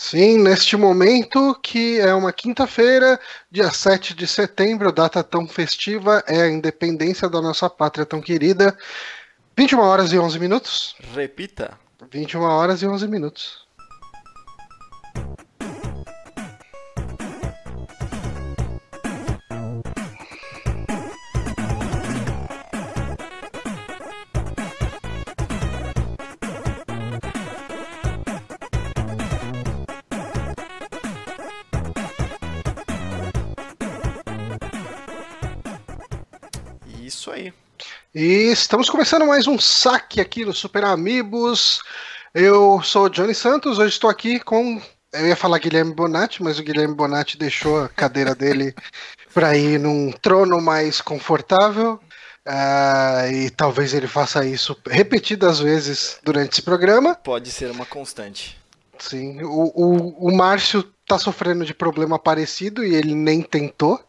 Sim, neste momento, que é uma quinta-feira, dia 7 de setembro, data tão festiva, é a independência da nossa pátria tão querida. 21 horas e 11 minutos. Repita. 21 horas e 11 minutos. E estamos começando mais um saque aqui no Super Amigos. Eu sou o Johnny Santos, hoje estou aqui com. Eu ia falar Guilherme Bonatti, mas o Guilherme Bonatti deixou a cadeira dele para ir num trono mais confortável. Uh, e talvez ele faça isso repetidas vezes durante esse programa. Pode ser uma constante. Sim, o, o, o Márcio tá sofrendo de problema parecido e ele nem tentou.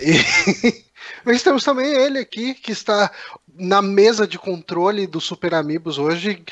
E. Mas temos também ele aqui, que está na mesa de controle do Super Amigos hoje,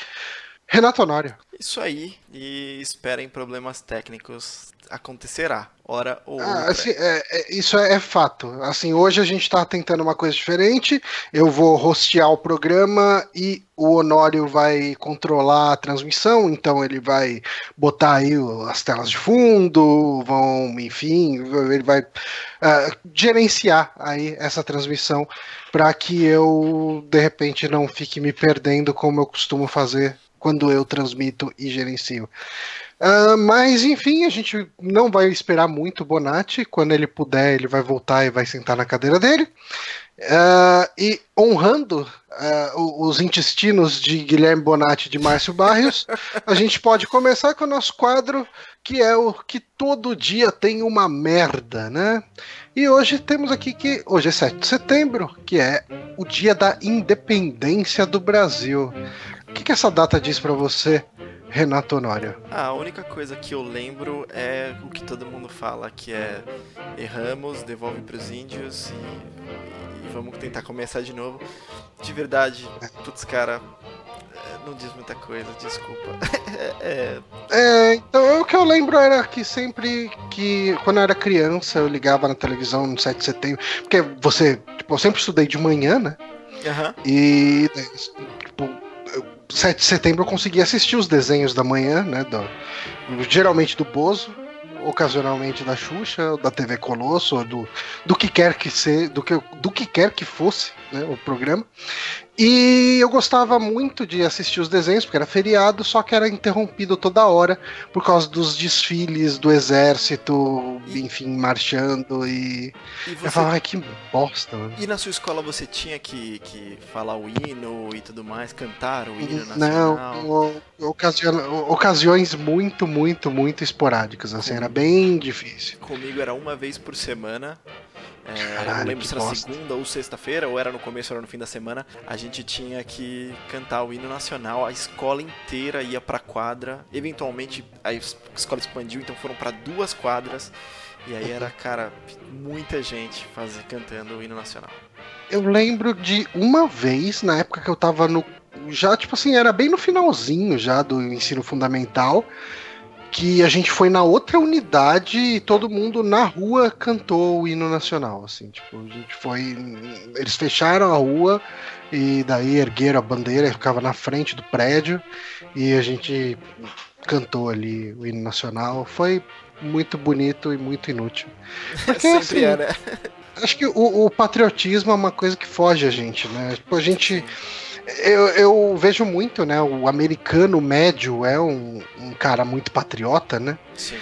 Renato Honório. Isso aí, e esperem problemas técnicos acontecerá, hora ou ah, outra. Assim, é, é, isso é, é, fato. Assim, hoje a gente está tentando uma coisa diferente. Eu vou rostear o programa e o Honório vai controlar a transmissão, então ele vai botar aí as telas de fundo, vão, enfim, ele vai uh, gerenciar aí essa transmissão para que eu de repente não fique me perdendo como eu costumo fazer quando eu transmito e gerencio. Uh, mas enfim, a gente não vai esperar muito o Bonatti. Quando ele puder, ele vai voltar e vai sentar na cadeira dele. Uh, e honrando uh, os intestinos de Guilherme Bonatti e de Márcio Barrios, a gente pode começar com o nosso quadro, que é o que todo dia tem uma merda, né? E hoje temos aqui que hoje é 7 de setembro, que é o dia da independência do Brasil. O que, que essa data diz para você? Renato Honório? Ah, a única coisa que eu lembro é o que todo mundo fala, que é erramos, devolve para os índios e, e, vamos tentar começar de novo. De verdade, putz, cara, é, não diz muita coisa, desculpa. é, é, então o que eu lembro era que sempre que, quando eu era criança, eu ligava na televisão no 7 de setembro, porque você, tipo, eu sempre estudei de manhã, né? Uhum. E, tipo, 7 de setembro eu consegui assistir os desenhos da manhã, né? Do, geralmente do Bozo, ocasionalmente da Xuxa, da TV Colosso, do, do que quer que ser, do que, do que quer que fosse né, o programa. E eu gostava muito de assistir os desenhos, porque era feriado, só que era interrompido toda hora por causa dos desfiles do exército, e... enfim, marchando e. e você... Eu falava, ai, que bosta, mano. E na sua escola você tinha que, que falar o hino e tudo mais, cantar o hino nacional? Não, ocasiões muito, muito, muito esporádicas, assim, era bem difícil. Comigo era uma vez por semana Caralho, não lembro se era bosta. segunda ou sexta-feira, ou era no começo ou era no fim da semana. A gente tinha que cantar o hino nacional, a escola inteira ia pra quadra. Eventualmente a escola expandiu, então foram para duas quadras. E aí era, cara, muita gente fazer, cantando o hino nacional. Eu lembro de uma vez, na época que eu tava no. Já, tipo assim, era bem no finalzinho já do ensino fundamental que a gente foi na outra unidade e todo mundo na rua cantou o hino nacional, assim, tipo, a gente foi, eles fecharam a rua e daí ergueram a bandeira, ficava na frente do prédio e a gente cantou ali o hino nacional, foi muito bonito e muito inútil. Porque, assim, é, né? Acho que o, o, patriotismo é uma coisa que foge a gente, né? Tipo, a gente eu, eu, vejo muito, né? O americano médio é um, um cara muito patriota, né? Sim.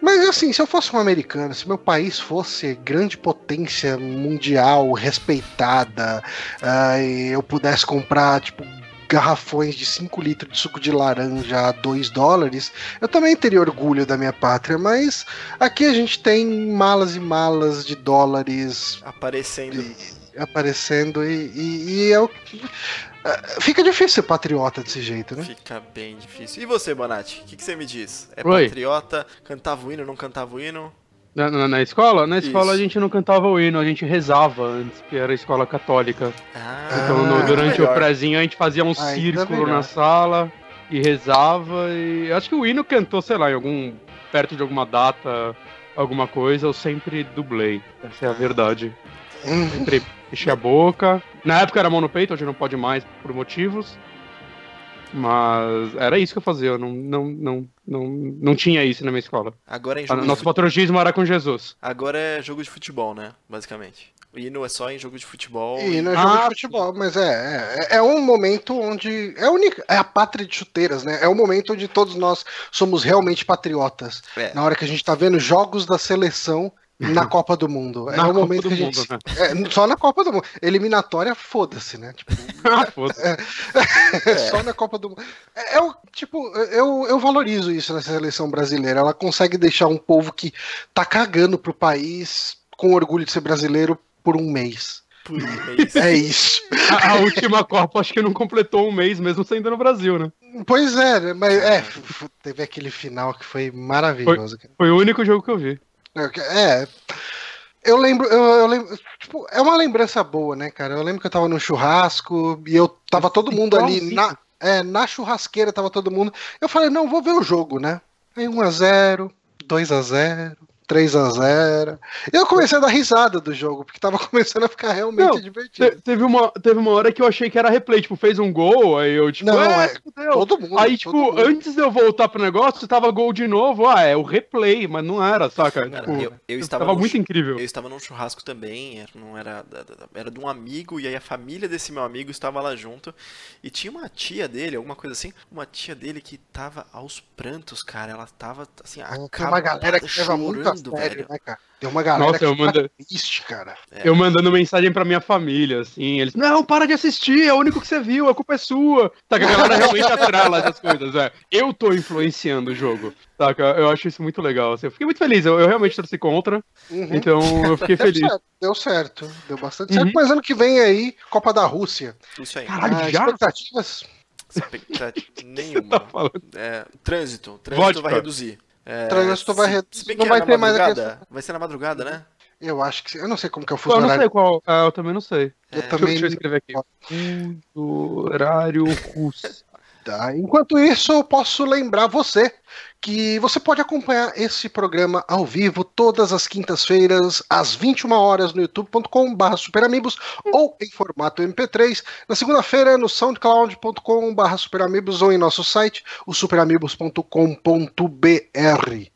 Mas assim, se eu fosse um americano, se meu país fosse grande potência mundial, respeitada, uh, e eu pudesse comprar, tipo, garrafões de 5 litros de suco de laranja a 2 dólares, eu também teria orgulho da minha pátria, mas aqui a gente tem malas e malas de dólares aparecendo. E, aparecendo e, e, e é o é, Fica difícil ser patriota desse jeito, né? Fica bem difícil. E você, Bonatti? O que, que, você me diz? É Oi. patriota? Cantava o hino, não cantava o hino? Na, na, na escola? Na escola Isso. a gente não cantava o hino, a gente rezava antes, que era escola católica. Ah, então no, durante o prezinho a gente fazia um círculo na sala e rezava e acho que o hino cantou, sei lá, em algum perto de alguma data, alguma coisa, eu sempre dublei. Essa é a verdade. Sempre fechei a boca. Na época era mão no peito, hoje não pode mais por motivos. Mas era isso que eu fazia, eu não, não, não, não, não tinha isso na minha escola. Agora é em jogo Nosso patriotismo era com Jesus. Agora é jogo de futebol, né? Basicamente. O hino é só em jogo de futebol. E não é jogo Ah, de futebol, mas é, é, é um momento onde. É, a única, é a pátria de chuteiras, né? É o momento onde todos nós somos realmente patriotas. É. Na hora que a gente tá vendo jogos da seleção na Copa do Mundo. É Na o Copa momento do que a gente. Mundo, né? é, só na Copa do Mundo. Eliminatória, foda-se, né? Tipo, Ah, foda-se. só na Copa do Mundo. É, é o- tipo, eu, eu valorizo isso nessa seleção brasileira. Ela consegue deixar um povo que tá cagando pro país com orgulho de ser brasileiro por um mês. Por um mês. É isso. A, a última Copa acho que não completou um mês, mesmo sendo no Brasil, né? Pois é, mas é, teve aquele final que foi maravilhoso. cara. Foi o único jogo que eu vi. É. Eu lembro, eu, eu lembro, tipo, é uma lembrança boa, né, cara? Eu lembro que eu tava num churrasco e eu tava todo mundo ali na, é, na churrasqueira, tava todo mundo. Eu falei, não, vou ver o jogo, né? Aí 1x0, 2x0, 3x0. E eu comecei a dar risada do jogo, porque tava começando a ficar realmente Não, divertido. Te- teve, uma, teve uma hora que eu achei que era replay, tipo, fez um gol, aí eu, tipo, Não, é, é. Todo mundo. Aí, todo tipo, mundo. antes de eu voltar pro negócio, tava gol de novo. Ah, é o replay, mas não era, saca? Cara, tipo, eu, eu estava tava num muito incrível. Eu estava num churrasco também, era- não era, era de um amigo, e aí a família desse meu amigo estava lá junto. E tinha uma tia dele, alguma coisa assim, uma tia dele que tava aos prantos, cara. Ela tava assim, Tem uma galera que leva muito a chorando, sério, velho. né, cara? Tem uma galera Nossa, que eu tá mando- triste, cara. É. Eu mandando mensagem pra minha família, assim, eles, não, para de assistir, é o único que você viu, a culpa é sua. Saca, a galera realmente atrela essas coisas, é. Eu tô influenciando o jogo, saca? Eu acho isso muito legal, assim, eu fiquei muito feliz, eu, eu realmente torci contra, Uhum. então eu fiquei Deu feliz. certo, deu certo, deu bastante Uhum. certo. Mas ano que vem aí, Copa da Rússia. Isso aí. Caralho, Ah, já? expectativas? Expectativa Tá nenhuma. falando. É, trânsito. Trânsito Vodka. vai reduzir. É, Trânsito vai se- reduzir, se bem não vai ter mais madrugada. Vai ser na madrugada, né? Eu acho que sim. Eu não sei como que é o fuso eu não horário. sei qual, ah, eu também não sei. Eu É, eu- também deixa eu escrever aqui. Fuso horário russo. Tá. Enquanto isso, eu posso lembrar você que você pode acompanhar esse programa ao vivo todas as quintas-feiras, às 21 horas no youtube.com.br superamigos ou em formato MP3. Na segunda-feira, no soundcloud.com.br superamigos ou em nosso site, o superamigos.com.br.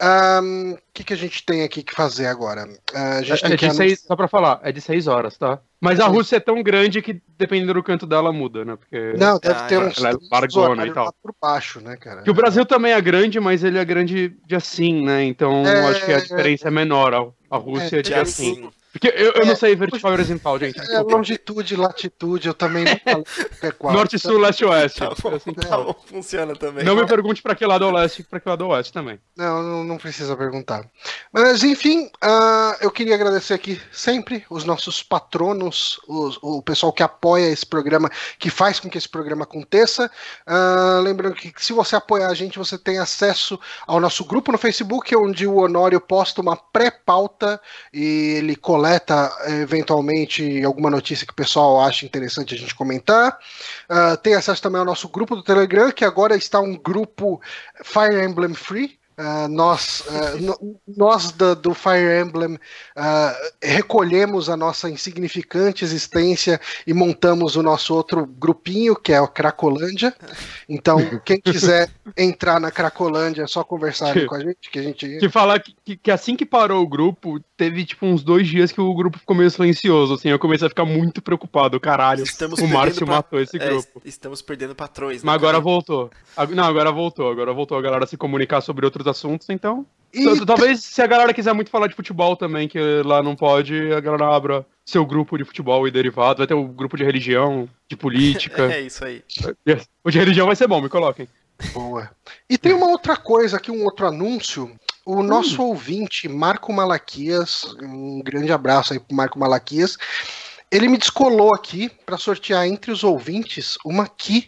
O que, que a gente tem aqui que fazer agora? Ah, a gente É, tem é que de seis, só pra falar, é de 6 horas, tá? Mas a Sim. Rússia é tão grande que dependendo do canto dela muda, né? Porque Não, deve Ah, ter ela- uns, ela é largona e tal. por baixo, né, cara? que o Brasil também é grande, mas ele é grande de assim, né? Então É, acho que a diferença é menor. A, a Rússia é, É, de De assim. Porque eu, eu É, não sei vertical e horizontal, gente. É, longitude, latitude, eu também não falo é. Norte, sul, leste, oeste. Tá bom, Assim tá bom, funciona também. Não me pergunte pra que lado é o leste e pra que lado é o oeste também. Não, não, não precisa perguntar. Mas, enfim, ah, eu queria agradecer aqui sempre os nossos patronos, os- o pessoal que apoia esse programa, que faz com que esse programa aconteça. Ah, lembrando que se você apoiar a gente, você tem acesso ao nosso grupo no Facebook, onde o Honório posta uma pré-pauta e ele coleta eventualmente alguma notícia que o pessoal acha interessante a gente comentar. Ah, tem acesso também ao nosso grupo do Telegram, que agora está um grupo Fire Emblem Free. Ah, nós, no- nós da- do Fire Emblem ah, recolhemos a nossa insignificante existência e montamos o nosso outro grupinho, que é o Cracolândia. Então, quem quiser entrar na Cracolândia, é só conversar ali com a gente, que a gente. Que falar que, que- que assim que parou o grupo, teve tipo uns dois dias que o grupo ficou meio silencioso, assim. Eu comecei a ficar muito preocupado. Caralho, Estamos o Márcio pra- matou esse É, grupo. estamos perdendo patrões. né, Mas agora cara? voltou. Não, agora voltou. Agora voltou a galera a se comunicar sobre outros assuntos, então. E Talvez se a galera quiser muito falar de futebol também, que lá não pode, a galera abra seu grupo de futebol e derivado. Vai ter o grupo de religião, de política. É isso aí. o de religião vai ser bom, me coloquem. Boa. E tem uma outra coisa aqui, um outro anúncio. O nosso ouvinte, Marco Malaquias, um grande abraço aí pro Marco Malaquias. Ele me descolou aqui para sortear entre os ouvintes uma key,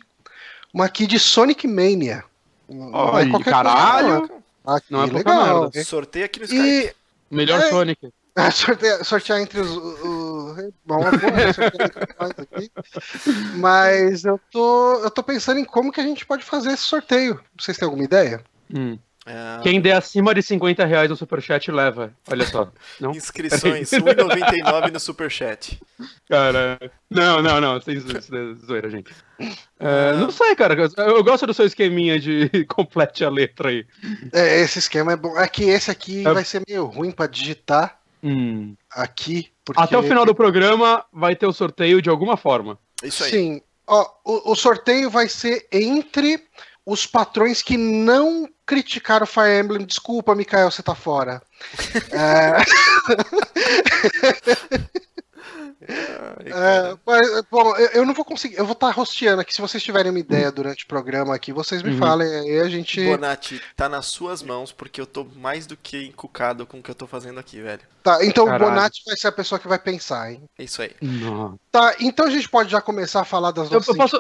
uma key de Sonic Mania. É qualquer caralho. coisa, não. Ah, Não é pouca legal. merda. Sorteio aqui no Skype. E Melhor É. Sonic. Ah, sortear, sortear entre os. O, bom, né? entre nós aqui. Mas eu tô, eu tô pensando em como que a gente pode fazer esse sorteio. Vocês têm alguma ideia? Hum. É... Quem der acima de 50 reais no superchat leva. Olha só. Não? Inscrições, R$1,99 no superchat. Cara, não, não, não. Sem zoeira, gente. É, não sei, cara. Eu gosto do seu esqueminha de complete a letra aí. É, esse esquema é bom. É que esse aqui é... vai ser meio ruim pra digitar hum. aqui. Porque... Até o final do programa vai ter o sorteio de alguma forma. Isso aí. Sim. Ó, o, o sorteio vai ser entre os patrões que não criticaram Fire Emblem. Desculpa, Mikael, você tá fora. é... É, mas, bom, eu não vou conseguir. Eu vou estar tá rosteando aqui. Se vocês tiverem uma ideia durante o programa aqui, vocês me uhum. falem. Aí a gente. Bonatti, tá nas suas mãos, porque eu tô mais do que encucado com o que eu tô fazendo aqui, velho. Tá, então Caralho. o Bonatti vai ser a pessoa que vai pensar, hein? É isso aí. Não. Tá, então a gente pode já começar a falar das nossas eu, eu posso,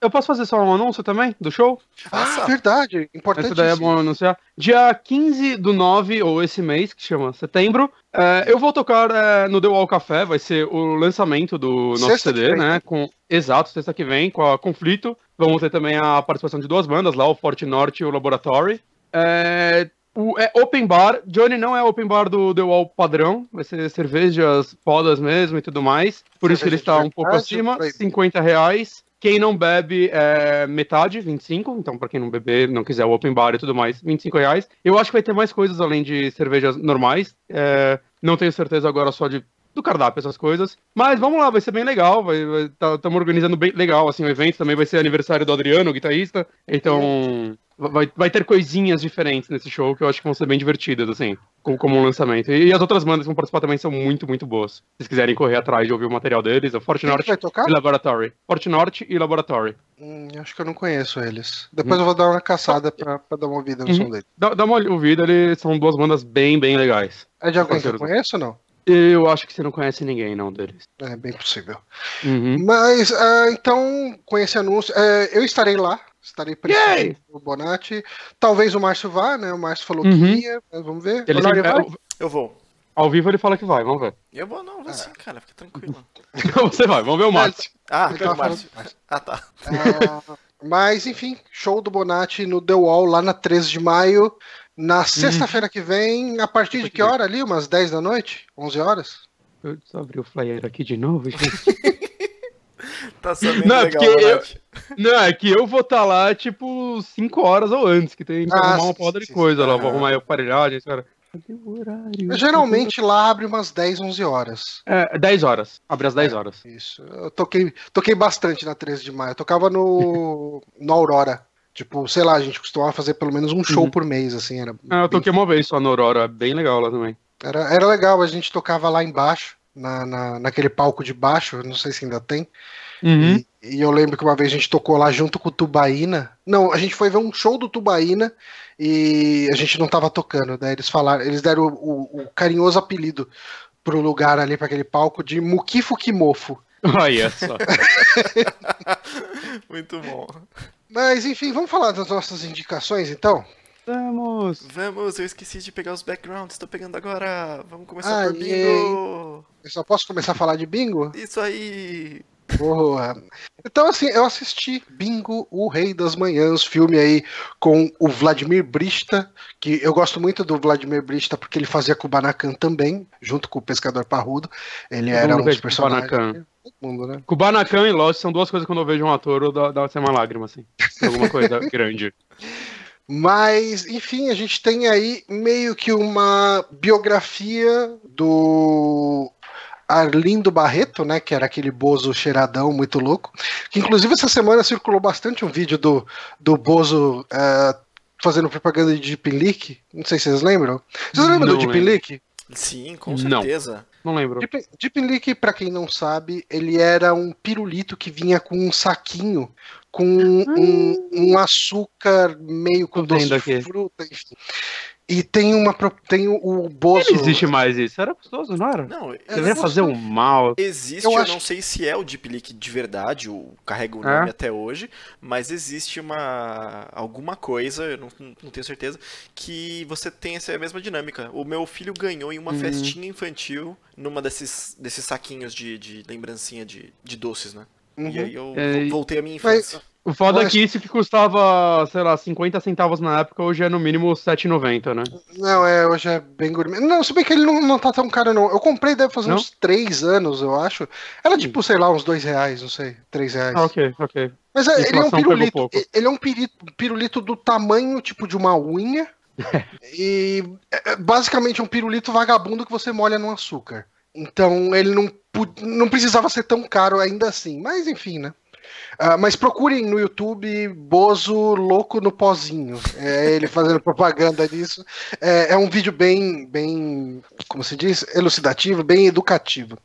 Eu posso fazer só um anúncio também do show? Ah, verdade. Importante. Isso daí é bom anunciar. Dia 15 do 9, ou esse mês, que chama setembro, é, eu vou tocar é, no The Wall Café, vai ser o lançamento do nosso sexta CD, né? Com, exato, sexta que vem, com a Conflito. Vamos ter também a participação de duas bandas lá, o Forte Norte e o Laboratory. É, o, é open bar. Johnny não é open bar do The Wall padrão. Vai ser cervejas fodas mesmo e tudo mais. Por Cerveja isso que ele está um pouco acima. 50 reais. Quem não bebe é metade, 25. Então, para quem não beber, não quiser o open bar e tudo mais, 25 reais. Eu acho que vai ter mais coisas além de cervejas normais. É, não tenho certeza agora só de do cardápio, essas coisas. Mas vamos lá, vai ser bem legal. Estamos tá, organizando bem legal assim, o evento. Também vai ser aniversário do Adriano, o guitarrista. Então vai, vai ter coisinhas diferentes nesse show que eu acho que vão ser bem divertidas, assim, como, como um lançamento. E, e, as outras bandas que vão participar também são muito, muito boas. Se vocês quiserem correr atrás de ouvir o material deles, é Forte Norte e Laboratory. Forte Norte e Laboratory. Hum, acho que eu não conheço eles. Depois hum. eu vou dar uma caçada pra, pra dar uma ouvida no hum. som deles. Dá, dá, uma ouvida, eles são duas bandas bem, bem legais. É de alguém que eu conheço ou não? Eu acho que você não conhece ninguém, não, deles. É bem possível. Uhum. Mas, uh, então, com esse anúncio, uh, eu estarei lá Estarei presente no Bonatti. Talvez o Márcio vá, né? O Márcio falou uhum. que ia, mas vamos ver. Ele sempre... vai? Eu vou. Ao vivo ele fala que vai, vamos ver. Eu vou, não, vou é. sim, cara, fica tranquilo. você vai, vamos ver o Márcio. Ah, o Márcio. Ah, tá. Uh, mas, enfim, show do Bonatti no The Wall, lá na 13 de maio. Na sexta-feira que vem, a partir de que hora ali? Umas 10 da noite? 11 horas? Eu só abri o flyer aqui de novo, gente. tá sabendo não, legal, eu, Não, é que eu vou estar tá lá, tipo, 5 horas ou antes, que tem que ah, arrumar uma porra de coisa lá. Vou arrumar a aparelhagem, cara. Horário? Geralmente lá abre umas 10, 11 horas. É, 10 horas. Abre às 10 é, horas. Isso. Eu toquei, toquei bastante na 13 de maio. Eu tocava no, no Aurora. Tipo, sei lá, a gente costumava fazer pelo menos um show uhum. por mês, assim. Era ah, eu toquei uma vez só no Aurora. É bem legal lá também. Era, era legal, a gente tocava lá embaixo, na, na, naquele palco de baixo, não sei se ainda tem. Uhum. E, e, eu lembro que uma vez a gente tocou lá junto com o Tubaína. Não, a gente foi ver um show do Tubaína e a gente não tava tocando. Daí eles falaram, eles deram o, o, o carinhoso apelido pro lugar ali, para aquele palco, de Mukifo Kimofo. Olha só. Muito bom. Mas enfim, vamos falar das nossas indicações então? Vamos! Vamos, eu esqueci de pegar os backgrounds, estou pegando agora. Vamos começar Aê. por bingo! Eu só posso começar a falar de bingo? Isso aí! Boa. Então, assim, eu assisti Bingo, o Rei das Manhãs, filme aí com o Vladimir Brista, que eu gosto muito do Vladimir Brista porque ele fazia Kubanacan também, junto com o Pescador Parrudo. Ele era um dos personagens. Kubanacan. Mundo, né? Kubanacan e Lost são duas coisas que quando eu vejo um ator, dá, dá uma lágrima, assim. Alguma coisa grande. Mas, enfim, a gente tem aí meio que uma biografia do Arlindo Barreto, né, que era aquele Bozo cheiradão muito louco, que inclusive essa semana circulou bastante um vídeo do, do Bozo uh, fazendo propaganda de Deep Leak, não sei se vocês lembram. Vocês lembram não do Deep Leak? Sim, com certeza. Não, não lembro. Deep, Deep Leak, pra quem não sabe, ele era um pirulito que vinha com um saquinho com um, um açúcar meio com doce de fruta, enfim. E tem uma. Tem o Bozo. Não existe mais isso. Era gostoso, não era? Não, Você devia fazer um mal. Existe, eu, eu acho... não sei se é o Deep Leak de verdade, o carrega o nome é? até hoje, mas existe uma. alguma coisa, eu não, não tenho certeza, que você tem essa mesma dinâmica. O meu filho ganhou em uma hum. festinha infantil numa desses, desses saquinhos de, de lembrancinha de, de doces, né? Uhum. E aí eu é, voltei à minha infância. Mas... O foda é que isso que custava, sei lá, 50 centavos na época, hoje é no mínimo 7,90, né? Não, é, hoje é bem gourmet. Não, se bem que ele não, não tá tão caro, não. Eu comprei, deve fazer não? uns 3 anos, eu acho. Era hum. tipo, sei lá, uns 2 reais, não sei, 3 reais. Ah, ok, ok. Mas é, ele é um pirulito. Ele é um pirito, pirulito do tamanho, tipo, de uma unha. e é, é basicamente é um pirulito vagabundo que você molha no açúcar. Então ele não, não precisava ser tão caro ainda assim. Mas enfim, né? Uh, mas procurem no YouTube Bozo louco no pozinho. É ele fazendo propaganda disso. É, é, um vídeo bem, bem, como se diz, elucidativo, bem educativo.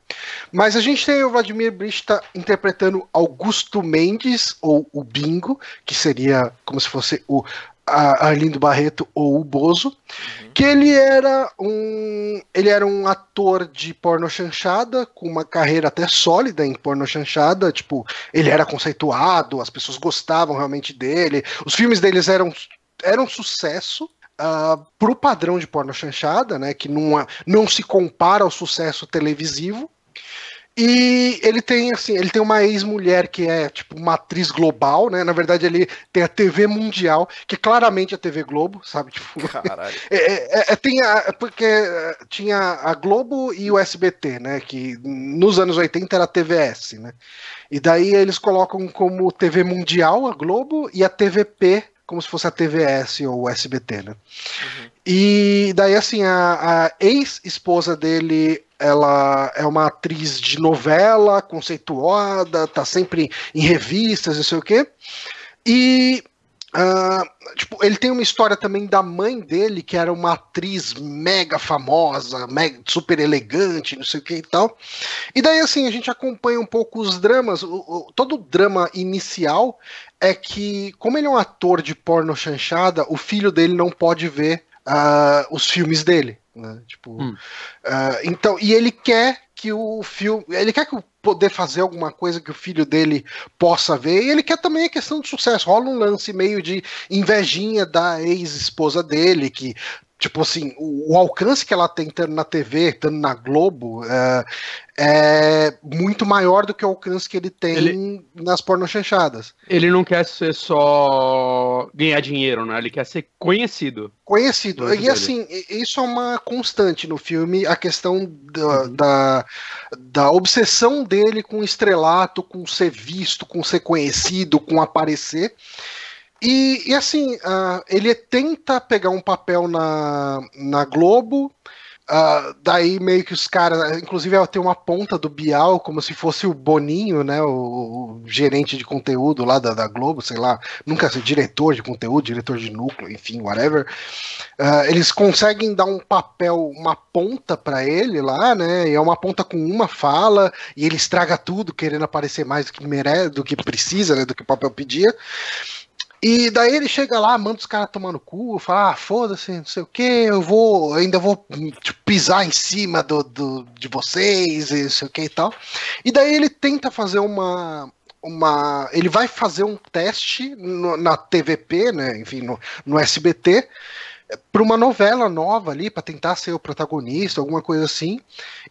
Mas a gente tem o Vladimir Brista interpretando Augusto Mendes, ou o Bingo, que seria como se fosse o Arlindo Barreto ou o Bozo, uhum. que ele era um ele era um ator de porno chanchada com uma carreira até sólida em porno chanchada, tipo, ele era conceituado, as pessoas gostavam realmente dele, os filmes deles eram eram sucesso, uh, pro padrão de porno chanchada, né, que não, não se compara ao sucesso televisivo, e ele tem, assim, ele tem uma ex-mulher que é, tipo, uma atriz global, né? Na verdade, ele tem a TV Mundial, que claramente é a TV Globo, sabe? Tipo, Caralho. É, é, é, é, tem a, porque é, tinha a Globo e o SBT, né? Que nos anos 80 era a TVS, né? E daí eles colocam como TV Mundial a Globo e a TVP como se fosse a TVS ou o SBT, né? Uhum. E daí, assim, a, a ex-esposa dele ela é uma atriz de novela, conceituada, tá sempre em revistas, não sei o quê. E uh, tipo, ele tem uma história também da mãe dele, que era uma atriz mega famosa, mega, super elegante, não sei o que e tal. E daí, assim, a gente acompanha um pouco os dramas. O, o, todo o drama inicial é que, como ele é um ator de porno chanchada, o filho dele não pode ver uh, os filmes dele. Né? Tipo, hum. uh, então, e ele quer que o filme, ele quer que poder fazer alguma coisa que o filho dele possa ver, e ele quer também a questão de sucesso. Rola um lance meio de invejinha da ex-esposa dele, que Tipo assim, o, o, alcance que ela tem tanto na TV, estando na Globo, é, é, muito maior do que o alcance que ele tem ele, nas pornochanchadas. Ele não quer ser só ganhar dinheiro, né? Ele quer ser conhecido. Conhecido. E dele. assim, isso é uma constante no filme, a questão da, uhum. da, da, obsessão dele com estrelato, com ser visto, com ser conhecido, com aparecer. E, e assim, uh, ele tenta pegar um papel na, na Globo, uh, daí meio que os caras, inclusive ela tem uma ponta do Bial, como se fosse o Boninho, né, o, o gerente de conteúdo lá da, da, Globo, sei lá, nunca sei, diretor de conteúdo, diretor de núcleo, enfim, whatever. Uh, eles conseguem dar um papel, uma ponta para ele lá, né, e é uma ponta com uma fala, e ele estraga tudo, querendo aparecer mais do que merece, do que precisa, né, do que o papel pedia. E daí ele chega lá, manda os caras tomando cu, fala, ah, foda-se, não sei o que, eu vou, ainda vou tipo, pisar em cima do, do, de vocês, e não sei o que e tal. E daí ele tenta fazer uma. uma ele vai fazer um teste no, na TVP, né, enfim, no, no SBT, para uma novela nova ali, para tentar ser o protagonista, alguma coisa assim.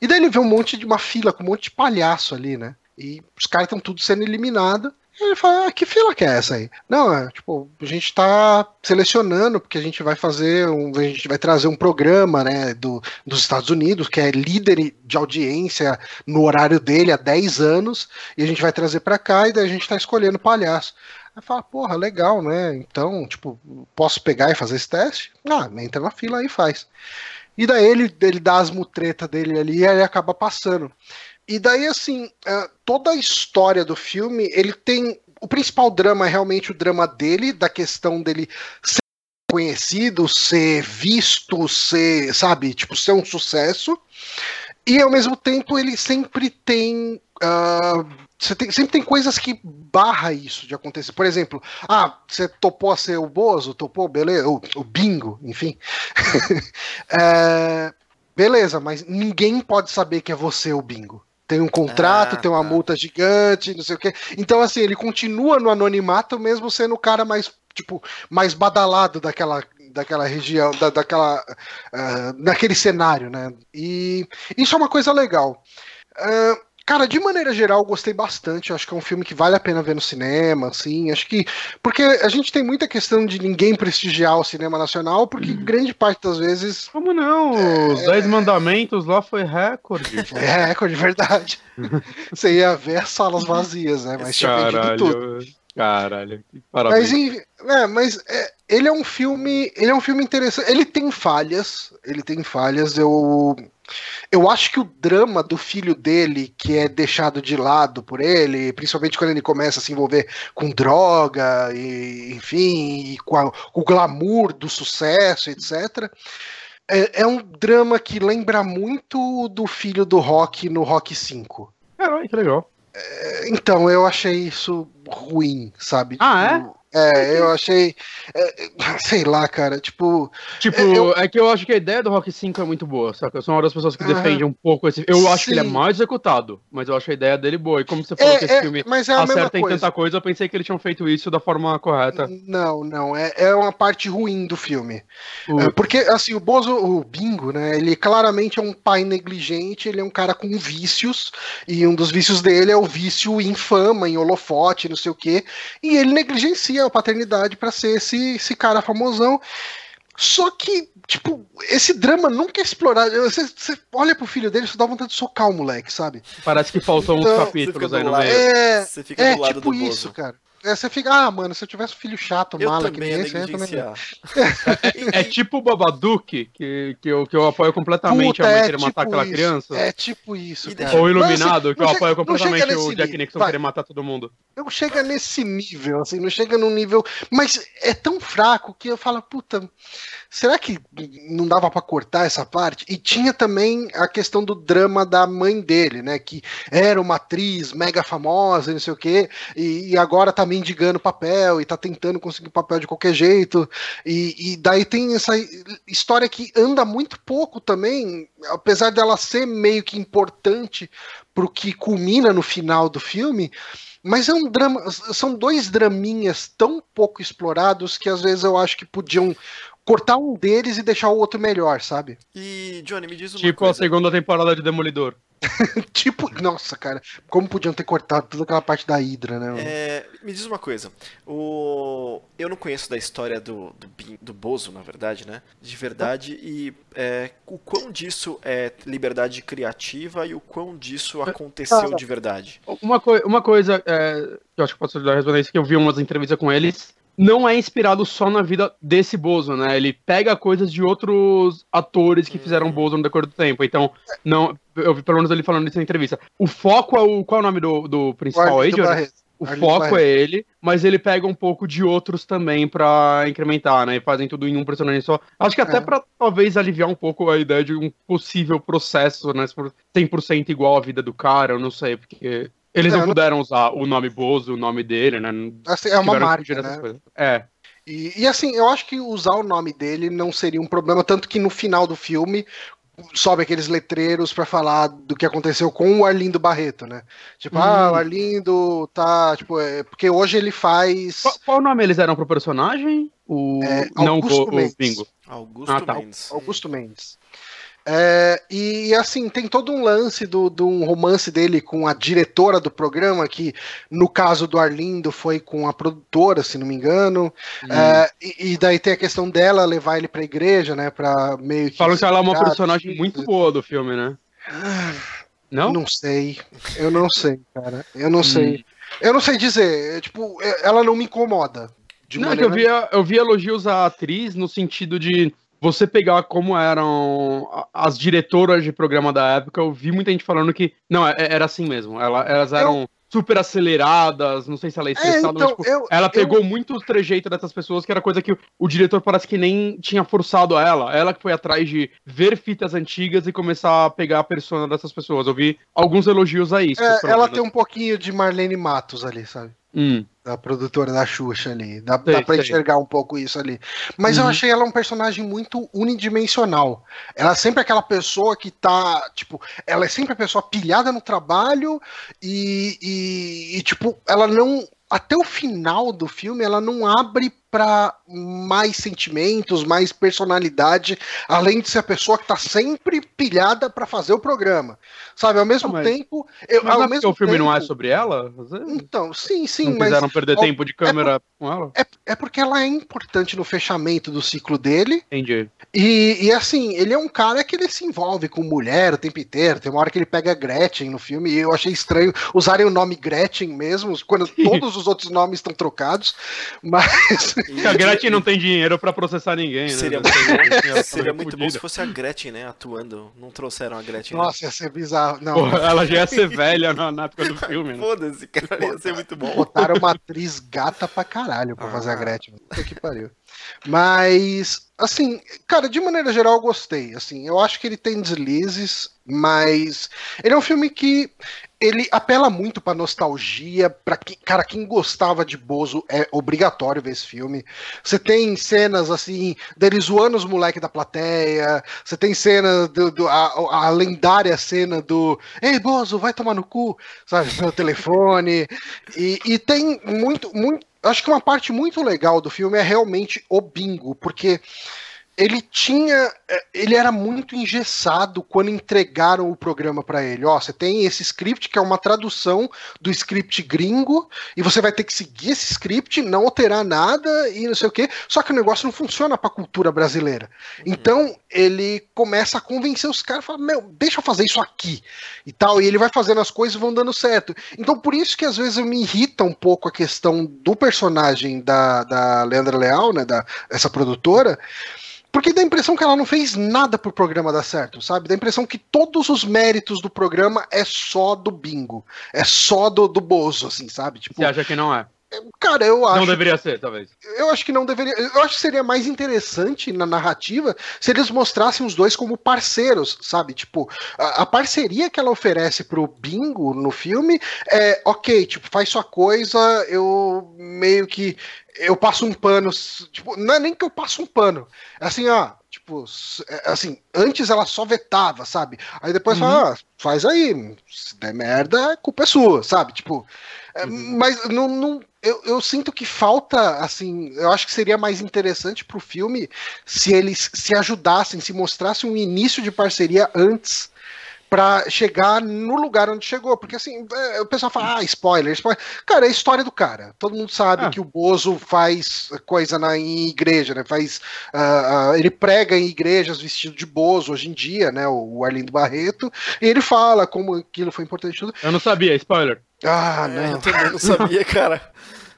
E daí ele vê um monte de uma fila com um monte de palhaço ali, né? E os caras estão tudo sendo eliminados. Ele fala, ah, que fila que é essa aí? Não, é, tipo, a gente tá selecionando, porque a gente vai fazer, um, a gente vai trazer um programa, né, do, dos Estados Unidos, que é líder de audiência no horário dele há 10 anos, e a gente vai trazer para cá, e daí a gente tá escolhendo palhaço. Aí fala, porra, legal, né? Então, tipo, posso pegar e fazer esse teste? Ah, entra na fila aí e faz. E daí ele, ele dá as mutretas dele ali e ele acaba passando. E daí, assim, é, toda a história do filme, ele tem. O principal drama é realmente o drama dele, da questão dele ser conhecido, ser visto, ser, sabe, tipo, ser um sucesso. E ao mesmo tempo ele sempre tem uh, tem, sempre tem coisas que barra isso de acontecer. Por exemplo, ah, você topou a ser o Bozo, topou, beleza, o, o bingo, enfim. é, beleza, mas ninguém pode saber que é você o bingo. Tem um contrato, ah, tem uma tá. multa gigante, não sei o quê. Então, assim, ele continua no anonimato, mesmo sendo o cara mais, tipo, mais badalado daquela, daquela região, da, daquela, uh, daquele cenário, né? E isso é uma coisa legal. Uh, Cara, de maneira geral, gostei bastante. Acho que é um filme que vale a pena ver no cinema, assim. Acho que. Porque a gente tem muita questão de ninguém prestigiar o cinema nacional, porque uhum. grande parte das vezes. Como não? É... Os Dez Mandamentos lá foi recorde. É recorde, verdade. Você ia ver as salas vazias, né? Mas tinha vendido tudo. Caralho, parabéns. Mas, é, mas é, ele é um filme. Ele é um filme interessante. Ele tem falhas. Ele tem falhas. Eu eu acho que o drama do filho dele, que é deixado de lado por ele, principalmente quando ele começa a se envolver com droga, e, enfim, e com, a, com o glamour do sucesso, etc. É, é, um drama que lembra muito do filho do Rock no Rock 5. Caralho, que legal. É, então, eu achei isso ruim, sabe? Ah, tipo, é? É, eu achei. É, sei lá, cara, tipo. Tipo, é, eu... é, que eu acho que a ideia do Rock 5 é muito boa, saca? Eu sou uma das pessoas que defende um pouco esse. Eu acho Sim. que ele é mais executado, mas eu acho a ideda dele boa. E como você falou é, que esse é, filme mas é acerta em tanta coisa, eu pensei que eles tinham feito isso da forma correta. Não, não. É, é uma parte ruim do filme. Porque, assim, o Bozo, o Bingo, né? Ele claramente é um pai negligente, ele é um cara com vícios, e um dos vícios dele é o vício em fama, em holofote, não sei o quê. E ele negligencia a paternidade para ser esse, esse cara famosão. Só que, tipo, esse drama nunca é explorado. Você, você olha pro filho dele, você dá vontade de socar o moleque, sabe? Parece que faltam então, uns capítulos aí no meio. É, você fica é, do lado tipo do isso, Bozo. cara. É, você fica, ah, mano, se eu tivesse um filho chato, eu mala que nem esse, eu também. É, é, tipo o Babadook, que, que, eu, que eu apoio completamente Puta, a mãe é querer tipo matar aquela isso. criança. É tipo isso. Cara. Ou Iluminado, assim, que eu chega, apoio completamente o Jack Nixon Vai. querer matar todo mundo. Não chega nesse nível, assim, não chega num nível. Mas é tão fraco que eu falo, puta será que não dava para cortar essa parte? E tinha também a questão do drama da mãe dele, né? Que era uma atriz mega famosa, não sei o quê, e, e agora tá mendigando papel e tá tentando conseguir papel de qualquer jeito. E, e daí tem essa história que anda muito pouco também, apesar dela ser meio que importante pro que culmina no final do filme. Mas é um drama, são dois draminhas tão pouco explorados que às vezes eu acho que podiam cortar um deles e deixar o outro melhor, sabe? E, Johnny, me diz uma tipo coisa. Tipo a segunda temporada de Demolidor. tipo, nossa, cara, como podiam ter cortado toda aquela parte da Hydra, né? É, me diz uma coisa. O... Eu não conheço da história do, do, do Bozo, na verdade, né? De verdade, e é, o quão disso é liberdade criativa e o quão disso aconteceu de verdade. Uma, coi uma coisa é, que eu acho que posso ajudar a responder isso, que eu vi umas entrevistas com eles não é inspirado só na vida desse Bozo, né? Ele pega coisas de outros atores que fizeram uhum. Bozo no decorrer do tempo. Então, não, eu vi pelo menos ele falando isso na entrevista. O foco é o. Qual é o nome do, do principal? O Arlindo foco Barreto. é ele, mas ele pega um pouco de outros também para incrementar, né? E fazem tudo em um personagem só. Acho que até é. para talvez aliviar um pouco a ideia de um possível processo, né? 100% igual à vida do cara, eu não sei, porque eles não, não puderam usar o nome Bozo, o nome dele, né? Assim, é uma marca, né? É. E, e, assim, eu acho que usar o nome dele não seria um problema, tanto que no final do filme sobe aqueles letreiros para falar do que aconteceu com o Arlindo Barreto, né? Tipo, hum. ah, o Arlindo tá, tipo, é, porque hoje ele faz Qual, qual nome eles eram pro personagem? O é, não o, o Bingo. Augusto ah, tá. Mendes. Augusto Mendes. É, e assim, tem todo um lance do, do um romance dele com a diretora do programa, que no caso do Arlindo foi com a produtora, se não me engano. Hum. É, e, e, daí tem a questão dela levar ele pra igreja, né? Pra meio que. Falam que ela é uma personagem muito boa do filme, né? Não? Não sei. Eu não sei, cara. Eu não hum. sei. Eu não sei dizer. Tipo, ela não me incomoda. não, maneira... eu, via, eu vi elogios à atriz no sentido de você pegar como eram as diretoras de programa da época, eu vi muita gente falando que. Não, é, era assim mesmo. Elas eram. Eu super aceleradas, não sei se ela é estressada, é, então, mas, tipo, eu, ela pegou eu... muito o trejeito dessas pessoas, que era coisa que o, o, diretor parece que nem tinha forçado a ela. Ela que foi atrás de ver fitas antigas e começar a pegar a persona dessas pessoas. Eu vi alguns elogios a isso. É, ela tem um pouquinho de Marlene Matos ali, sabe? Hum. Da produtora da Xuxa ali. Dá, sei, dá pra sei. enxergar um pouco isso ali. Mas uhum. eu achei ela um personagem muito unidimensional. Ela é sempre aquela pessoa que tá. Tipo, ela é sempre a pessoa pilhada no trabalho e, e, e tipo, ela não. Até o final do filme, ela não abre para mais sentimentos, mais personalidade, além de ser a pessoa que tá sempre pilhada para fazer o programa. Sabe, ao mesmo mas, tempo. Eu, mas ao é mesmo o filme tempo, não é sobre ela? Então, sim, sim. Não mas, quiseram perder tempo de câmera é com ela? É, é porque ela é importante no fechamento do ciclo dele. Entendi. E, e assim, ele é um cara que ele se envolve com mulher o tempo inteiro. Tem uma hora que ele pega Gretchen no filme, e eu achei estranho usarem o nome Gretchen mesmo, quando todos os outros nomes estão trocados. Mas. A Gretchen não tem dinheiro para processar ninguém, né? Seria, muito, seria muito bom se fosse a Gretchen, né, atuando. Não trouxeram a Gretchen. Né? Nossa, né? ia ser bizarro. Não, Porra, ela já ia ser velha na, na época do filme. Né? Foda-se, cara, ia ser muito bom. Botaram uma atriz gata pra caralho pra ah. fazer a Gretchen. Puta que pariu. Mas, assim, cara, de maneira geral eu gostei. Assim, eu acho que ele tem deslizes, mas ele é um filme que ele apela muito pra nostalgia, para quem, cara, quem gostava de Bozo é obrigatório ver esse filme. Você tem cenas assim, dele zoando os moleques da plateia, você tem cena do, do a, a, lendária cena do Ei, Bozo, vai tomar no cu, sabe, no telefone. E, e tem muito, muito. Acho que uma parte muito legal do filme é realmente o bingo, porque ele tinha. É, ele era muito engessado quando entregaram o programa para ele. Ó, você tem esse script que é uma tradução do script gringo, e você vai ter que seguir esse script, não alterar nada e não sei o quê. Só que o negócio não funciona para a cultura brasileira. Uhum. Então ele começa a convencer os caras, fala, meu, deixa eu fazer isso aqui e tal. E ele vai fazendo as coisas e vão dando certo. Então por isso que às vezes me irrita um pouco a questão do personagem da, da Leandra Leal, né, da, essa produtora porque dá a impressão que ela não fez nada pro programa dar certo, sabe? Dá a impressão que todos os méritos do programa é só do bingo. É só do, do Bozo, assim, sabe? Tipo, Você acha que não é? Cara, eu acho. Não deveria ser, talvez. Eu acho que não deveria. Eu acho que seria mais interessante na narrativa se eles mostrassem os dois como parceiros, sabe? Tipo, a, a parceria que ela oferece pro Bingo no filme é, ok, tipo, faz sua coisa, eu meio que. Eu passo um pano. Tipo, não é nem que eu passo um pano. É assim, ó, Tipo, é, assim, antes ela só vetava, sabe? Aí depois uhum. fala, ah, faz aí, se der merda, a culpa é sua, sabe? Tipo, é, uhum. mas não, não eu, eu, sinto que falta, assim, eu acho que seria mais interessante pro filme se eles se ajudassem, se mostrassem um início de parceria antes para chegar no lugar onde chegou. Porque assim, é, o pessoal fala, ah, spoiler, spoiler. Cara, é a história do cara. Todo mundo sabe ah. que o Bozo faz coisa na, em igreja, né? Faz. Uh, uh, ele prega em igrejas vestido de Bozo hoje em dia, né? O, o Arlindo Barreto. E ele fala como aquilo foi importante tudo. Eu não sabia, spoiler. Ah, não. É, eu também não sabia, cara.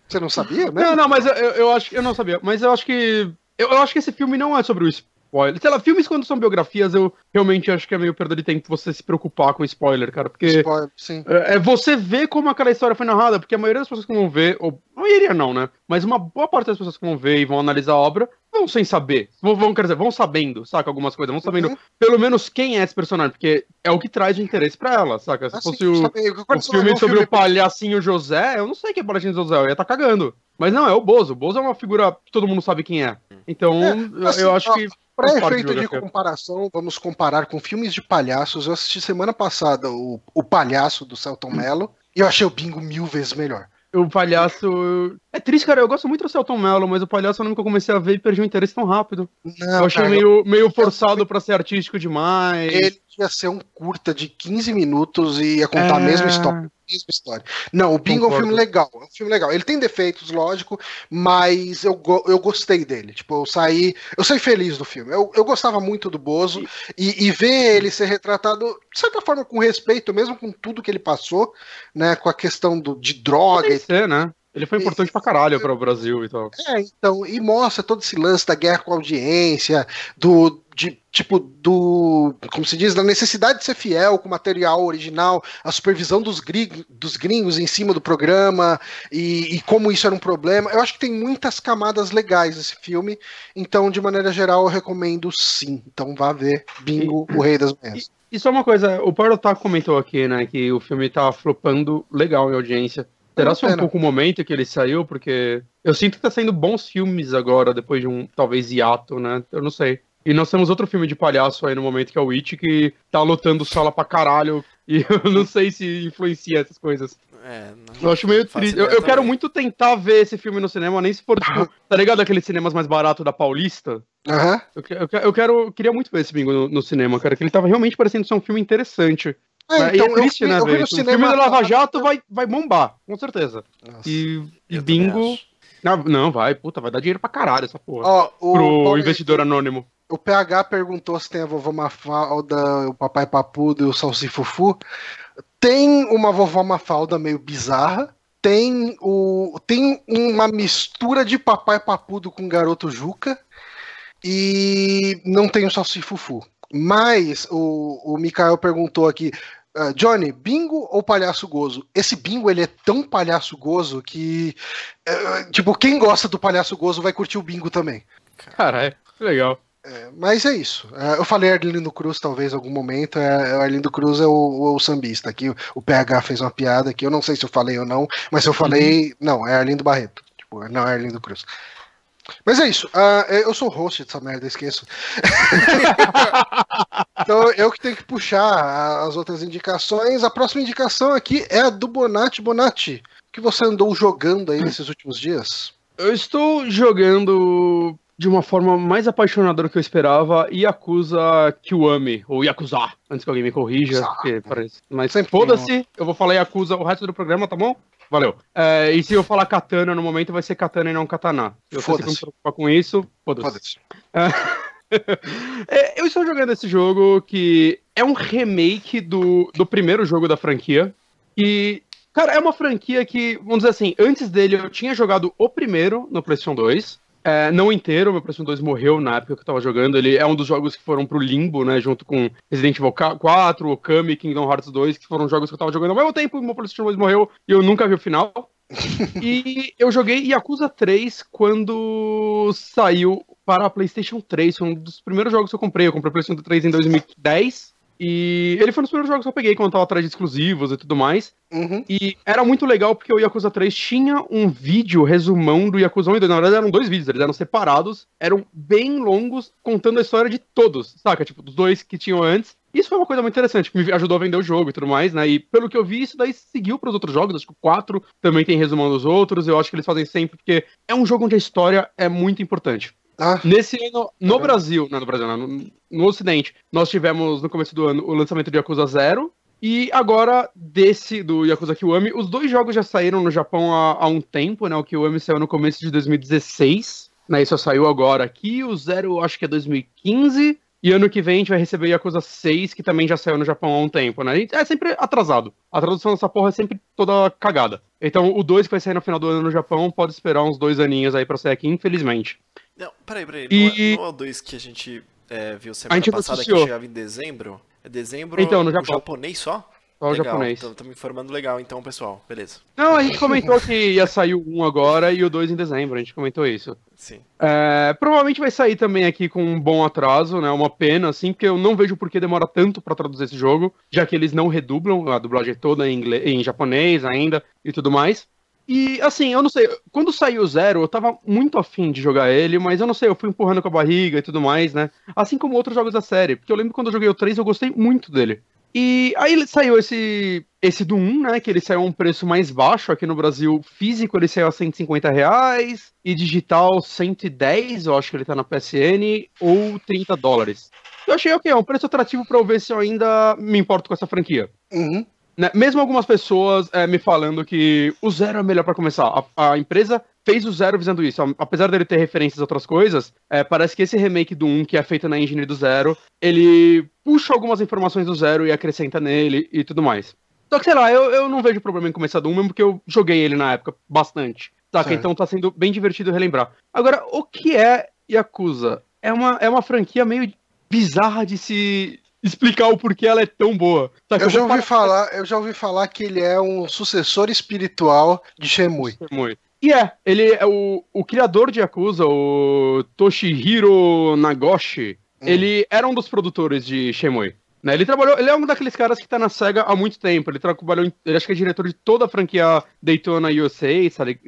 Você não sabia, né? Não, não, mas eu, eu acho eu não sabia. Mas eu acho que. Eu, eu acho que esse filme não é sobre o spoiler. Sei lá, filmes quando são biografias, eu realmente acho que é meio perda de tempo você se preocupar com spoiler, cara. Porque. Spoiler, sim. É, é você ver como aquela história foi narrada, porque a maioria das pessoas que vão ver, ou a maioria não, né? Mas uma boa parte das pessoas que vão ver e vão analisar a obra vão sem saber. Vão, vão quer dizer, vão sabendo, saca? Algumas coisas, vão sabendo uhum. pelo menos quem é esse personagem, porque é o que traz de interesse pra ela, saca? Se ah, fosse o, o filme sobre o palhacinho José, eu não sei quem é o palhacinho José, eu ia estar tá cagando. Mas não, é o Bozo. O Bozo é uma figura que todo mundo sabe quem é. Então, é, assim, eu acho ó, que. Para efeito de, de comparação, vamos comparar com filmes de palhaços. Eu assisti semana passada o, o Palhaço do Celton Mello e eu achei o Bingo mil vezes melhor. O palhaço. É triste, cara. Eu gosto muito do Celton Mello, mas o palhaço eu nunca comecei a ver e perdi o interesse tão rápido. Não, eu achei cara, meio, meio forçado eu... para ser artístico demais. Ele ia ser um curta de 15 minutos e ia contar é... a mesma história mesma história. Não, o Bingo Concordo. é um filme legal. É um filme legal. Ele tem defeitos, lógico, mas eu, eu gostei dele. Tipo, eu saí. Eu saí feliz do filme. Eu, eu gostava muito do Bozo e, e ver ele ser retratado, de certa forma, com respeito, mesmo com tudo que ele passou, né? Com a questão do, de droga. Tem que ser, né? Ele foi importante e, pra caralho para o Brasil e tal. É, então, e mostra todo esse lance da guerra com a audiência, do, de tipo do como se diz da necessidade de ser fiel com o material original a supervisão dos, gringos, dos gringos em cima do programa e, e, como isso era um problema eu acho que tem muitas camadas legais esse filme então de maneira geral eu recomendo sim então vá ver Bingo o Rei das Manhãs e, e só uma coisa o Paulo tá comentou aqui né que o filme tá flopando legal em audiência Será só um pouco o momento que ele saiu? Porque eu sinto que tá saindo bons filmes agora, depois de um, talvez, hiato, né? Eu não sei. E nós temos outro filme de palhaço aí no momento, que é o It, que tá lotando sala pra caralho. E eu não sei se influencia essas coisas. É, não, eu acho meio triste. Eu, eu quero muito tentar ver esse filme no cinema, nem se for, tipo, tá ligado aqueles cinemas mais baratos da Paulista? Aham. Eu, eu, eu, quero, eu queria muito ver esse bingo no, no, cinema, cara, que ele tava realmente parecendo ser um filme interessante. É, né? então, e é triste, né, velho? O filme do Lava Jato vai, vai bombar, com certeza. Nossa, e, e bingo. Não, não, vai, puta, vai dar dinheiro pra caralho essa porra. Ó, o pro Paulo, investidor anônimo. O PH perguntou se tem a vovó Mafalda, o papai Papudo e o Salsifufu. Tem uma vovó Mafalda meio bizarra. Tem, o, tem uma mistura de papai Papudo com garoto Juca. E não tem o Salsifufu. Mas o, o Mikael perguntou aqui: Uh, Johnny, bingo ou palhaço gozo? Esse bingo ele é tão palhaço gozo que, uh, tipo, quem gosta do palhaço gozo vai curtir o bingo também. Caralho, legal. É, mas é isso. Uh, eu falei Arlindo Cruz, talvez, em algum momento. É, o Arlindo Cruz é o, o, o sambista. Aqui o PH fez uma piada aqui. Eu não sei se eu falei ou não, mas eu falei. Uhum. Não, é Arlindo Barreto. Tipo, não é Arlindo Cruz. Mas é isso. Uh, eu sou host dessa merda, esqueço. então eu que tenho que puxar as outras indicações. A próxima indicação aqui é a do Bonatti. Bonatti, o que você andou jogando aí nesses últimos dias? Eu estou jogando de uma forma mais apaixonada do que eu esperava Yakuza Kiwami, ou Yakuza, antes que alguém me corrija, parece. Mas foda-se, eu vou falar Yakuza o resto do programa, tá bom? Valeu. É, e se eu falar katana no momento, vai ser katana e não katana. Se você se preocupar com isso, foda-se. Foda é, eu estou jogando esse jogo que é um remake do, do primeiro jogo da franquia. E, cara, é uma franquia que, vamos dizer assim, antes dele eu tinha jogado o primeiro no PlayStation 2. É, não inteiro, meu PlayStation 2 morreu na época que eu tava jogando. Ele é um dos jogos que foram pro limbo, né? Junto com Resident Evil 4, Okami Kingdom Hearts 2, que foram jogos que eu tava jogando ao mesmo tempo. Meu PlayStation 2 morreu e eu nunca vi o final. e eu joguei Yakuza 3 quando saiu para a PlayStation 3. Foi um dos primeiros jogos que eu comprei. Eu comprei o PlayStation 3 em 2010. E ele foi um dos primeiros jogos que eu peguei quando eu tava atrás de exclusivos e tudo mais. Uhum. E era muito legal porque o Yakuza 3 tinha um vídeo resumão do Yakuza 1 e 2. Na verdade, eram dois vídeos, eles eram separados, eram bem longos, contando a história de todos, saca? Tipo, dos dois que tinham antes. Isso foi uma coisa muito interessante, que me ajudou a vender o jogo e tudo mais, né? E pelo que eu vi, isso daí seguiu para os outros jogos. Acho que o 4 também tem resumão dos outros. Eu acho que eles fazem sempre, porque é um jogo onde a história é muito importante. Ah. Nesse ano, no Brasil, não no Brasil, não, no, no Ocidente, nós tivemos no começo do ano o lançamento de Yakuza Zero. E agora, desse, do Yakuza Kiwami, os dois jogos já saíram no Japão há, há um tempo, né? O Kiwami saiu no começo de 2016, né? Isso saiu agora aqui. O Zero, acho que é 2015. E ano que vem a gente vai receber Yakuza 6, que também já saiu no Japão há um tempo, né? É sempre atrasado. A tradução dessa porra é sempre toda cagada. Então, o 2 que vai sair no final do ano no Japão, pode esperar uns dois aninhos aí pra sair aqui, infelizmente. Não, peraí, peraí. E... Não é o 2 que a gente é, viu semana passada que chegava em dezembro? É dezembro então, no Japão. japonês só? Só o japonês. Me informando legal então, pessoal. Beleza. Não, a gente comentou que ia sair o 1 agora e o 2 em dezembro. A gente comentou isso. Sim. É, provavelmente vai sair também aqui com um bom atraso, né? Uma pena, assim, porque eu não vejo por que demora tanto para traduzir esse jogo, já que eles não redublam a dublagem é toda em, inglês, em japonês ainda e tudo mais. E assim, eu não sei, quando saiu o Zero, eu tava muito afim de jogar ele, mas eu não sei, eu fui empurrando com a barriga e tudo mais, né? Assim como outros jogos da série, porque eu lembro quando eu joguei o 3, eu gostei muito dele. E aí saiu esse esse do 1, né? Que ele saiu a um preço mais baixo aqui no Brasil. Físico ele saiu a 150 reais. E digital 110, eu acho que ele tá na PSN, ou 30 dólares. Eu achei ok, é um preço atrativo pra eu ver se eu ainda me importo com essa franquia. Uhum. Né? Mesmo algumas pessoas é, me falando que o zero é melhor para começar. A, a, empresa fez o zero visando isso. Apesar dele ter referências a outras coisas, é, parece que esse remake do 1, que é feito na engine do zero, ele puxa algumas informações do zero e acrescenta nele e tudo mais. Só que, sei lá, eu, eu não vejo problema em começar do 1, mesmo porque eu joguei ele na época bastante. Saca? Certo. Então tá sendo bem divertido relembrar. Agora, o que é Yakuza? É uma, é uma franquia meio bizarra de se explicar o porquê ela é tão boa. Saca? Eu já ouvi falar, eu já ouvi falar que ele é um sucessor espiritual de Shemui. Shemui. E é, ele é o, o criador de Yakuza, o Toshihiro Nagoshi, hum. ele era um dos produtores de Shemui. Né? Ele trabalhou, ele é um daqueles caras que tá na SEGA há muito tempo. Ele trabalhou, ele acho que é diretor de toda a franquia Daytona USA,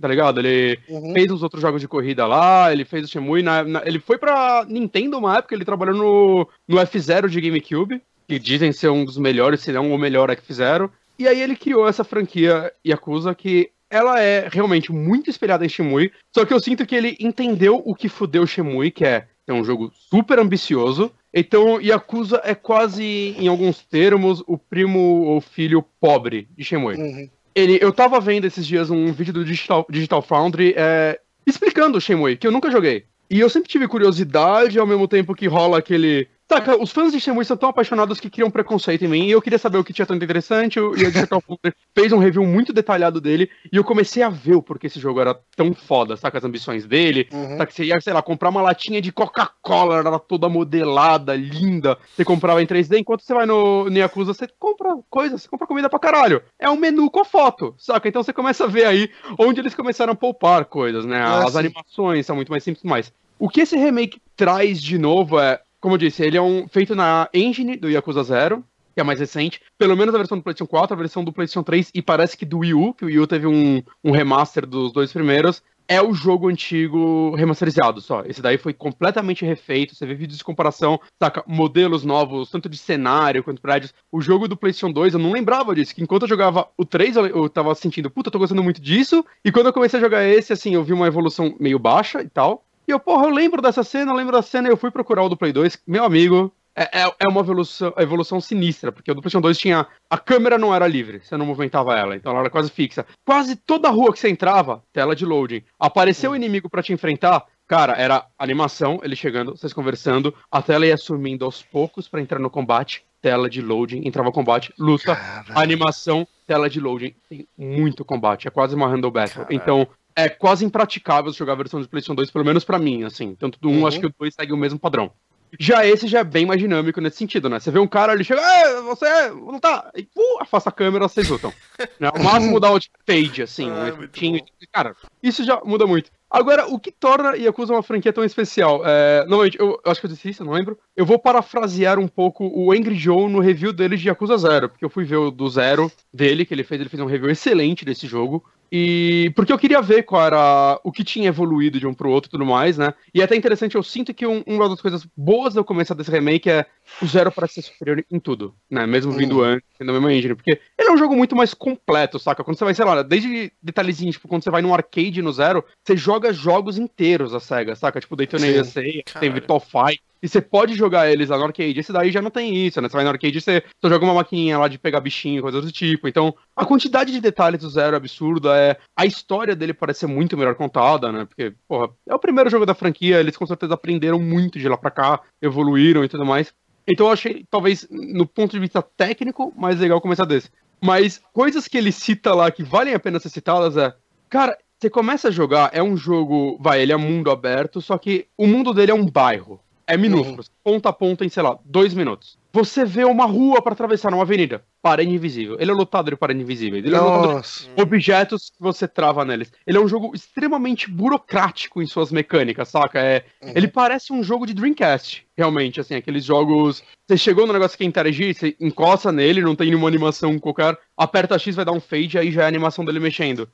tá ligado? Ele uhum. fez uns outros jogos de corrida lá, ele fez o Shemui, na, na, ele foi pra Nintendo uma época, ele trabalhou no, no F0 de GameCube, que dizem ser um dos melhores, se não o melhor é que fizeram. E aí ele criou essa franquia Yakuza que ela é realmente muito espelhada em Shemui, só que eu sinto que ele entendeu o que fudeu Shemui, que é é um jogo super ambicioso. Então, Yakuza é quase, em alguns termos, o primo ou filho pobre de Shemui. Uhum. Ele, eu tava vendo esses dias um vídeo do Digital, Digital Foundry é, explicando o Shemui, que eu nunca joguei. E eu sempre tive curiosidade, ao mesmo tempo que rola aquele Saca, os fãs de Shenmue são tão apaixonados que criam preconceito em mim, e eu queria saber o que tinha tanto interessante, e a Digital fez um review muito detalhado dele, e eu comecei a ver o porquê esse jogo era tão foda, saca, as ambições dele, uhum. saca, você ia, sei lá, comprar uma latinha de Coca-Cola, era toda modelada, linda, você comprava em 3D, enquanto você vai no, no Yakuza, você compra coisas, você compra comida pra caralho, é um menu com a foto, saca, então você começa a ver aí onde eles começaram a poupar coisas, né, ah, as sim. animações são muito mais simples, mais. O que esse remake traz de novo é como eu disse, ele é um feito na engine do Yakuza 0, que é mais recente. Pelo menos a versão do PlayStation 4, a versão do PlayStation 3 e parece que do Wii U, que o Wii U teve um, um remaster dos dois primeiros. É o jogo antigo remasterizado só. Esse daí foi completamente refeito. Você vê vídeos de comparação, saca? Modelos novos, tanto de cenário quanto prédios. O jogo do PlayStation 2, eu não lembrava disso. Que enquanto eu jogava o 3, eu, eu tava sentindo, puta, eu tô gostando muito disso. E quando eu comecei a jogar esse, assim, eu vi uma evolução meio baixa e tal. E eu, porra, eu lembro dessa cena, eu lembro da cena, e eu fui procurar o do Play 2, meu amigo, é, é, é uma evolução, evolução sinistra, porque o do PlayStation 2 tinha. A câmera não era livre, você não movimentava ela, então ela era quase fixa. Quase toda rua que você entrava, tela de loading. Apareceu o um inimigo para te enfrentar, cara, era animação, ele chegando, vocês conversando, a tela ia sumindo aos poucos para entrar no combate, tela de loading, entrava combate, luta, Caramba. animação, tela de loading. Tem muito combate, é quase uma handle battle. Caramba. Então, é quase impraticável jogar a versão de PlayStation 2, pelo menos para mim, assim. Tanto do 1, uhum. acho que o 2 segue o mesmo padrão. Já esse já é bem mais dinâmico nesse sentido, né? Você vê um cara, ele chega, ah, você não tá. E, uh, afasta a câmera, vocês lutam. né? O máximo dá page, assim, ah, um efeitinho. Cara, isso já muda muito. Agora, o que torna Yakuza uma franquia tão especial? É, normalmente, eu, eu, acho que eu disse isso, não lembro. Eu vou parafrasear um pouco o Angry Joe no review dele de Yakuza Zero, porque eu fui ver o do Zero dele, que ele fez, ele fez um review excelente desse jogo. E porque eu queria ver qual era o que tinha evoluído de um pro outro e tudo mais, né? E é até interessante, eu sinto que um, uma das coisas boas do começo desse remake é o Zero parece ser superior em tudo, né? Mesmo vindo uhum. antes, da mesma engine. Porque ele é um jogo muito mais completo, saca? Quando você vai, sei lá, desde detalhezinhos, tipo, quando você vai num arcade no Zero, você joga jogos inteiros a SEGA, saca? Tipo, Daytona USA, tem Virtual Fight, e você pode jogar eles lá no arcade. Esse daí já não tem isso, né? Você vai no arcade e você joga uma maquininha lá de pegar bichinho, coisas do tipo. Então, a quantidade de detalhes do Zero é absurda. É... A história dele parece ser muito melhor contada, né? Porque, porra, é o primeiro jogo da franquia, eles com certeza aprenderam muito de lá pra cá, evoluíram e tudo mais. Então eu achei, talvez, no ponto de vista técnico, mais legal começar desse. Mas coisas que ele cita lá que valem a pena ser citadas é. Cara, você começa a jogar, é um jogo. Vai, ele é mundo aberto, só que o mundo dele é um bairro. É minúsculo. Uhum. Ponta a ponta em, sei lá, dois minutos. Você vê uma rua para atravessar, uma avenida. Parede invisível. Ele é lotado de parede invisível. Ele é lotado de objetos que você trava neles. Ele é um jogo extremamente burocrático em suas mecânicas, saca? É, uhum. Ele parece um jogo de Dreamcast, realmente, assim, aqueles jogos. Você chegou no negócio que quer interagir, você encosta nele, não tem nenhuma animação qualquer, aperta X, vai dar um fade, aí já é a animação dele mexendo.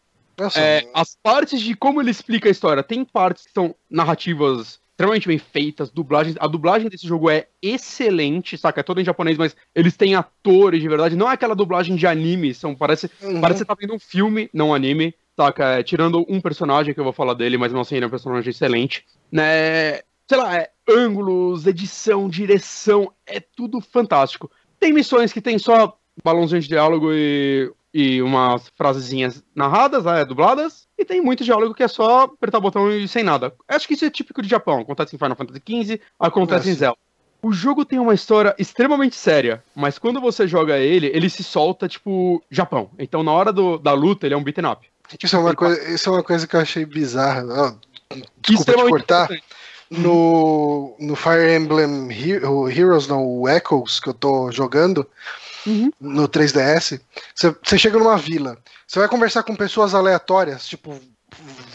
É, as partes de como ele explica a história, tem partes que são narrativas extremamente bem feitas, dublagens. A dublagem desse jogo é excelente, saca? É toda em japonês, mas eles têm atores de verdade. Não é aquela dublagem de anime, são, parece, uhum. parece que você tá vendo um filme, não anime, saca? É, tirando um personagem que eu vou falar dele, mas não assim, ele é um personagem excelente. Né? Sei lá, é, ângulos, edição, direção, é tudo fantástico. Tem missões que tem só balãozinho de diálogo e e umas frasezinhas narradas, né, dubladas, e tem muito diálogo que é só apertar o botão e sem nada. Acho que isso é típico de Japão. Acontece em Final Fantasy XV, acontece em Zelda. o jogo tem uma história extremamente séria, mas quando você joga ele, ele se solta, tipo, Japão. Então, na hora do, da luta, ele é um beat'em up. Isso é, uma coisa, isso é uma coisa que eu achei bizarra. Oh, desculpa te cortar. No, no Fire Emblem Heroes, não, o Echoes, que eu tô jogando, uhum. no 3DS, você chega numa vila, você vai conversar com pessoas aleatórias, tipo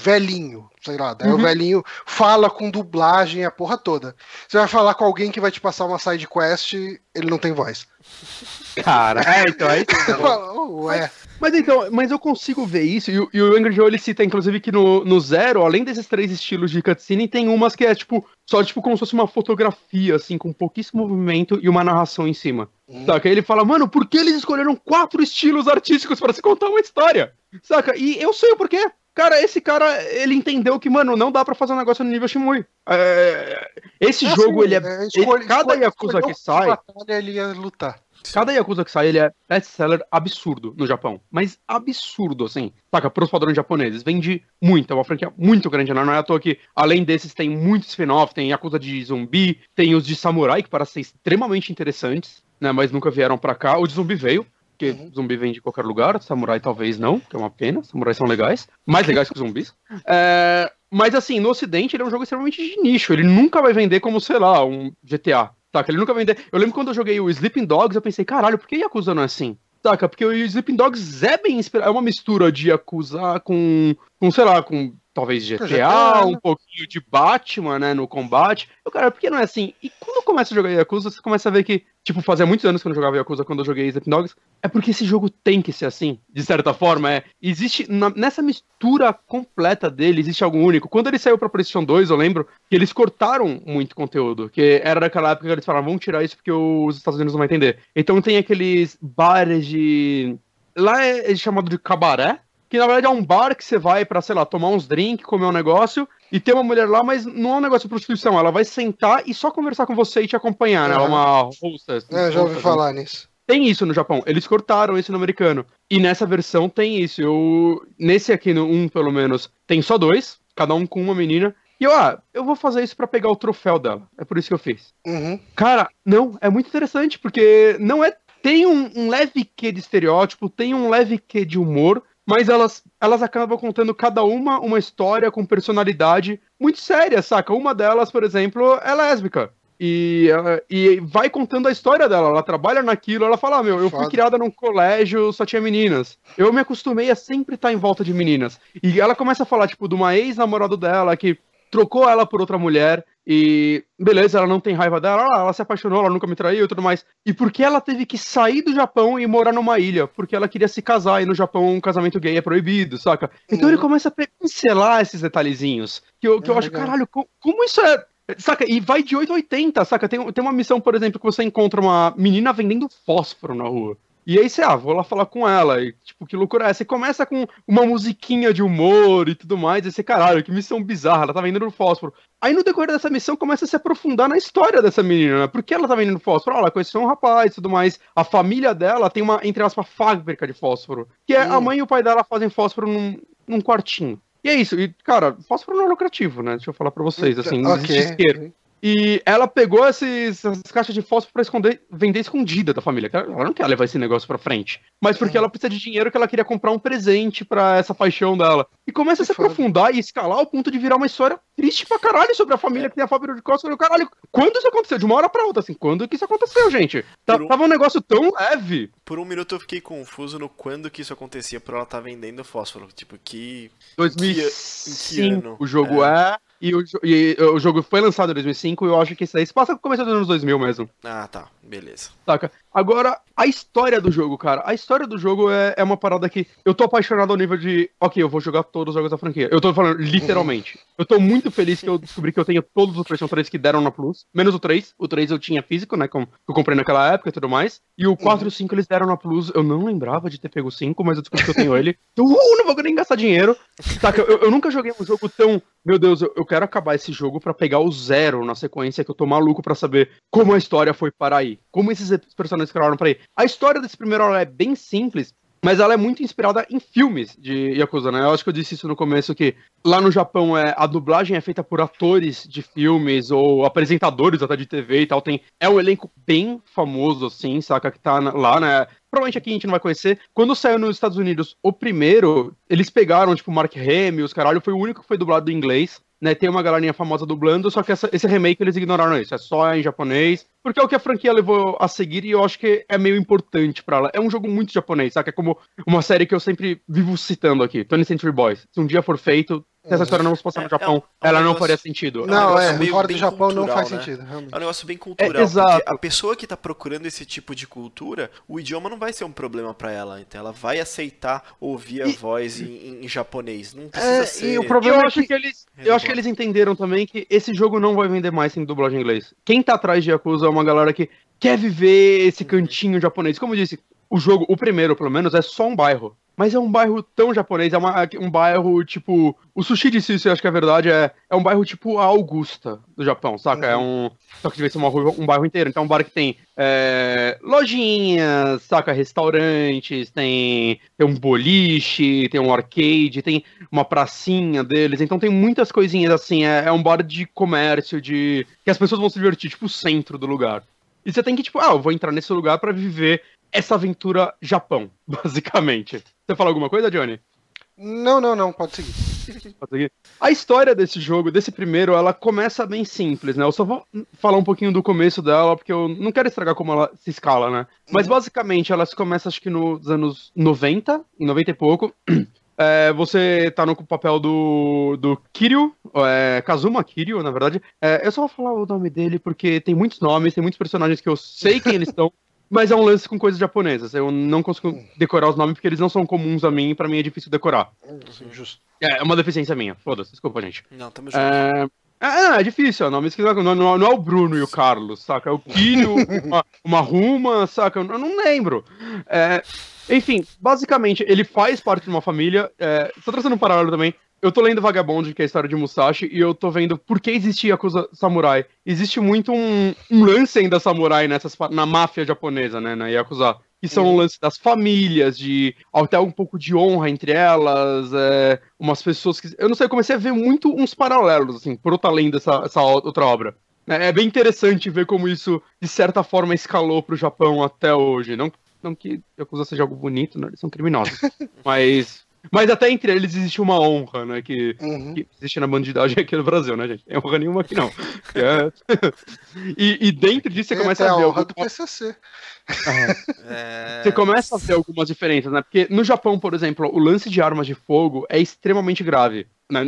velhinho, sei lá, daí uhum. o velhinho fala com dublagem a porra toda. Você vai falar com alguém que vai te passar uma side quest, ele não tem voz. Cara, é, então aí. Ué. Mas então, mas eu consigo ver isso, e, e o Angry Joe ele cita, inclusive, que no, no Zero, além desses três estilos de cutscene, tem umas que é tipo, só tipo como se fosse uma fotografia, assim, com pouquíssimo movimento e uma narração em cima. Hum. Saca? Aí ele fala, mano, por que eles escolheram quatro estilos artísticos para se contar uma história? Saca? E eu sei o porquê. Cara, esse cara, ele entendeu que, mano, não dá para fazer um negócio no nível Shimui. É, esse é jogo, assim, ele é. é escolhe, ele, cada Yakuza que sai. Batalha, ele ia lutar. Cada Yakuza que sai, ele é best-seller absurdo no Japão. Mas absurdo, assim. Saca, pros padrões japoneses. Vende muito, é uma franquia muito grande. Não é à toa que, além desses, tem muitos spin-off. Tem Yakuza de zumbi, tem os de samurai, que parecem ser extremamente interessantes, né? Mas nunca vieram para cá. O de zumbi veio, porque uhum. zumbi vem de qualquer lugar, samurai talvez não, que é uma pena, samurais são legais, mais legais que os zumbis. É, mas assim, no ocidente ele é um jogo extremamente de nicho, ele nunca vai vender como, sei lá, um GTA, saca? Ele nunca vai vender... Eu lembro quando eu joguei o Sleeping Dogs, eu pensei, caralho, por que Yakuza não é assim? Saca? Porque o Sleeping Dogs é bem inspirado, é uma mistura de Yakuza com, com sei lá, com talvez GTA, um pouquinho de Batman, né, no combate. Eu, cara, por que não é assim? E quando começa a jogar Yakuza, você começa a ver que, tipo, fazia muitos anos que eu não jogava Yakuza quando eu joguei Dogs, é porque esse jogo tem que ser assim, de certa forma, é. Existe, na, nessa mistura completa dele, existe algo único. Quando ele saiu pra PlayStation 2, eu lembro que eles cortaram muito conteúdo, que era daquela época que eles falavam, vamos tirar isso porque os Estados Unidos não vão entender. Então tem aqueles bares de... Lá é chamado de cabaré, que na verdade é um bar que você vai para sei lá, tomar uns drinks, comer um negócio, e tem uma mulher lá, mas não é um negócio de prostituição, ela vai sentar e só conversar com você e te acompanhar, né? Ela é uma hostess. É, já ouvi falar nisso. Tem isso no Japão, eles cortaram isso no americano. E nessa versão tem isso. Eu, nesse aqui, no um pelo menos, tem só dois, cada um com uma menina. E eu, ah, eu vou fazer isso para pegar o troféu dela. É por isso que eu fiz. Uhum. Cara, não, é muito interessante, porque não é. Tem um, um leve quê de estereótipo, tem um leve quê de humor, mas elas, elas acabam contando cada uma uma história com personalidade muito séria, saca? Uma delas, por exemplo, é lésbica. E, e vai contando a história dela. Ela trabalha naquilo, ela fala: ah, Meu, eu fui criada num colégio, só tinha meninas. Eu me acostumei a sempre estar em volta de meninas. E ela começa a falar, tipo, de uma ex-namorada dela que trocou ela por outra mulher. E beleza, ela não tem raiva dela, ela se apaixonou, ela nunca me traiu e tudo mais. E por que ela teve que sair do Japão e morar numa ilha? Porque ela queria se casar e no Japão um casamento gay é proibido, saca? Então ele começa a pincelar esses detalhezinhos. Que eu, que é eu acho, caralho, como, como isso é Saca, e vai de 8 a 80, saca? Tem, tem uma missão, por exemplo, que você encontra uma menina vendendo fósforo na rua. E aí você, ah, vou lá falar com ela. E, tipo, que loucura é? Você começa com uma musiquinha de humor e tudo mais. E você, caralho, que missão bizarra, ela tá vendendo fósforo. Aí no decorrer dessa missão começa a se aprofundar na história dessa menina, né? Por que ela tá vendendo fósforo? Ah, ela conheceu um rapaz e tudo mais. A família dela tem uma, entre aspas, fábrica de fósforo. Que é hum. a mãe e o pai dela fazem fósforo num, num quartinho. E é isso. E, cara, fósforo não é lucrativo, né? Deixa eu falar pra vocês, assim, okay. existe isqueiro. E ela pegou esses, essas caixas de fósforo pra esconder, vender escondida da família. Ela não quer levar esse negócio pra frente. Mas porque ela precisa de dinheiro que ela queria comprar um presente para essa paixão dela. E começa a se aprofundar e escalar ao ponto de virar uma história triste pra caralho sobre a família que tem a fábrica de fósforo. Caralho, quando isso aconteceu? De uma hora pra outra, assim. Quando que isso aconteceu, gente? Um... Tava um negócio tão leve. Por um minuto eu fiquei confuso no quando que isso acontecia por ela estar tá vendendo fósforo. Tipo, que... 2005 que, que o jogo é... é e o, e o, jogo foi lançado em 2005 e eu acho que isso aí se passa no começo dos anos 2000 mesmo. Ah, tá. Beleza. Saca? Agora, a história do jogo, cara. A história do jogo é, é uma parada que eu tô apaixonado ao nível de, ok, eu vou jogar todos os jogos da franquia. Eu tô falando literalmente. Eu tô muito feliz que eu descobri que eu tenho todos os PlayStation 3 que deram na Plus, menos o 3. O 3 eu tinha físico, né, como eu comprei naquela época e tudo mais. E o 4 e o 5 eles deram na Plus. Eu não lembrava de ter pego o 5, mas eu descobri que eu tenho ele. Então, uh, não vou nem gastar dinheiro. Saca? Eu, eu nunca joguei um jogo tão, meu Deus, eu, eu quero acabar esse jogo para pegar o zero na sequência que eu tô maluco para saber como a história foi para aí. Como esses personagens criaram para aí. A história desse primeiro é bem simples, mas ela é muito inspirada em filmes de Yakuza, né? Eu acho que eu disse isso no começo, que lá no Japão é, a dublagem é feita por atores de filmes ou apresentadores até de TV e tal. Tem, é um elenco bem famoso, assim, saca? Que tá lá, né? Provavelmente aqui a gente não vai conhecer. Quando saiu nos Estados Unidos o primeiro, eles pegaram, tipo, Mark Hamill, os caralho, foi o único que foi dublado em inglês né, tem uma galerinha famosa dublando, só que essa, esse remake eles ignoraram isso, é só em japonês, porque é o que a franquia levou a seguir e eu acho que é meio importante para ela. É um jogo muito japonês, sabe? É como uma série que eu sempre vivo citando aqui, 20 Century Boys. Se um dia for feito, se essa história não fosse passar no Japão, é, é um, é um ela negócio... não faria sentido. Não, é, um fora do Japão cultural, não faz né? sentido. Realmente. É um negócio bem cultural. exato. a pessoa que tá procurando esse tipo de cultura, o idioma não vai ser um problema para ela. Então ela vai aceitar ouvir a e... voz em, em, japonês. Não precisa ser. E o problema eu acho que eles, eu acho que eles entenderam também que esse jogo não vai vender mais sem dublagem em inglês. Quem tá atrás de Yakuza é uma galera que quer viver esse cantinho japonês. Como eu disse, o jogo, o primeiro pelo menos, é só um bairro. Mas é um bairro tão japonês, é uma, um bairro tipo. O sushi de isso, eu acho que é verdade, é, é um bairro tipo a Augusta do Japão, saca? É uhum. É um. Só que devia ser uma rua, um bairro inteiro. Então é um bar que tem é, lojinhas, saca? Restaurantes, tem, tem um boliche, tem um arcade, tem uma pracinha deles. Então tem muitas coisinhas assim. É, é um bar de comércio, de. que as pessoas vão se divertir, tipo, o centro do lugar. E você tem que, tipo, ah, eu vou entrar nesse lugar para viver essa aventura Japão, basicamente. Você fala alguma coisa, Johnny? Não, não, não, pode seguir. Pode seguir. A história desse jogo, desse primeiro, ela começa bem simples, né? Eu só vou falar um pouquinho do começo dela, porque eu não quero estragar como ela se escala, né? Mas uhum. basicamente ela se começa, acho que nos anos 90, em 90 e pouco. É, você tá no papel do, do Kiryu, é, Kazuma Kiryu, na verdade. É, eu só vou falar o nome dele porque tem muitos nomes, tem muitos personagens que eu sei quem eles são. Mas é um lance com coisas japonesas. Eu não consigo decorar os nomes porque eles não são comuns a mim e pra mim é difícil decorar. Justo. É, é uma deficiência minha. Foda-se, desculpa, gente. Não, tamo junto. É... É, é difícil, é nome esquisito. Não, não, não, é o Bruno e o Carlos, saca? É o Quírio, uma, uma Ruma, saca? Eu não lembro. É, enfim, basicamente, ele faz parte de uma família. É, tô trazendo um paralelo também eu tô lendo Vagabond, que é a história de Musashi, e eu tô vendo por que existe Yakuza Samurai. Existe muito um, um lance ainda samurai nessas, na máfia japonesa, né, na Yakuza. Que são o lance das famílias, de até um pouco de honra entre elas, é, umas pessoas que. Eu não sei, eu comecei a ver muito uns paralelos, assim, por outra além dessa essa outra obra. É, é bem interessante ver como isso, de certa forma, escalou pro Japão até hoje. Não, não que Yakuza seja algo bonito, né? Eles são criminosos. Mas mas até entre eles existe uma honra, né? Que, uhum. que existe na bandidagem aqui no Brasil, né, gente? Tem honra nenhuma aqui, não. É... e, e, dentro disso você Tem começa a ver. A honra do PCC. É... Você começa a ver algumas diferenças, né? Porque no Japão, por exemplo, o lance de armas de fogo é extremamente grave. Né?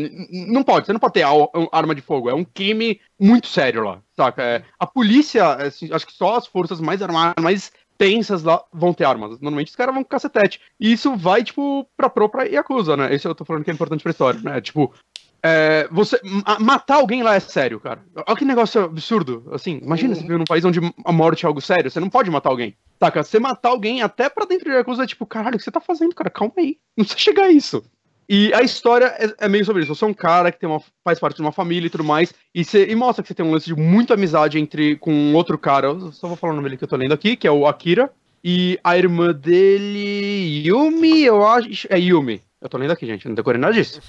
Não pode, você não pode ter arma de fogo. É um crime muito sério lá, saca? É, a polícia, assim, acho que só as forças mais armadas, mais tensas lá vão ter armas. Normalmente os caras vão com cacetete. E isso vai, tipo, pra própria Yakuza, né? Isso eu tô falando que é importante pra história, né? Tipo, é, você matar alguém lá é sério, cara. Olha que negócio absurdo. Assim, imagina uhum. você vive num país onde a morte é algo sério. Você não pode matar alguém. Taca, você matar alguém até pra dentro de Yakuza é tipo, caralho, o que você tá fazendo, cara? Calma aí. Não precisa chegar a isso. E a história é, é, meio sobre isso. Você é um cara que tem uma, faz parte de uma família e tudo mais. E, você, e mostra que você tem um lance de muita amizade entre com outro cara. Eu só vou falar o nome dele que eu tô lendo aqui, que é o Akira. E a irmã dele, Yumi, eu acho. É Yumi. Eu tô lendo aqui, gente, não decorei nada disso.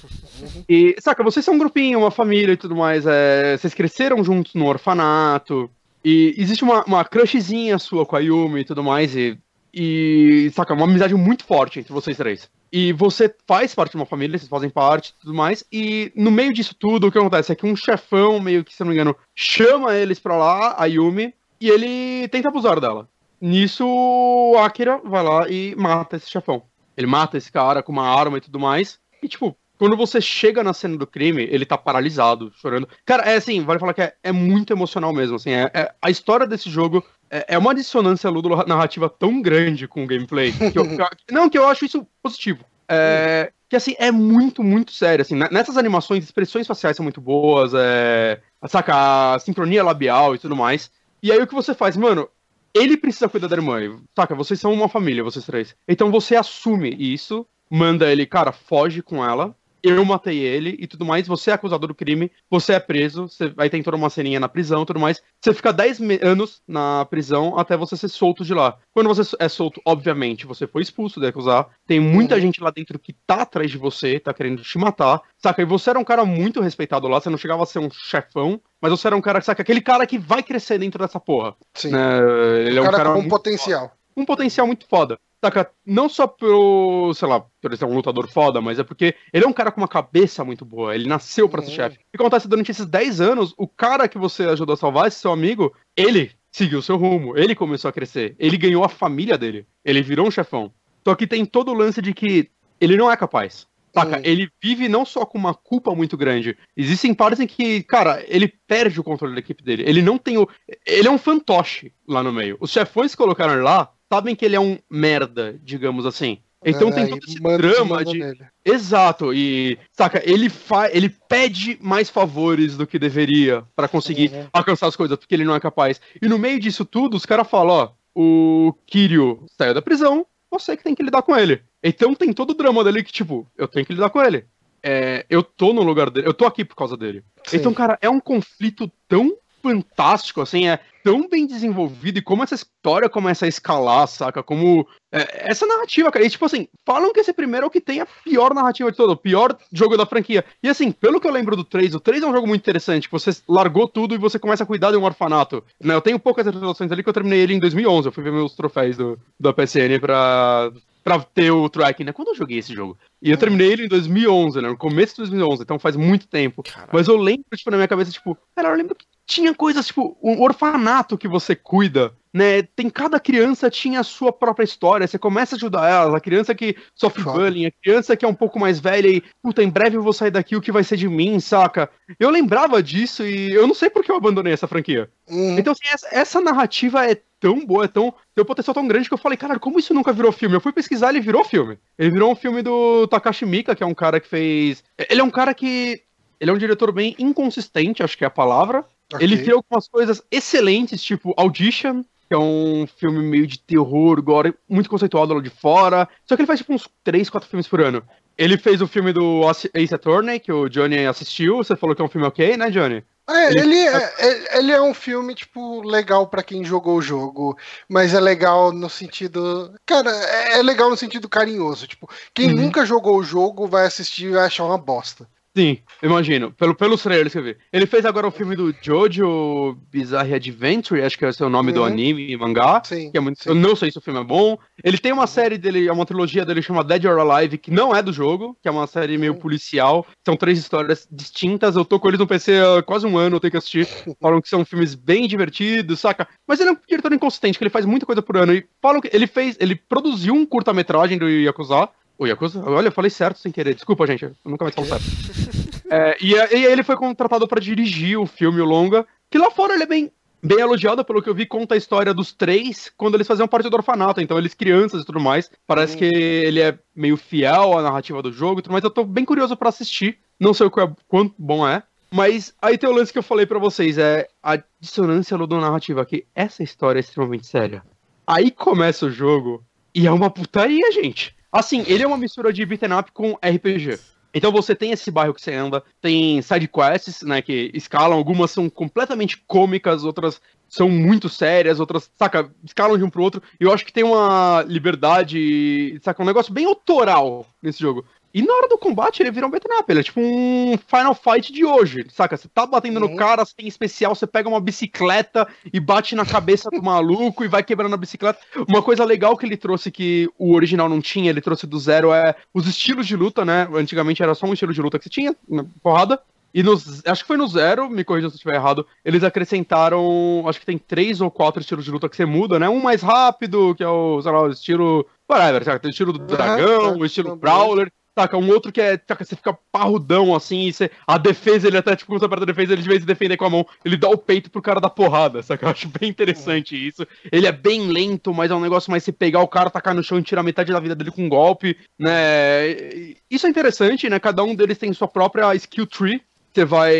E, saca, vocês são um grupinho, uma família e tudo mais. É, vocês cresceram juntos no orfanato. E existe uma, uma crushzinha sua com a Yumi e tudo mais. E, e, saca, uma amizade muito forte entre vocês três. E você faz parte de uma família, vocês fazem parte e tudo mais. E no meio disso tudo, o que acontece é que um chefão, meio que, se não me engano, chama eles pra lá, a Yumi, e ele tenta abusar dela. Nisso, o Akira vai lá e mata esse chefão. Ele mata esse cara com uma arma e tudo mais. E, tipo, quando você chega na cena do crime, ele tá paralisado, chorando. Cara, é assim, vale falar que é, é muito emocional mesmo, assim. É, é, a história desse jogo é, é uma dissonância ludo-narrativa tão grande com o gameplay. Que eu, não, que eu acho isso positivo. É, que assim, é muito, muito sério. Assim, nessas animações, expressões faciais são muito boas, é, saca, a sincronia labial e tudo mais. E aí o que você faz, mano? Ele precisa cuidar da irmã. Saca, vocês são uma família, vocês três. Então você assume isso, manda ele, cara, foge com ela. Eu matei ele e tudo mais, você é acusado do crime, você é preso, você vai ter toda uma ceninha na prisão e tudo mais. Você fica 10 anos na prisão até você ser solto de lá. Quando você é solto, obviamente, você foi expulso de acusar. Tem muita uhum. gente lá dentro que tá atrás de você, tá querendo te matar. Saca? E você era um cara muito respeitado lá, você não chegava a ser um chefão, mas você era um cara, saca? Aquele cara que vai crescer dentro dessa porra. Sim. Né? Ele é um cara, cara com um potencial. Foda. Um potencial muito foda. Saca? Não só pro, sei lá, por ele ser um lutador foda, mas é porque ele é um cara com uma cabeça muito boa. Ele nasceu pra ser uhum. chefe. E acontece durante esses 10 anos, o cara que você ajudou a salvar, esse seu amigo, ele seguiu seu rumo. Ele começou a crescer. Ele ganhou a família dele. Ele virou um chefão. Só que tem todo o lance de que ele não é capaz. Saca? Ele vive não só com uma culpa muito grande. Existem partes em que, cara, ele perde o controle da equipe dele. Ele não tem o. Ele é um fantoche lá no meio. Os chefões que colocaram lá sabem que ele é um merda, digamos assim. Então é, tem todo esse drama de. Nele. Exato, e saca, ele fa... ele pede mais favores do que deveria para conseguir uhum. alcançar as coisas, porque ele não é capaz. E no meio disso tudo, os caras falam, ó, o Kiryu saiu da prisão, você que tem que lidar com ele. Então tem todo o drama dele que, tipo, eu tenho que lidar com ele. É, eu tô no lugar dele, eu tô aqui por causa dele. Sim. Então, cara, é um conflito tão fantástico, assim, é tão bem desenvolvido e como essa história começa a escalar, saca? Como é, essa narrativa, cara. E tipo assim, falam que esse primeiro é o que tem a pior narrativa de todo, o pior jogo da franquia. E assim, pelo que eu lembro do 3, o 3 é um jogo muito interessante, que você largou tudo e você começa a cuidar de um orfanato. Né? Eu tenho poucas realizações ali que eu terminei ele em 2011, eu fui ver meus troféus do, do PSN pra, pra ter o tracking, né? Quando eu joguei esse jogo? E eu terminei ele em 2011, né? No começo de 2011, então faz muito tempo. Mas eu lembro, tipo, na minha cabeça, tipo, cara, eu lembro que tinha coisas tipo um orfanato que você cuida, né? Tem cada criança tinha a sua própria história. Você começa a ajudar elas, a criança que sofre bullying, a criança que é um pouco mais velha e, puta, em breve eu vou sair daqui, o que vai ser de mim, saca? Eu lembrava disso e eu não sei por que eu abandonei essa franquia. Uhum. Então, assim, essa, essa, narrativa é tão boa, é tão. tem um potencial tão grande que eu falei, cara, como isso nunca virou filme? Eu fui pesquisar, ele virou filme. Ele virou um filme do Takashi Mika, que é um cara que fez. Ele é um cara que. Ele é um diretor bem inconsistente, acho que é a palavra. Okay. Ele fez algumas coisas excelentes, tipo Audition, que é um filme meio de terror, agora muito conceituado lá de fora. Só que ele faz tipo uns 3, 4 filmes por ano. Ele fez o filme do Ace Attorney, que o Johnny assistiu. Você falou que é um filme ok, né, Johnny? É, ele, ele, é, ele é um filme, tipo, legal para quem jogou o jogo, mas é legal no sentido. Cara, é, é legal no sentido carinhoso. Tipo, quem uhum. nunca jogou o jogo vai assistir e vai achar uma bosta. Sim, imagino. Pelo, pelos trailers que eu vi. Ele fez agora o filme do Jojo Bizarre Adventure, acho que é o nome uhum. do anime e mangá. Sim, é muito. Eu não sei se o filme é bom. Ele tem uma série dele, é uma trilogia dele chamada Dead or Alive, que não é do jogo, que é uma série meio policial. São três histórias distintas. Eu tô com eles no PC há quase um ano, eu tenho que assistir. Falam que são filmes bem divertidos, saca? Mas ele é um diretor inconsistente, que ele faz muita coisa por ano. E falam que ele fez, ele produziu um curta-metragem do Yakuza o Yakuza? Olha, eu falei certo sem querer. Desculpa, gente. Eu nunca mais falo certo. é, e, e ele foi contratado para dirigir o filme o longa, que lá fora ele é bem, bem elogiado, pelo que eu vi, conta a história dos três quando eles faziam parte do orfanato, então eles crianças e tudo mais. Parece que ele é meio fiel à narrativa do jogo e tudo mais. Eu tô bem curioso para assistir. Não sei o quão, quão bom é. Mas aí tem o lance que eu falei para vocês, é a dissonância narrativa que essa história é extremamente séria. Aí começa o jogo e é uma putaria, gente. Assim, ele é uma mistura de beat'em up com RPG. Então você tem esse bairro que você anda, tem side quests, né, que escalam, algumas são completamente cômicas, outras são muito sérias, outras, saca, escalam de um pro outro. E eu acho que tem uma liberdade, saca, um negócio bem autoral nesse jogo. E na hora do combate ele vira um beat'em up, ele é tipo um Final Fight de hoje, saca? Você tá batendo uhum. no cara, você tem especial, você pega uma bicicleta e bate na cabeça do maluco e vai quebrando a bicicleta. Uma coisa legal que ele trouxe que o original não tinha, ele trouxe do zero, é os estilos de luta, né? Antigamente era só um estilo de luta que você tinha, porrada. E nos, acho que foi no zero, me corrija se eu estiver errado, eles acrescentaram, acho que tem três ou quatro estilos de luta que você muda, né? Um mais rápido, que é o, sei lá, o estilo, whatever, sabe? Tem o estilo do dragão, o estilo brawler, Saca, um outro que é, saca, você fica parrudão assim, e você, a defesa, ele até, tipo, aperta a defesa, ele de vez se defender com a mão, ele dá o peito pro cara dar porrada, saca? Eu acho bem interessante isso. Ele é bem lento, mas é um negócio mais se pegar o cara, tacar no chão e tirar metade da vida dele com um golpe, né? Isso é interessante, né? Cada um deles tem sua própria skill tree, você vai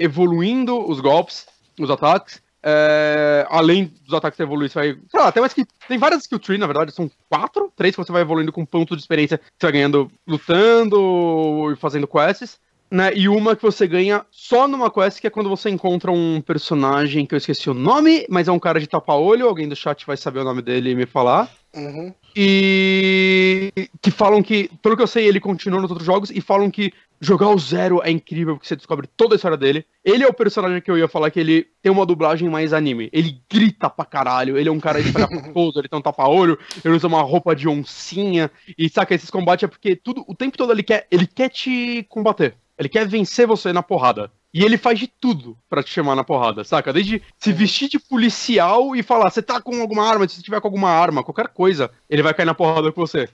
evoluindo os golpes, os ataques. É, além dos ataques evoluir, você vai. Sei lá, tem mais que. Tem várias skill tree, na verdade, são quatro três que você vai evoluindo com pontos de experiência que você vai ganhando lutando e fazendo quests né? E uma que você ganha só numa quest, que é quando você encontra um personagem que eu esqueci o nome, mas é um cara de tapa-olho, alguém do chat vai saber o nome dele e me falar. Uhum. E que falam que, pelo que eu sei, ele continua nos outros jogos e falam que jogar o Zero é incrível porque você descobre toda a história dele. Ele é o personagem que eu ia falar que ele tem uma dublagem mais anime. Ele grita pra caralho, ele é um cara pouso, ele tem um tapa-olho, ele usa uma roupa de oncinha. E saca, esses combates é porque tudo, o tempo todo ele quer, ele quer te combater. Ele quer vencer você na porrada. E ele faz de tudo para te chamar na porrada, saca? Desde se vestir de policial e falar, você tá com alguma arma, se você tiver com alguma arma, qualquer coisa, ele vai cair na porrada com você.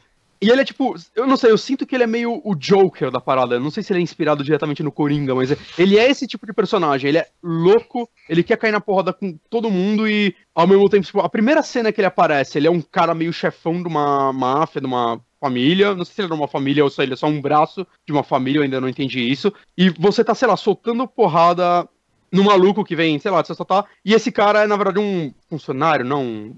E ele é tipo, eu não sei, eu sinto que ele é meio o Joker da parada. Não sei se ele é inspirado diretamente no Coringa, mas ele é esse tipo de personagem. Ele é louco, ele quer cair na porrada com todo mundo e, ao mesmo tempo, tipo, a primeira cena que ele aparece, ele é um cara meio chefão de uma máfia, de uma família. Não sei se ele era uma família ou se ele é só um braço de uma família, eu ainda não entendi isso. E você tá, sei lá, soltando porrada no maluco que vem, sei lá, você só tá. E esse cara é, na verdade, um funcionário, não.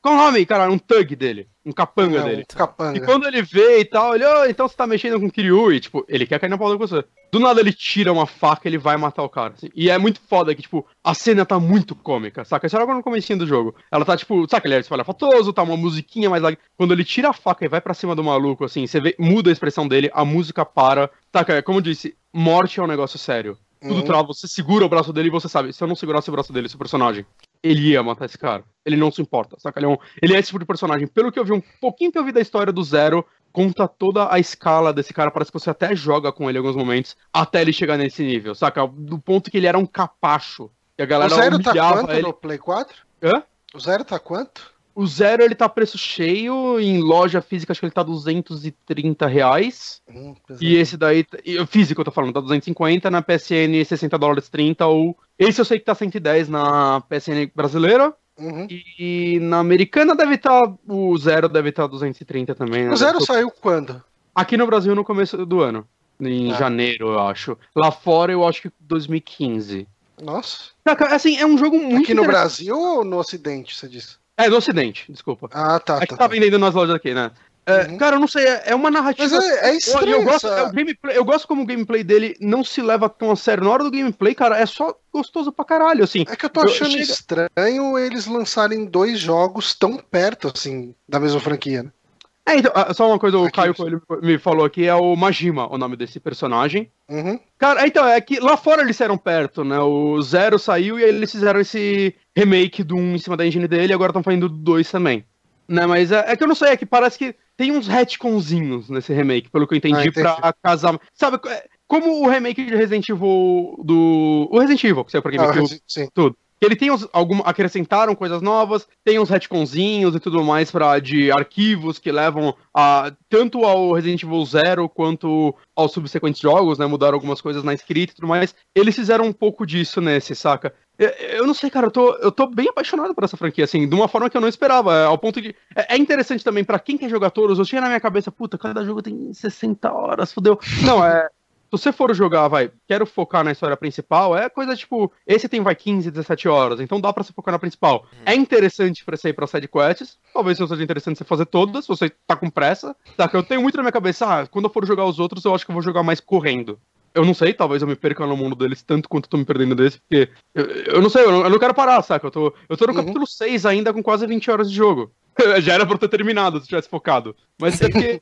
Qual o nome, cara? Um thug dele. Um capanga É, um dele. capanga. E quando ele vê e tal, ele, "Ô, então você tá mexendo com o Kiryu, e tipo, ele quer cair na porrada com você. Do nada ele tira uma faca e ele vai matar o cara. assim. E é muito foda que, tipo, a cena tá muito cômica, saca? Isso era agora no comecinho do jogo. Ela tá, tipo, saca, ele é espalhafatoso, tá uma musiquinha mais lá. Quando ele tira a faca e vai pra cima do maluco, assim, você vê, muda a expressão dele, a música para. Saca, como eu disse, morte é um negócio sério. Tudo Uhum. trava, você segura o braço dele e você sabe, se eu não segurasse o braço dele, esse personagem, ele ia matar esse cara. Ele não se importa, saca? Ele é, um, ele é esse tipo de personagem. Pelo que eu vi, um pouquinho que eu vi da história do Zero, conta toda a escala desse cara. Parece que você até joga com ele em alguns momentos, até ele chegar nesse nível, saca? Do ponto que ele era um capacho. E a O galera Zero tá quanto ele. no Play 4? Hã? O Zero tá quanto? O Zero, ele tá preço cheio, em loja física acho que ele tá 230 reais. Hum, E esse daí, físico eu tô falando, tá 250, na PSN 60 dólares 30, ou... Esse eu sei que tá 110 na PSN brasileira, Uhum. e na americana deve estar, o Zero deve estar 230 também, né? O Zero tá- saiu quando? Aqui no Brasil no começo do ano, em Ah. janeiro, eu acho. Lá fora eu acho que 2015. Nossa. Assim, é um jogo muito Aqui no. Brasil ou no Ocidente, você disse? É, no ocidente, desculpa. Ah, tá, tá. tá tá. vendendo nas lojas aqui, né? É, Uhum. Cara, eu não sei, é, é uma narrativa. Mas é, é Eu, estranho eu gosto, essa- é gameplay, eu gosto como o gameplay dele não se leva tão a sério. Na hora do gameplay, cara, é só gostoso pra caralho, assim. É que eu tô Eu- achando chega- estranho eles lançarem dois jogos tão perto, assim, da mesma franquia, né? É, então, ah, só uma coisa, o Aqui, Caio me falou aqui, é o Majima, o nome desse personagem. Uhum. Cara, então, é que lá fora eles eram perto, né? O Zero saiu e aí eles fizeram esse remake do 1 em cima da engine dele e agora estão fazendo do 2 também. Né, mas é, é que eu não sei, é que parece que tem uns retconzinhos nesse remake, pelo que eu entendi, Ah, entendi. pra casar. Sabe, é, como o remake de Resident Evil do. O Resident Evil, que saiu pra Ah, GameCube, sim. que ele tem uns, algum, acrescentaram coisas novas, tem uns retconzinhos e tudo mais para de arquivos que levam a tanto ao Resident Evil Zero quanto aos subsequentes jogos, né? Mudaram algumas coisas na escrita e tudo mais. Eles fizeram um pouco disso nesse, saca? Eu, não sei, cara, eu tô, eu tô bem apaixonado por essa franquia, assim, de uma forma que eu não esperava. é, Ao ponto de. É, é interessante também, pra quem quer jogar todos, eu tinha na minha cabeça, puta, cada jogo tem 60 horas, fodeu. Não, é. Se você for jogar, vai, quero focar na história principal, é coisa tipo, esse tem vai 15, 17 horas, então dá pra você focar na principal. É interessante pra você ir pra side quests, talvez não seja interessante você fazer todas, se você tá com pressa. Tá, que eu tenho muito na minha cabeça, ah, quando eu for jogar os outros, eu acho que eu vou jogar mais correndo. Eu não sei, talvez eu me perca no mundo deles tanto quanto eu tô me perdendo desse, porque eu, eu não sei, eu não, eu não quero parar, saca? Eu tô, eu tô no Uhum. capítulo 6 ainda com quase 20 horas de jogo. Já era pra eu ter terminado se tivesse focado. Mas é porque.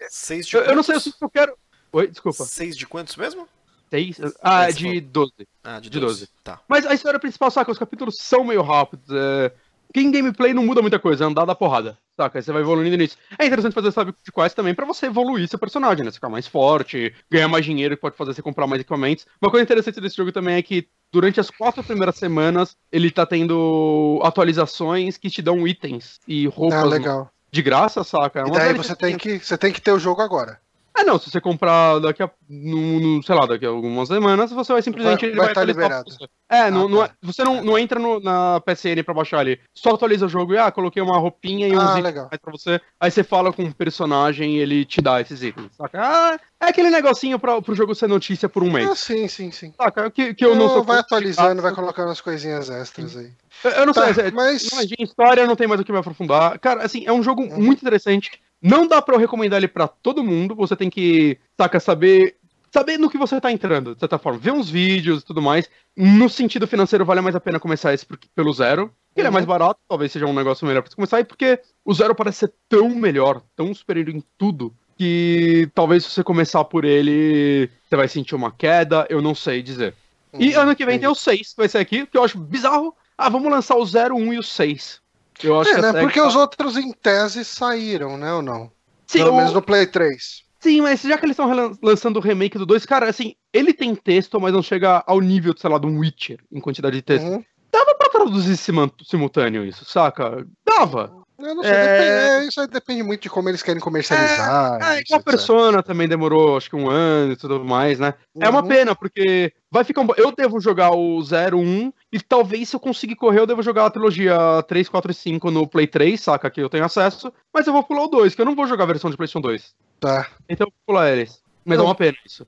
Eu, eu não sei, eu eu quero. Oi, desculpa. Seis de quantos mesmo? Seis? Ah, é de 12. Ah, de De 12. 12. Tá. Mas a história principal, saca? Os capítulos são meio rápidos. É... Porque em gameplay não muda muita coisa, é andar da porrada, saca? Aí você vai evoluindo nisso. É interessante fazer sabe de quais também pra você evoluir seu personagem, né? Você ficar mais forte, ganhar mais dinheiro, que pode fazer você comprar mais equipamentos. Uma coisa interessante desse jogo também é que durante as quatro primeiras semanas ele tá tendo atualizações que te dão itens e roupas Ah, legal. de graça, saca? É E daí você tem que, você tem que ter o jogo agora. É, não, se você comprar daqui a, no, no- sei lá, daqui a algumas semanas, você vai simplesmente... Vai- ele vai vai tá atualizar liberado. você. É, não, Ah, não é- tá. você não, não entra no- na PSN pra baixar ali. Só atualiza o jogo e, ah, coloquei uma roupinha e uns Ah, legal. pra você. Aí você fala com um personagem e ele te dá esses itens, saca? Ah, é aquele negocinho pra, pro jogo ser notícia por um mês. Ah, sim, sim, sim. Saca? Que, que eu não sou... vai atualizando, vai colocando as coisinhas extras aí. Eu, eu não Tá, sei, é- mas- não, de história não tem mais o que me aprofundar. Cara, assim, é um jogo Uhum. muito interessante. Não dá para eu recomendar ele para todo mundo. Você tem que, saca, saber saber no que você tá entrando, de certa forma. Ver uns vídeos e tudo mais. No sentido financeiro, vale mais a pena começar esse pelo zero. Ele é mais uhum. barato, talvez seja um negócio melhor pra você começar, e porque o zero parece ser tão melhor, tão superior em tudo, que talvez se você começar por ele, você vai sentir uma queda, eu não sei dizer. E uhum, ano que vem tem o 6, que vai ser aqui, que eu acho bizarro. Ah, vamos lançar o 0, 1 e o 6. Eu acho é, que né? Porque os outros em tese saíram, né, ou não? Sim, Pelo o... menos no Play 3. Sim, mas já que eles estão lançando o remake do 2, cara, assim, ele tem texto, mas não chega ao nível, sei lá, de um Witcher em quantidade de texto. Uhum. Dava pra traduzir simultâneo isso, saca? Dava. Eu não sei, é... depende, é, isso aí depende muito de como eles querem comercializar. É, é a persona também demorou, acho que um ano e tudo mais, né? Uhum. É uma uhum. pena, porque vai ficar um... Eu devo jogar o 0, 1, e talvez se eu conseguir correr, eu devo jogar a trilogia 3, 4 e 5 no Play 3, saca? Que eu tenho acesso, mas eu vou pular o 2, que eu não vou jogar a versão de PlayStation 2. Tá. Então eu vou pular eles. Mas é uma pena isso.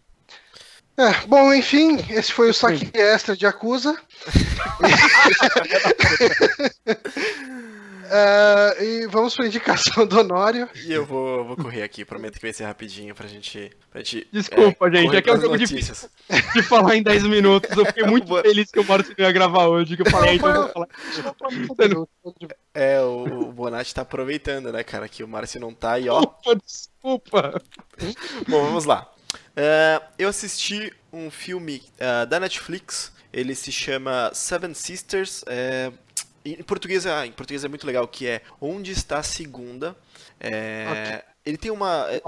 É, bom, enfim, esse foi o saque extra de Acusa. Uh, e vamos para a indicação do Honório. E eu vou, vou correr aqui, prometo que vai ser rapidinho pra gente. Pra gente Desculpa, é, gente, é que é um jogo difícil de falar em 10 minutos. Eu fiquei muito feliz que o Márcio ia gravar hoje, que eu falei, então eu vou falar. É, o, o Bonatti tá aproveitando, né, cara, que o Márcio não tá e ó. Desculpa, desculpa. Bom, vamos lá. Uh, eu assisti um filme uh, da Netflix, ele se chama Seven Sisters. Uh, em português, ah, em português é muito legal, que é Onde está a Segunda. É, okay. Ele tem uma. É,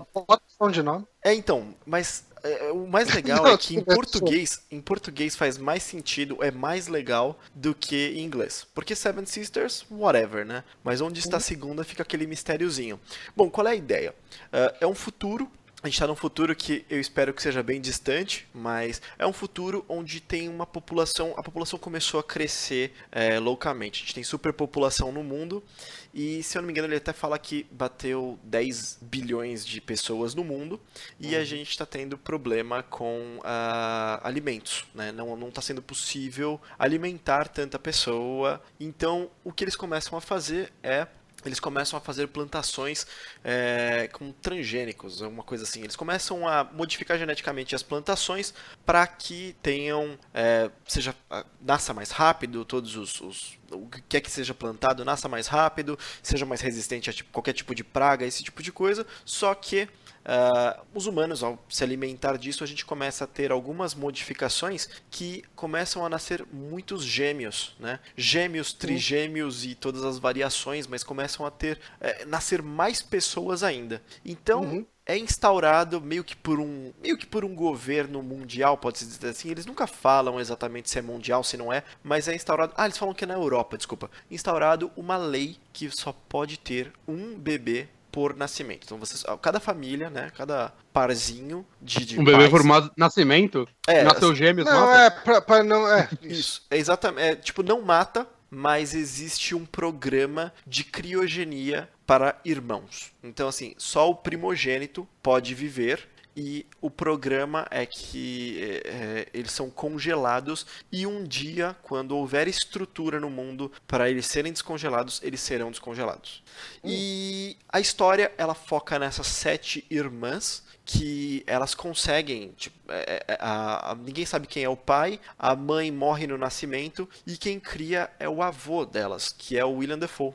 uma de nome. É, então, mas é, o mais legal é que em português, em português faz mais sentido, é mais legal do que em inglês. Porque Seven Sisters, whatever, né? Mas onde está a segunda fica aquele mistériozinho. Bom, qual é a ideia? Uh, é um futuro a gente está num futuro que eu espero que seja bem distante, mas é um futuro onde tem uma população, a população começou a crescer é, loucamente. A gente tem superpopulação no mundo e, se eu não me engano, ele até fala que bateu 10 bilhões de pessoas no mundo e a uhum. gente está tendo problema com uh, alimentos, né? Não está sendo possível alimentar tanta pessoa. Então, o que eles começam a fazer é eles começam a fazer plantações é, com transgênicos, uma coisa assim. Eles começam a modificar geneticamente as plantações para que tenham, é, seja nasça mais rápido, todos os, os o que quer que seja plantado nasça mais rápido, seja mais resistente a tipo, qualquer tipo de praga, esse tipo de coisa. Só que Uh, os humanos, ao se alimentar disso, a gente começa a ter algumas modificações que começam a nascer muitos gêmeos, né? Gêmeos, trigêmeos e todas as variações, mas começam a ter é, nascer mais pessoas ainda. Então uhum é instaurado meio que por um meio que por um governo mundial, pode-se dizer assim. Eles nunca falam exatamente se é mundial, se não é, mas é instaurado. Ah, eles falam que é na Europa, desculpa. Instaurado uma lei que só pode ter um bebê por nascimento. Então vocês, cada família, né, cada parzinho de, de um bebê por nascimento, é, nasceu gêmeos, não mata? é pra, pra não é isso, é exatamente, é, tipo não mata, mas existe um programa de criogenia para irmãos. Então assim, só o primogênito pode viver e o programa é que é, é, eles são congelados e um dia, quando houver estrutura no mundo para eles serem descongelados, eles serão descongelados. Hum. E a história ela foca nessas sete irmãs que elas conseguem, tipo, é, é, a, a, ninguém sabe quem é o pai, a mãe morre no nascimento e quem cria é o avô delas, que é o William Defoe.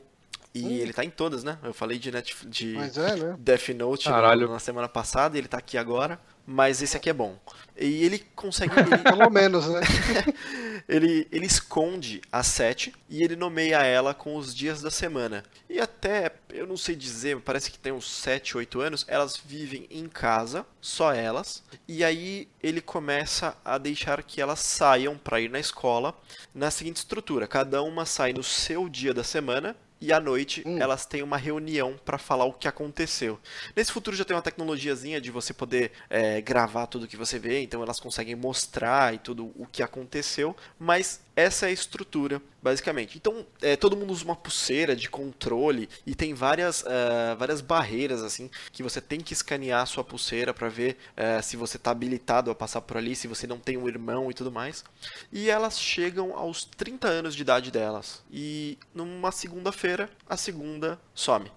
E hum. ele tá em todas, né? Eu falei de, Netflix, de é, né? Death Note no, na semana passada, ele tá aqui agora. Mas esse aqui é bom. E ele consegue. Ele... Pelo menos, né? ele, ele esconde a Sete e ele nomeia ela com os dias da semana. E até, eu não sei dizer, parece que tem uns 7, 8 anos, elas vivem em casa, só elas. E aí ele começa a deixar que elas saiam para ir na escola na seguinte estrutura: cada uma sai no seu dia da semana e à noite hum. elas têm uma reunião para falar o que aconteceu. Nesse futuro já tem uma tecnologiazinha de você poder é, gravar tudo que você vê, então elas conseguem mostrar e tudo o que aconteceu, mas essa é a estrutura, basicamente. Então, é, todo mundo usa uma pulseira de controle e tem várias, uh, várias barreiras assim que você tem que escanear a sua pulseira para ver uh, se você está habilitado a passar por ali, se você não tem um irmão e tudo mais. E elas chegam aos 30 anos de idade delas. E numa segunda-feira, a segunda some.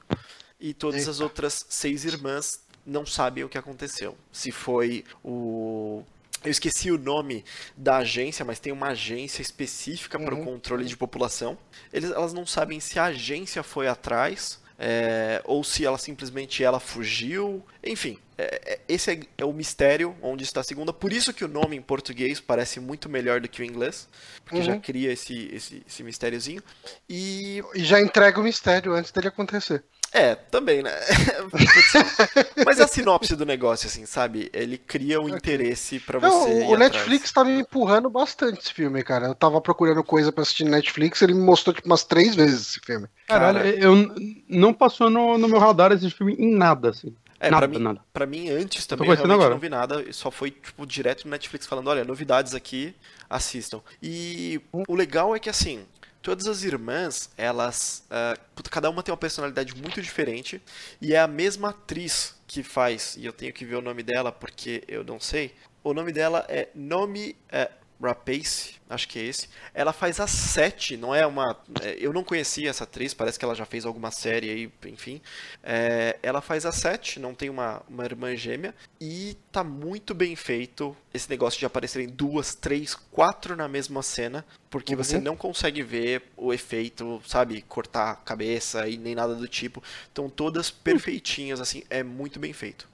e todas Eita. as outras seis irmãs não sabem o que aconteceu. Se foi o eu esqueci o nome da agência, mas tem uma agência específica uhum. para o controle de população. Eles, elas não sabem se a agência foi atrás é, ou se ela simplesmente ela fugiu. Enfim, é, é, esse é, é, o mistério onde está a segunda. Por isso que o nome em português parece muito melhor do que o inglês, porque uhum. já cria esse, esse, esse mistériozinho. E... e já entrega o mistério antes dele acontecer. É, também, né? Mas a sinopse do negócio, assim, sabe? Ele cria um interesse para você. Não, o Netflix atrás. tá me empurrando bastante esse filme, cara. Eu tava procurando coisa pra assistir no Netflix, ele me mostrou tipo umas três vezes esse filme. Caralho, cara, eu não passou no, no meu radar esse filme em nada, assim. É, nada, pra, mim, nada. pra mim, antes também, eu realmente agora. não vi nada. Só foi, tipo, direto no Netflix falando, olha, novidades aqui, assistam. E o legal é que, assim, todas as irmãs, elas. Uh, cada uma tem uma personalidade muito diferente. E é a mesma atriz que faz. E eu tenho que ver o nome dela porque eu não sei. O nome dela é Nomi uh, Rapace, acho que é esse. Ela faz a Sete, não é uma. É, eu não conhecia essa atriz, parece que ela já fez alguma série aí, enfim. É, ela faz a Sete, não tem uma, uma irmã gêmea. E tá muito bem feito esse negócio de aparecerem duas, três, quatro na mesma cena. Porque uhum. você não consegue ver o efeito, sabe, cortar a cabeça e nem nada do tipo. Estão todas perfeitinhas, assim, é muito bem feito.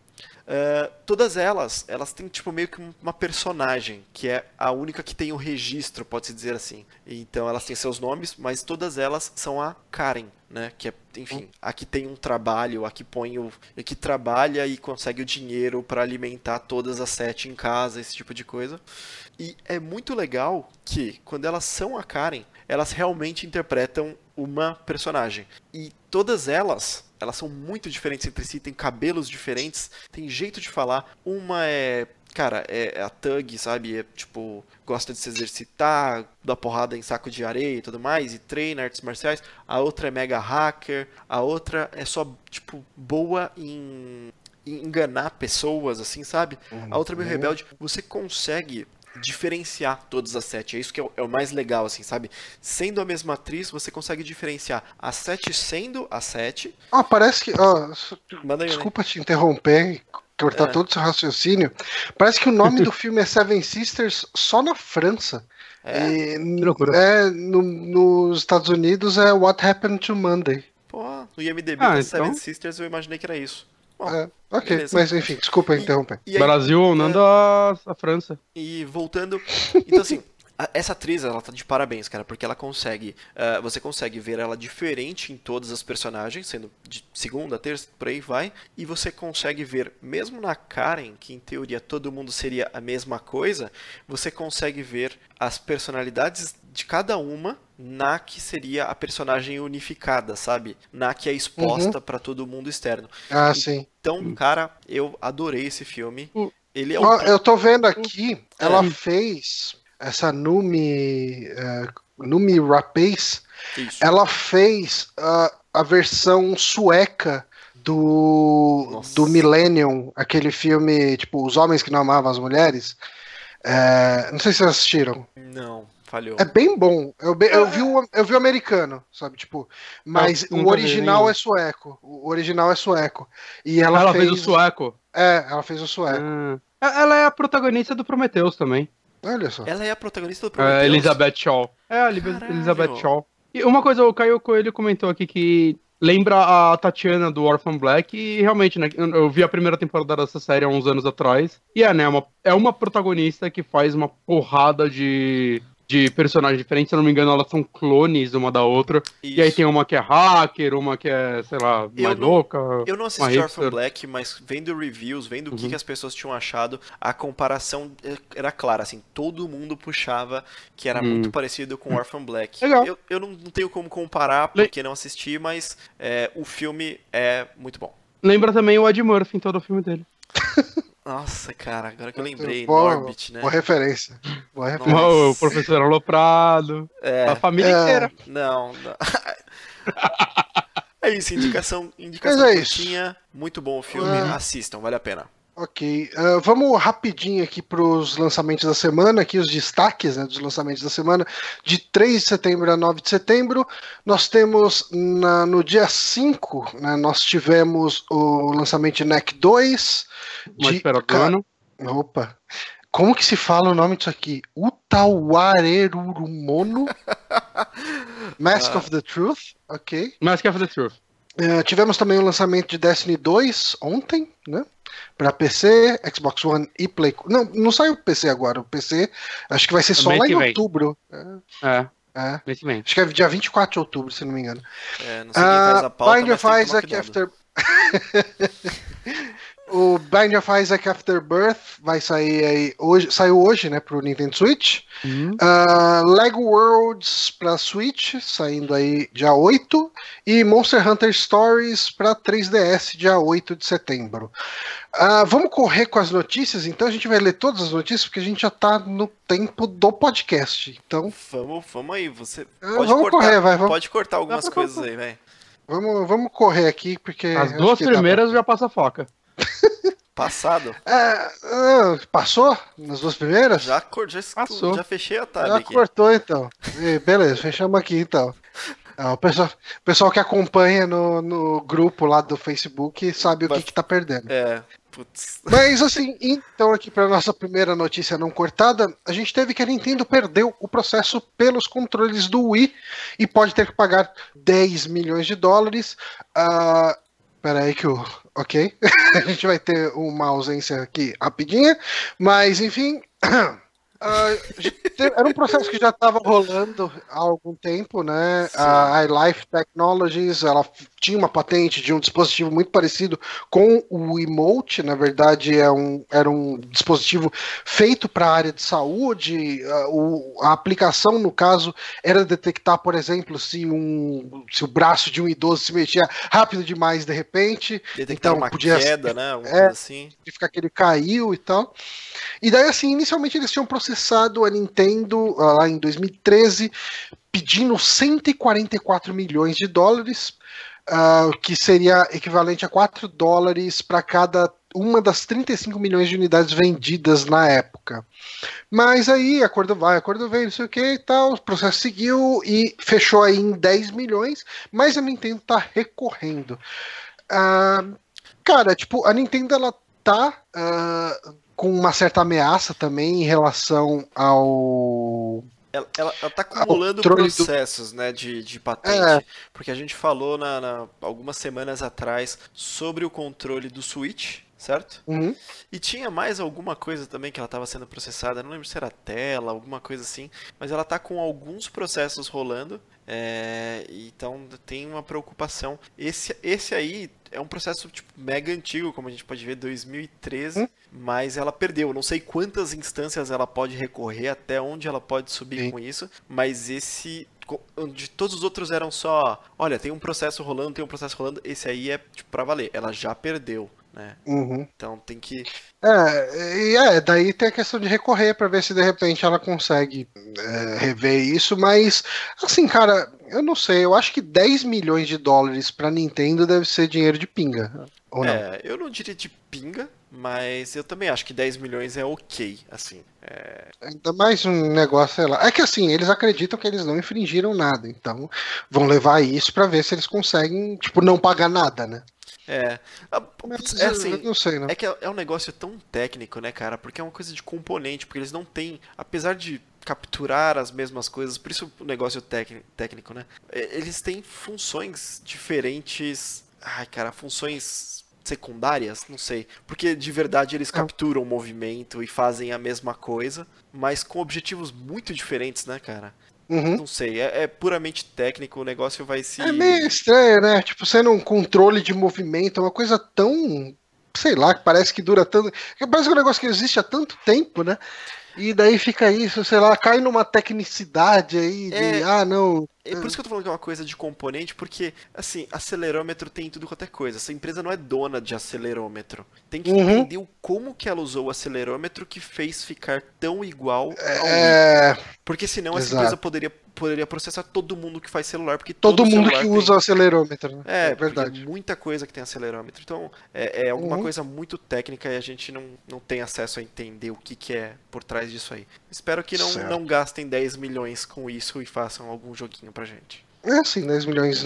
Uh, todas elas, elas têm tipo meio que uma personagem, que é a única que tem o registro, pode-se dizer assim. Então elas têm seus nomes, mas todas elas são a Karen, né? Que é, enfim, a que tem um trabalho, a que põe o. a que trabalha e consegue o dinheiro para alimentar todas as sete em casa, esse tipo de coisa. E é muito legal que, quando elas são a Karen, elas realmente interpretam uma personagem. E todas elas, elas são muito diferentes entre si, têm cabelos diferentes, tem jeito de falar. Uma é cara, é, a Tug, sabe? É, tipo, gosta de se exercitar, dá porrada em saco de areia e tudo mais, e treina artes marciais. A outra é mega hacker, a outra é só, tipo, boa em, em enganar pessoas, assim, sabe? Uhum. A outra é meio rebelde. Você consegue diferenciar todas as sete. É isso que é o, é o, mais legal, assim, sabe? Sendo a mesma atriz, você consegue diferenciar a sete sendo a sete. Ah, parece que. Ah, desculpa te interromper, cortar é. todo o seu raciocínio. Parece que o nome do filme é Seven Sisters só na França. É, e, é no, nos Estados Unidos é What Happened to Monday. Pô, no IMDB ah, então... Seven Sisters eu imaginei que era isso. Bom, é, ok, beleza. mas enfim, desculpa interromper. E, e aí, Brasil andando é, a, a França. E voltando. Então, assim, essa atriz, ela tá de parabéns, cara, porque ela consegue. Uh, você consegue ver ela diferente em todas as personagens, sendo de segunda, terça, por aí vai. E você consegue ver, mesmo na Karen, que em teoria todo mundo seria a mesma coisa, você consegue ver as personalidades de cada uma na que seria a personagem unificada, sabe? Na que é exposta uhum. para todo mundo externo. Ah, sim. Então, cara, eu adorei esse filme. Ele é um... Eu tô vendo aqui, é. ela fez essa Numi, uh, Numi Rapace, Isso. ela fez uh, a versão sueca do, do Millennium, aquele filme, tipo, Os Homens que Não Amavam as Mulheres. É, não sei se vocês assistiram. Não. Falhou. É bem bom. Eu, eu, vi, o, eu vi o americano, sabe? Tipo, mas o original é sueco. O original é sueco. E ela, ela fez... fez o sueco. É, ela fez o sueco. Ah. Ela é a protagonista do Prometheus também. Olha só. Ela é a protagonista do é, Prometheus. É, Elizabeth Shaw. É, a Elizabeth Shaw. E uma coisa, o Caio Coelho comentou aqui que lembra a Tatiana do Orphan Black e realmente, né, eu vi a primeira temporada dessa série há uns anos atrás e é, né, uma, é uma protagonista que faz uma porrada de de personagens diferentes, se eu não me engano, elas são clones uma da outra. Isso. E aí tem uma que é hacker, uma que é, sei lá, eu mais não, louca. Eu não assisti Orphan Black, mas vendo reviews, vendo o que, uhum. que as pessoas tinham achado, a comparação era clara, assim, todo mundo puxava que era uhum. muito parecido com Orphan Black. Legal. Eu, eu não, não tenho como comparar, porque não assisti, mas é, o filme é muito bom. Lembra também o Ed Murphy em todo o filme dele. Nossa, cara, agora que eu lembrei, boa, Norbit, né? Boa referência. Boa referência. o professor Aloprado. É. A família é. inteira. Não, não. é isso, indicação, indicação é curtinha. Muito bom o filme, é. assistam, vale a pena. Ok. Uh, vamos rapidinho aqui para os lançamentos da semana, aqui os destaques né, dos lançamentos da semana. De 3 de setembro a 9 de setembro, nós temos na, no dia 5, né, nós tivemos o lançamento de NEC 2. Mais esperado do ano. Opa. Como que se fala o nome disso aqui? Utawarerurumono? Mask ah. of the Truth, ok. Mask of the Truth. Uh, tivemos também o lançamento de Destiny 2 ontem, né? Para PC, Xbox One e Play. Não, não saiu o PC agora. O PC acho que vai ser só lá em outubro. É. é. Vem. Acho que é dia 24 de outubro, se não me engano. É, não sei quem faz a pauta, Bind of Isaac After. O Bind of Isaac Afterbirth vai sair aí hoje, saiu hoje, né, pro Nintendo Switch. Uhum. Uh, Lego Worlds pra Switch, saindo aí dia 8. E Monster Hunter Stories pra 3DS, dia 8 de setembro. Uh, vamos correr com as notícias, então a gente vai ler todas as notícias, porque a gente já tá no tempo do podcast. Então. Vamos, vamos aí, você. Uh, vamos cortar, correr, vai. Vamos... Pode cortar algumas coisas aí, velho. Vamos, vamos correr aqui, porque. As duas primeiras pra... já passa foca. Passado. É, é, passou nas duas primeiras? Já, já, Passou. já fechei a tab Já aqui. cortou então. E, beleza, fechamos aqui então. o pessoal, pessoal que acompanha no, no grupo lá do Facebook sabe o Mas, que, que tá perdendo. É, Putz. Mas assim, então aqui para nossa primeira notícia não cortada, a gente teve que a Nintendo perdeu o processo pelos controles do Wii e pode ter que pagar 10 milhões de dólares. Uh, Pera aí que o. Ok. a gente vai ter uma ausência aqui rapidinha. Mas, enfim. Uh, era um processo que já estava rolando há algum tempo, né? Sim. A iLife Technologies, ela tinha uma patente de um dispositivo muito parecido com o Emote, na verdade é um, era um dispositivo feito para a área de saúde. Uh, o, a aplicação, no caso, era detectar, por exemplo, se, um, se o braço de um idoso se mexia rápido demais de repente. Detectar então, uma podia, queda, né? Alguma é, assim. Significar que ele caiu e tal. E daí, assim, inicialmente eles tinham processado a Nintendo ah, lá em 2013, pedindo 144 milhões de dólares, uh, que seria equivalente a 4 dólares para cada uma das 35 milhões de unidades vendidas na época. Mas aí, acordo vai, acordo vem, não sei o que e tal, o processo seguiu e fechou aí em 10 milhões, mas a Nintendo tá recorrendo. Uh, cara, tipo, a Nintendo ela tá uh, com uma certa ameaça também em relação ao. Ela, ela, ela tá acumulando processos do... né, de, de patente. É. Porque a gente falou na, na, algumas semanas atrás sobre o controle do Switch, certo? Uhum. E tinha mais alguma coisa também que ela estava sendo processada, não lembro se era tela, alguma coisa assim, mas ela tá com alguns processos rolando, é, então tem uma preocupação. Esse, esse aí é um processo tipo, mega antigo, como a gente pode ver, 2013, hum? mas ela perdeu. Não sei quantas instâncias ela pode recorrer, até onde ela pode subir Sim. com isso, mas esse de todos os outros eram só, olha, tem um processo rolando, tem um processo rolando, esse aí é tipo para valer. Ela já perdeu. Né? Uhum. Então tem que. É, e é, daí tem a questão de recorrer para ver se de repente ela consegue é, rever isso, mas assim, cara, eu não sei, eu acho que 10 milhões de dólares para Nintendo deve ser dinheiro de pinga. Ou não? É, eu não diria de pinga, mas eu também acho que 10 milhões é ok, assim. É... Ainda mais um negócio, sei lá. É que assim, eles acreditam que eles não infringiram nada, então vão levar isso para ver se eles conseguem, tipo, não pagar nada, né? É. Ah, é assim, não sei, né? É que é, é um negócio tão técnico, né, cara? Porque é uma coisa de componente, porque eles não têm, apesar de capturar as mesmas coisas, por isso o negócio técnico, né? Eles têm funções diferentes. Ai, cara, funções secundárias, não sei. Porque de verdade eles ah. capturam o movimento e fazem a mesma coisa, mas com objetivos muito diferentes, né, cara? Uhum. Não sei, é, é, puramente técnico, o negócio vai se. É meio estranho, né? Tipo, sendo um controle de movimento, é uma coisa tão. Sei lá, que parece que dura tanto. Parece que é um negócio que existe há tanto tempo, né? E daí fica isso, sei lá, cai numa tecnicidade aí de, é, ah, não. É por isso que eu tô falando que é uma coisa de componente, porque, assim, acelerômetro tem tudo quanto é coisa. Essa empresa não é dona de acelerômetro. Tem que uhum. entender como que ela usou o acelerômetro que fez ficar tão igual ao é... Porque senão essa Exato. empresa poderia poderia processar todo mundo que faz celular, porque todo, todo mundo que tem... usa acelerômetro. Né? É, é verdade. Muita coisa que tem acelerômetro. Então, é, é alguma uhum. coisa muito técnica e a gente não, não tem acesso a entender o que, que é por trás disso aí. Espero que não, não gastem 10 milhões com isso e façam algum joguinho pra gente. É assim, 10 milhões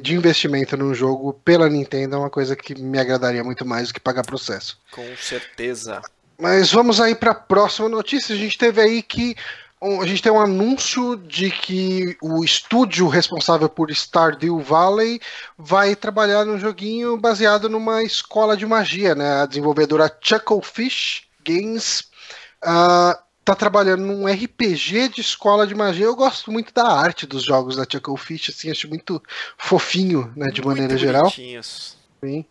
de investimento num jogo pela Nintendo é uma coisa que me agradaria muito mais do que pagar processo. Com certeza. Mas vamos aí para a próxima notícia. A gente teve aí que a gente tem um anúncio de que o estúdio responsável por Stardew Valley vai trabalhar num joguinho baseado numa escola de magia, né? A desenvolvedora Chucklefish Games uh, tá trabalhando num RPG de escola de magia. Eu gosto muito da arte dos jogos da Chucklefish, assim, acho muito fofinho, né, de muito maneira geral. Sim.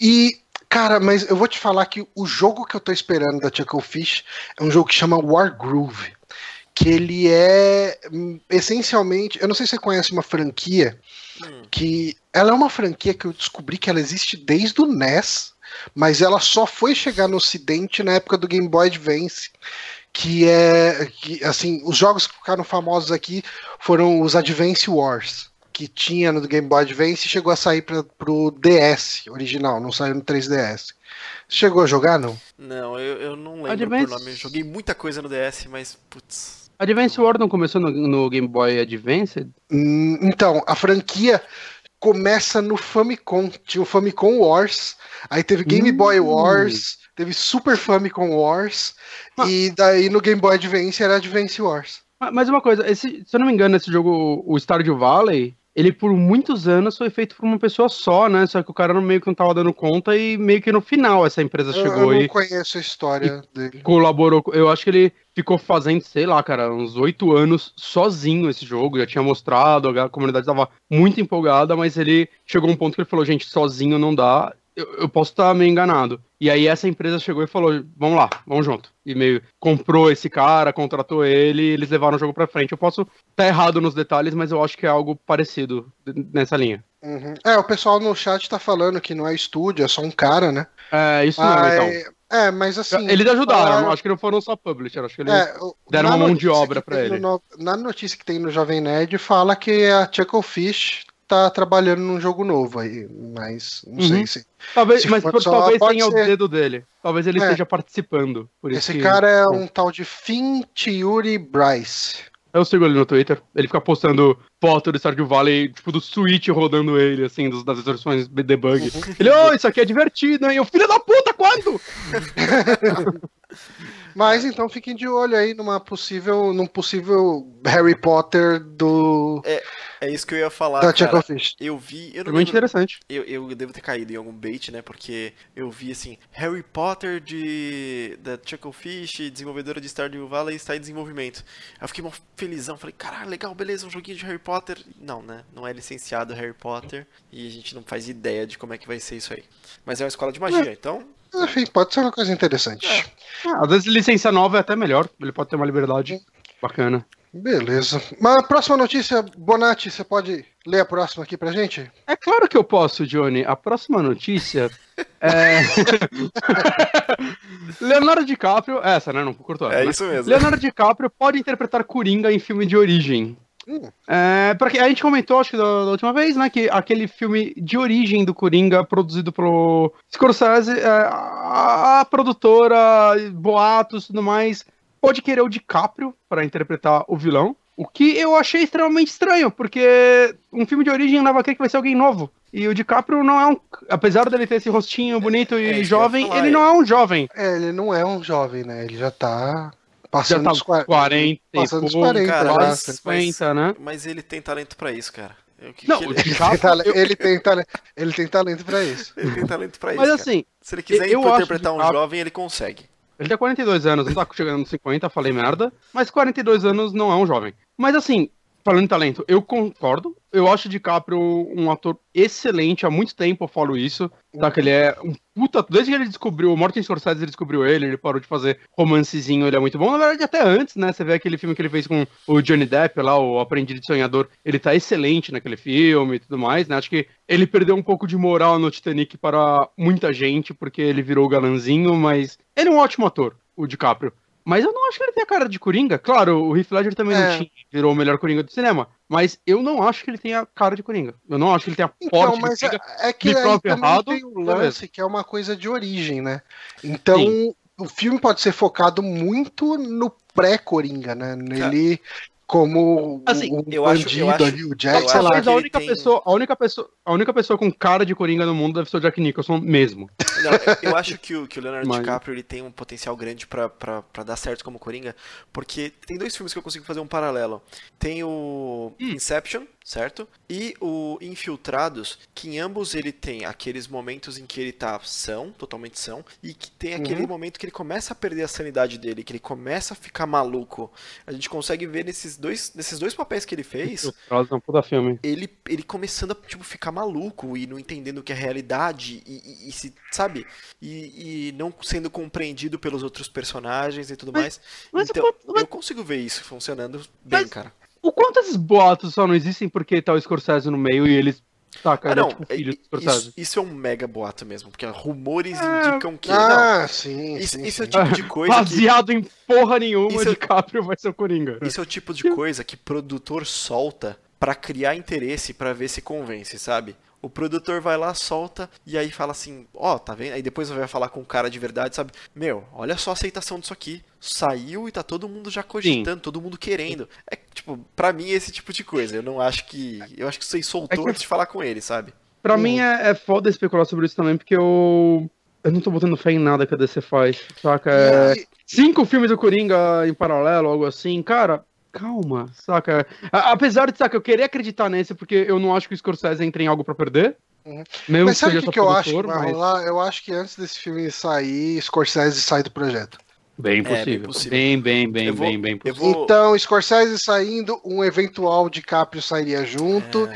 E Cara, mas eu vou te falar que o jogo que eu tô esperando da Chucklefish é um jogo que chama Wargroove que ele é hum, essencialmente. Eu não sei se você conhece uma franquia hum. que. Ela é uma franquia que eu descobri que ela existe desde o NES, mas ela só foi chegar no Ocidente na época do Game Boy Advance. Que é. Que, assim, os jogos que ficaram famosos aqui foram os Advance Wars. Que tinha no Game Boy Advance e chegou a sair para pro DS original, não saiu no 3DS. Chegou a jogar, não? Não, eu, eu não lembro Advance... por nome. Eu joguei muita coisa no DS, mas, putz, Advance War não começou no, no Game Boy Advance? Hum, então, a franquia começa no Famicom. Tinha o Famicom Wars, aí teve Game hum. Boy Wars, teve Super Famicom Wars, ah. e daí no Game Boy Advance era Advance Wars. Mas uma coisa, esse, se eu não me engano, esse jogo, o Stardew Valley, ele por muitos anos foi feito por uma pessoa só, né? Só que o cara meio que não tava dando conta e meio que no final essa empresa chegou eu, eu não e. conheço a história dele. Colaborou. Eu acho que ele ficou fazendo, sei lá, cara, uns oito anos sozinho esse jogo. Já tinha mostrado, a comunidade tava muito empolgada, mas ele chegou a um ponto que ele falou: gente, sozinho não dá eu, eu, posso estar meio enganado. E aí essa empresa chegou e falou: vamos lá, vamos junto. E meio comprou esse cara, contratou ele, eles levaram o jogo pra frente. Eu posso estar errado nos detalhes, mas eu acho que é algo parecido nessa linha. Uhum. É, o pessoal no chat tá falando que não é estúdio, é só um cara, né? É, isso não, então. É, mas assim. Eles ajudaram, falaram... acho que não foram só publisher, acho que eles é, deram uma mão de obra para ele. No, na notícia que tem no Jovem Nerd, fala que a Chucklefish tá trabalhando num jogo novo aí, mas não uhum. sei se. Talvez, se mas por, talvez tenha ser... o dedo dele. Talvez ele é. esteja participando. Esse que... cara é um tal de Finn Tiuri Bryce. Eu sigo ele no Twitter. Ele fica postando foto do Stardew Valley, tipo, do Switch rodando ele, assim, dos, das versões debug. Uhum. Ele, oh, isso aqui é divertido, hein? Eu, filho da puta, quando? Mas então fiquem de olho aí numa possível, num possível Harry Potter do. É, é isso que eu ia falar. Da cara. Eu vi. Eu não é muito interessante. Eu, eu devo ter caído em algum bait, né? Porque eu vi assim: Harry Potter de. da Chucklefish, desenvolvedora de Stardew Valley, está em desenvolvimento. Eu fiquei mó felizão. Falei: caralho, legal, beleza, um joguinho de Harry Potter. Não, né? Não é licenciado Harry Potter. E a gente não faz ideia de como é que vai ser isso aí. Mas é uma escola de magia, é. então enfim, pode ser uma coisa interessante. É. Ah, às vezes licença nova é até melhor. Ele pode ter uma liberdade bacana. Beleza. Mas a próxima notícia, Bonatti, você pode ler a próxima aqui pra gente? É claro que eu posso, Johnny. A próxima notícia é. Leonardo DiCaprio. Essa, né? Não curtou. É né? isso mesmo. Leonardo DiCaprio pode interpretar Coringa em filme de origem. Hum. É, porque a gente comentou, acho que da, da, última vez, né, que aquele filme de origem do Coringa, produzido pelo Scorsese, é, a, a, produtora, boatos e tudo mais, pode querer o DiCaprio para interpretar o vilão. O que eu achei extremamente estranho, porque um filme de origem leva a crer que vai ser alguém novo. E o DiCaprio não é um. Apesar dele ter esse rostinho bonito e é, jovem, ele não é um jovem. É, ele não é um jovem, né? Ele já tá Passando tá dos 40, passando dos 40, cara, mas, 50, né? Mas ele tem talento pra isso, cara. Que, não, que ele... Ele, tem talento, ele, tem talento, ele tem talento pra isso. Ele tem talento pra mas, isso. Mas assim. Se ele quiser interpretar um jovem, ele consegue. Ele tem 42 anos, não tá chegando nos 50, falei merda. Mas 42 anos não é um jovem. Mas assim, falando em talento, eu concordo. Eu acho o DiCaprio um ator excelente. Há muito tempo eu falo isso. Tá? Que ele é um puta. Desde que ele descobriu, o Martin Scorsese ele descobriu ele, ele parou de fazer romancezinho, ele é muito bom. Na verdade, até antes, né? Você vê aquele filme que ele fez com o Johnny Depp lá, o Aprendiz de Sonhador. Ele tá excelente naquele filme e tudo mais, né? Acho que ele perdeu um pouco de moral no Titanic para muita gente, porque ele virou galanzinho, mas ele é um ótimo ator, o DiCaprio. Mas eu não acho que ele tem a cara de Coringa. Claro, o Heath Ledger também é. não tinha, virou o melhor Coringa do cinema. Mas eu não acho que ele tenha cara de Coringa. Eu não acho que ele tenha então, porte mas de Coringa. É, é que aí errado, tem o lance que é uma coisa de origem, né? Então, Sim. o filme pode ser focado muito no pré-Coringa, né? Ele como assim, o, eu bandido acho, eu acho, ali, o Jack, sei lá. A única, tem... pessoa, a, única pessoa, a única pessoa com cara de Coringa no mundo deve ser o Jack Nicholson mesmo. Não, eu acho que o, que o Leonardo Mas... DiCaprio ele tem um potencial grande para dar certo como Coringa, porque tem dois filmes que eu consigo fazer um paralelo. Tem o hum. Inception, certo? E o Infiltrados, que em ambos ele tem aqueles momentos em que ele tá são, totalmente são, e que tem aquele uhum. momento que ele começa a perder a sanidade dele, que ele começa a ficar maluco. A gente consegue ver nesses dois, nesses dois papéis que ele fez. Infiltrados é um puta filme. Ele, ele começando a tipo, ficar maluco e não entendendo o que é realidade, e, e, e se, sabe? E, e, não sendo compreendido pelos outros personagens e tudo mas, mais. Mas então, eu, mas... eu consigo ver isso funcionando bem, mas... cara. O quanto esses boatos só não existem porque tá o Scorsese no meio e eles Saca, ah, não, é tipo filho do Isso, isso, é um mega boato mesmo, porque rumores é... indicam que. Ah, não, sim. Isso, sim, isso sim. é o tipo de coisa. Baseado que... em porra nenhuma, isso é... DiCaprio vai ser o Coringa. Isso é o tipo de coisa que produtor solta para criar interesse para ver se convence, sabe? O produtor vai lá, solta, e aí fala assim, ó, oh, tá vendo? Aí depois vai falar com o cara de verdade, sabe? Meu, olha só a aceitação disso aqui. Saiu e tá todo mundo já cogitando, Sim. todo mundo querendo. É, tipo, pra mim esse tipo de coisa. Eu não acho que. Eu acho que você soltou é que... antes de falar com ele, sabe? Pra mim é, é foda especular sobre isso também, porque eu. Eu não tô botando fé em nada que a DC faz, saca? É... Cinco filmes do Coringa em paralelo, algo assim, cara calma, saca? Apesar de, saca, eu querer acreditar nesse, porque eu não acho que o Scorsese entre em algo para perder. Uhum. mas sabe o que, que eu acho que vai rolar? Eu acho que antes desse filme sair, Scorsese sai do projeto. Bem possível. É, bem, possível. bem, bem, bem, vou, bem, bem possível. Vou... Então, Scorsese saindo, um eventual DiCaprio sairia junto.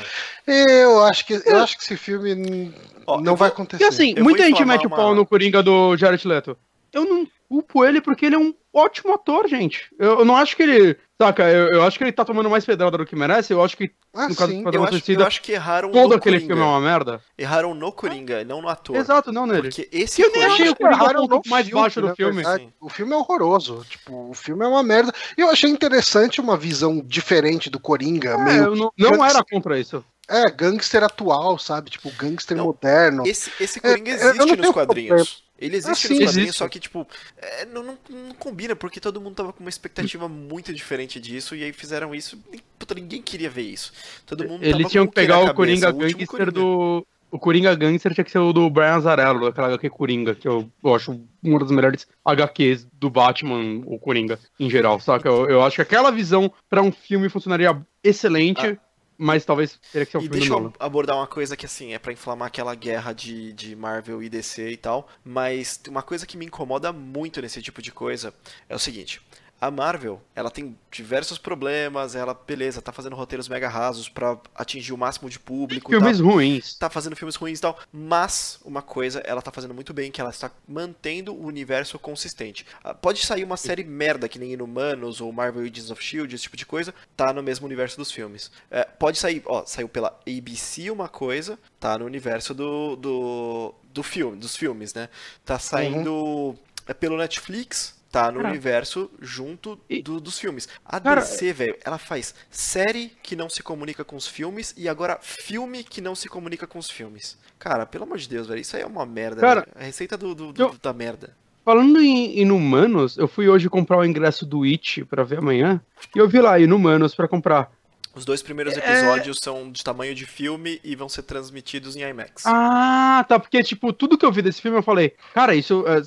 É... Eu acho que eu acho que esse filme Ó, não vai vou... acontecer. E assim, eu muita gente mete uma... o pau no Coringa do Jared Leto. Eu não culpo ele porque ele é um ótimo ator, gente. Eu, eu não acho que ele Saca, eu, eu, acho que ele tá tomando mais pedrada do que merece. Eu acho que, ah, no caso sim. do eu acho, eu acho que erraram todo aquele Coringa. filme é uma merda. Erraram no Coringa, não no ator. Exato, não nele. Porque esse eu nem achei o Coringa um pouco mais baixo do filme. O filme é horroroso. Tipo, o filme é uma merda. E eu achei interessante uma visão diferente do Coringa. É, meio não, não era contra isso. É, gangster atual, sabe? Tipo, gangster não, moderno. Esse, esse Coringa é, existe nos quadrinhos. Problema. Ele existe ah, nos quadrinhos, só que, tipo, é, não, não, não, combina, porque todo mundo tava com uma expectativa muito diferente disso, e aí fizeram isso. E, puta, ninguém queria ver isso. Todo mundo Ele tinha que pegar o Coringa Gangster Coringa. do. O Coringa Gangster tinha que ser o do Brian Azarello, aquela HQ Coringa, que eu, eu acho uma das melhores HQs do Batman, o Coringa, em geral, saca? Eu, eu acho que aquela visão para um filme funcionaria excelente. Ah mas talvez teria que ser um e filme deixa eu abordar uma coisa que, assim, é para inflamar aquela guerra de, de Marvel e DC e tal, mas uma coisa que me incomoda muito nesse tipo de coisa é o seguinte a Marvel, ela tem diversos problemas, ela, beleza, tá fazendo roteiros mega rasos para atingir o máximo de público. Filmes tá, ruins. Tá fazendo filmes ruins e tal, mas uma coisa ela tá fazendo muito bem, que ela está mantendo o universo consistente. Ah, pode sair uma série merda, que nem Inumanos ou Marvel Agents of S.H.I.E.L.D., esse tipo de coisa, tá no mesmo universo dos filmes. É, pode sair, ó, saiu pela ABC uma coisa, tá no universo do, do, do filme, dos filmes, né? Tá saindo uhum. é pelo Netflix, tá no cara, universo junto do, dos filmes. A cara, DC, velho, ela faz série que não se comunica com os filmes e agora filme que não se comunica com os filmes. Cara, pelo amor de Deus, velho, isso aí é uma merda. Cara, a receita do, do, eu, da merda. Falando em Inumanos, eu fui hoje comprar o ingresso do It pra ver amanhã e eu vi lá Inumanos pra comprar. Os dois primeiros é. episódios é... são de tamanho de filme e vão ser transmitidos em IMAX. Ah, tá. Porque, tipo, tudo que eu vi desse filme eu falei, cara, isso. É,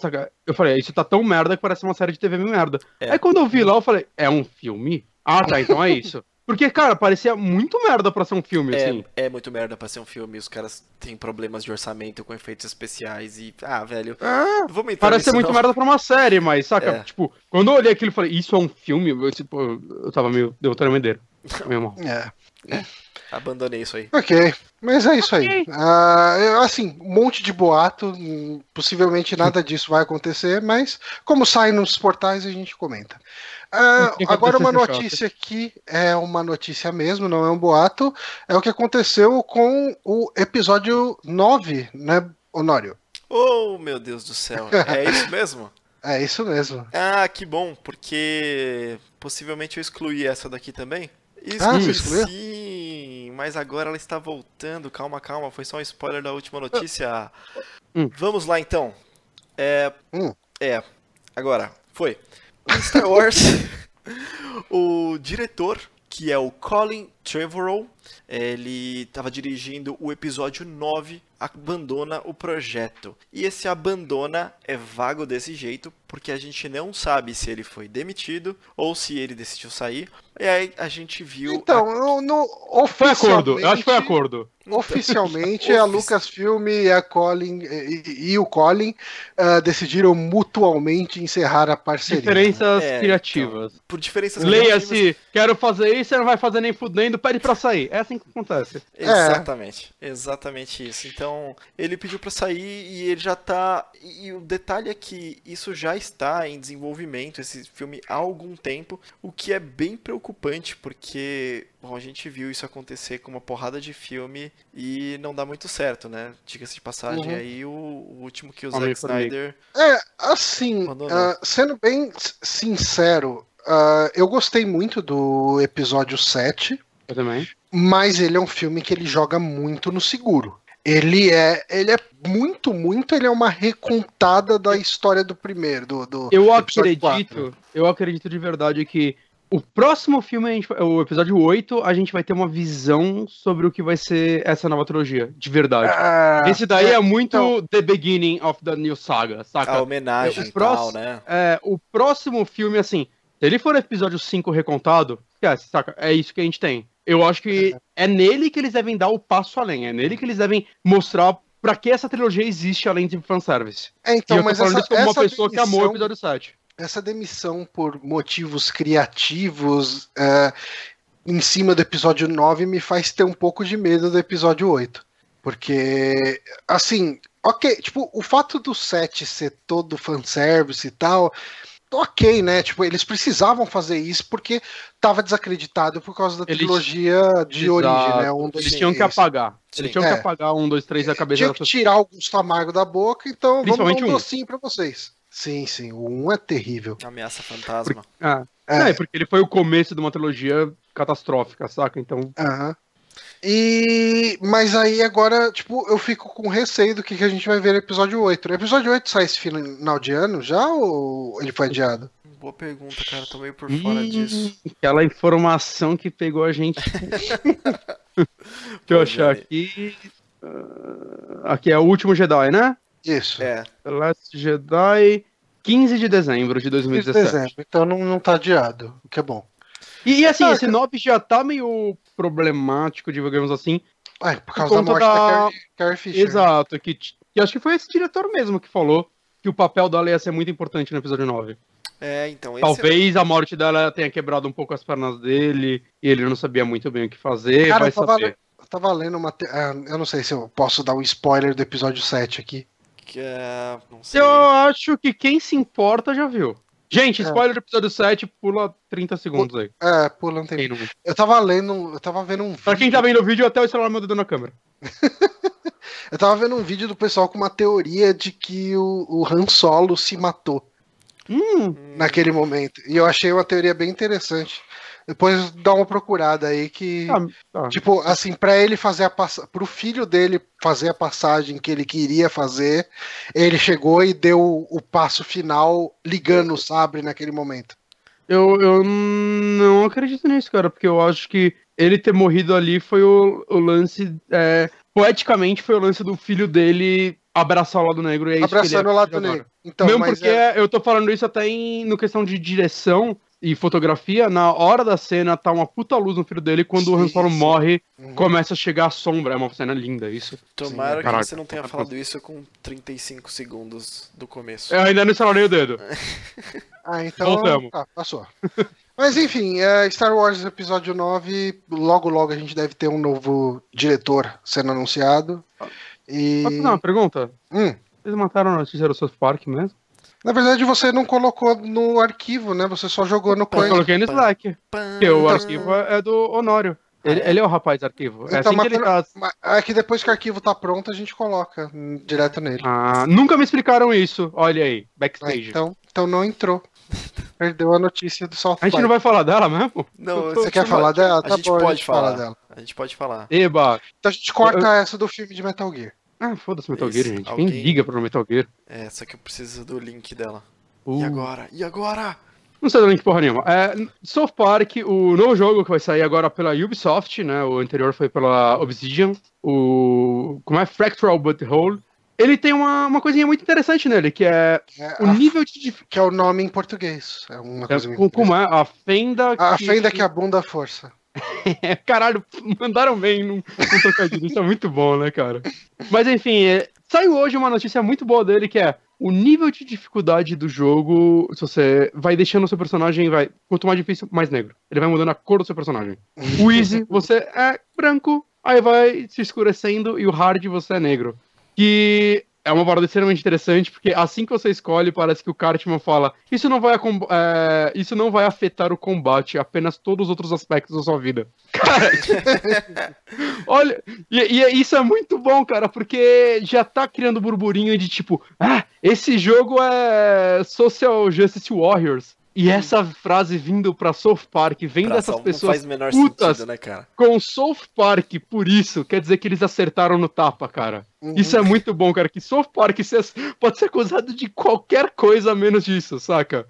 eu falei, isso tá tão merda que parece uma série de TV merda. É. Aí quando eu vi lá, eu falei, é um filme? Ah, tá, então é isso. Porque, cara, parecia muito merda pra ser um filme, é, assim. É muito merda pra ser um filme. Os caras têm problemas de orçamento com efeitos especiais e. Ah, velho. É, vamos entrar Parece ser muito não. merda pra uma série, mas, saca? É. Tipo, quando eu olhei aquilo e falei, isso é um filme, eu, tipo, eu tava meio. Deu tremedeiro. Meio mal. É. é. Abandonei isso aí. Ok, mas é isso okay. aí. Uh, assim, um monte de boato, possivelmente nada disso vai acontecer, mas como sai nos portais a gente comenta. Uh, agora uma notícia aqui é uma notícia mesmo, não é um boato. É o que aconteceu com o episódio 9, né, Honório? Oh, meu Deus do céu. É isso mesmo? É isso mesmo. Ah, que bom, porque possivelmente eu excluí essa daqui também. Isso, ah, sim, mas agora ela está voltando. Calma, calma, foi só um spoiler da última notícia. Hum. Vamos lá então. É, hum. é, agora, foi. Em Star Wars, o diretor, que é o Colin Trevorrow, ele estava dirigindo o episódio 9 abandona o projeto. E esse abandona é vago desse jeito, porque a gente não sabe se ele foi demitido ou se ele decidiu sair. E aí a gente viu. Então, a... no, no, foi acordo, eu acho que foi acordo. Oficialmente, a Lucasfilm e a Colin e, e o Colin uh, decidiram mutualmente encerrar a parceria. Diferenças é, criativas. Então, por diferenças Leia-se, quero fazer isso, você não vai fazer nem fudendo, pede pra sair. É assim que acontece. Exatamente, é. exatamente isso. Então, ele pediu para sair e ele já tá. E o detalhe é que isso já está em desenvolvimento, esse filme, há algum tempo, o que é bem preocupante, porque bom, a gente viu isso acontecer com uma porrada de filme e não dá muito certo, né? Diga-se de passagem, uhum. aí o, o, último que o Zack Snyder. É, assim, uh, sendo bem sincero, uh, eu gostei muito do episódio 7. Eu também. Mas ele é um filme que ele joga muito no seguro. Ele é, ele é muito, muito, ele é uma recontada da história do primeiro, do, do Eu acredito, 4. eu acredito de verdade que o próximo filme, gente, o episódio 8, a gente vai ter uma visão sobre o que vai ser essa nova trilogia, de verdade. Ah, Esse daí é, é muito então... The Beginning of the New Saga, saca? A homenagem e tal, né? É, o próximo filme, assim, se ele for episódio 5 recontado, saca? É isso que a gente tem. Eu acho que é nele que eles devem dar o passo além, é nele que eles devem mostrar pra que essa trilogia existe além de fanservice. É, então, e eu tô mas falando essa, isso como uma pessoa demissão, que amou o episódio 7. Essa demissão por motivos criativos uh, em cima do episódio 9 me faz ter um pouco de medo do episódio 8. Porque, assim, ok, tipo, o fato do 7 ser todo fanservice e tal, ok, né? Tipo, eles precisavam fazer isso porque estava desacreditado por causa da eles... trilogia de Exato. origem, né? Um, dois, eles tinham que apagar. Sim. Eles tinham é. que apagar um, dois, três da cabeça. Tinha que tirar alguns amargo da boca, então vamos dar um docinho pra vocês. Sim, sim, o 1 é terrível. Ameaça fantasma. Porque, ah, é. é. porque ele foi o começo de uma trilogia catastrófica, saca? Então. Aham. E. Mas aí agora, tipo, eu fico com receio do que, que a gente vai ver no episódio 8. O episódio 8 sai esse final de ano já ou ele foi adiado? Boa pergunta, cara. Tô meio por fora disso. Aquela informação que pegou a gente. Deixa eu achar aqui. Uh, aqui é o último Jedi, né? Isso. É. The Last Jedi, 15 de dezembro de 2017. 15 de dezembro, então não, não tá adiado, o que é bom. E, e assim, esse Nobby já tá meio problemático, digamos assim. É, por causa por da morte da, da Carrie, Carrie Fisher. Exato, que, que acho que foi esse diretor mesmo que falou que o papel dela ia ser muito importante no episódio 9. É, então. Talvez é... a morte dela tenha quebrado um pouco as pernas dele e ele não sabia muito bem o que fazer. Cara, vai eu, tava, eu tava lendo uma. Te... Ah, eu não sei se eu posso dar um spoiler do episódio 7 aqui. Que é. Não sei. Eu acho que quem se importa já viu. Gente, é. spoiler do episódio 7, pula 30 segundos aí. É, pula um tempo. Eu tava lendo, eu tava vendo um vídeo. Pra quem tá vendo o vídeo, até o celular meu dedo na câmera. eu tava vendo um vídeo do pessoal com uma teoria de que o, o Han Solo se matou. Hum. Naquele momento. E eu achei uma teoria bem interessante. Depois dá uma procurada aí que. Ah, ah. Tipo, assim, para ele fazer a passagem. Pro filho dele fazer a passagem que ele queria fazer, ele chegou e deu o passo final ligando o sabre naquele momento. Eu, eu não acredito nisso, cara, porque eu acho que ele ter morrido ali foi o, o lance. É, poeticamente foi o lance do filho dele abraçar o lado negro. E é Abraçando o lado negro. Então, Mesmo porque é... eu tô falando isso até em no questão de direção e fotografia, na hora da cena tá uma puta luz no filho dele, quando sim, o Han Solo morre, uhum. começa a chegar a sombra. É uma cena linda isso. Tomara sim, que você não tenha falado isso com 35 segundos do começo. Eu ainda não estralei o dedo. ah, então. Voltamos. Ah, passou. Mas enfim, é Star Wars Episódio 9, logo logo a gente deve ter um novo diretor sendo anunciado. E... Posso fazer uma pergunta? Hum. Vocês mataram a notícia do South Park mesmo? Na verdade, você não colocou no arquivo, né? Você só jogou no Coin. Eu coloquei no Slack. Porque o arquivo é do Honório. Ele, ele, é o rapaz do arquivo. É então, assim que ele tá... É que depois que o arquivo tá pronto, a gente coloca direto nele. Ah, nunca me explicaram isso. Olha aí, backstage. então, então não entrou. Perdeu a notícia do South A gente não vai falar dela mesmo? Não, Você quer falar dela? A Tá gente bom, pode a gente fala falar. dela. A gente pode falar. Eba! Então a gente corta essa do filme de Metal Gear. Ah, foda-se Metal Gear, gente. alguém- Quem liga pro Metal Gear? É, só que eu preciso do link dela. Uh. E agora? E agora? Não sei do link porra nenhuma. É, South Park, o novo jogo que vai sair agora pela Ubisoft, né? O anterior foi pela Obsidian. O. Como é? Fractural Butthole. Ele tem uma, uma coisinha muito interessante nele, que é É, o a- nível de. que é o nome em português. É uma É, coisa como é? A fenda. A fenda que abunda a força. Caralho, mandaram bem num, num trocadilho. Isso é muito bom, né, cara? Mas enfim, é, saiu hoje uma notícia muito boa dele que é o nível de dificuldade do jogo. Se você vai deixando o seu personagem, vai. Quanto mais difícil, mais negro. Ele vai mudando a cor do seu personagem. O easy, você é branco, aí vai se escurecendo, e o hard você é negro. Que é uma parada extremamente interessante, porque assim que você escolhe, parece que o Cartman fala: Isso não vai, é, isso não vai afetar o combate, apenas todos os outros aspectos da sua vida. Cara, olha, e, e isso é muito bom, cara, porque já tá criando burburinho de tipo: Ah, esse jogo é Social Justice Warriors. E essa frase vindo pra South Park, vem Pra dessas pessoas putas sentido, né, cara? com South Park, por isso, quer dizer que eles acertaram no tapa, cara. Uhum. Isso é muito bom, cara. Que South Park pode ser acusado de qualquer coisa menos disso, saca?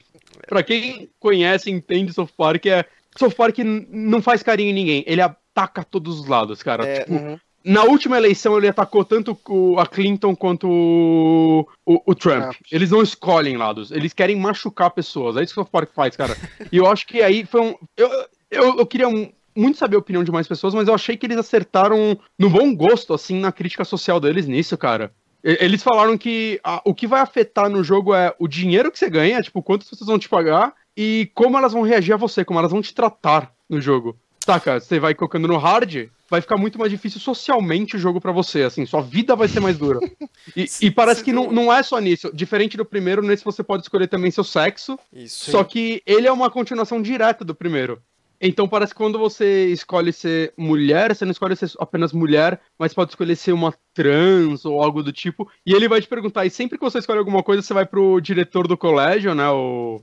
Pra quem conhece e entende South Park, é. South Park não faz carinho em ninguém. Ele ataca todos os lados, cara. É, Tipo, Uhum. Na última eleição ele atacou tanto o- a Clinton quanto o, o- o Trump. Trump. Eles não escolhem lados, eles querem machucar pessoas. É isso que o South Park faz, cara. e eu acho que aí foi um. Eu, eu, eu queria um- muito saber a opinião de mais pessoas, mas eu achei que eles acertaram no bom gosto, assim, na crítica social deles nisso, cara. Eles falaram que a- o que vai afetar no jogo é o dinheiro que você ganha, tipo, quanto as pessoas vão te pagar e como elas vão reagir a você, como elas vão te tratar no jogo. Saca? Você vai colocando no hard, vai ficar muito mais difícil socialmente o jogo pra você, assim, sua vida vai ser mais dura. E, e parece que não, não é só nisso. Diferente do primeiro, nesse você pode escolher também seu sexo, Isso. só que ele é uma continuação direta do primeiro. Então parece que quando você escolhe ser mulher, você não escolhe ser apenas mulher, mas pode escolher ser uma trans ou algo do tipo. E ele vai te perguntar, e sempre que você escolhe alguma coisa, você vai pro diretor do colégio, né? O.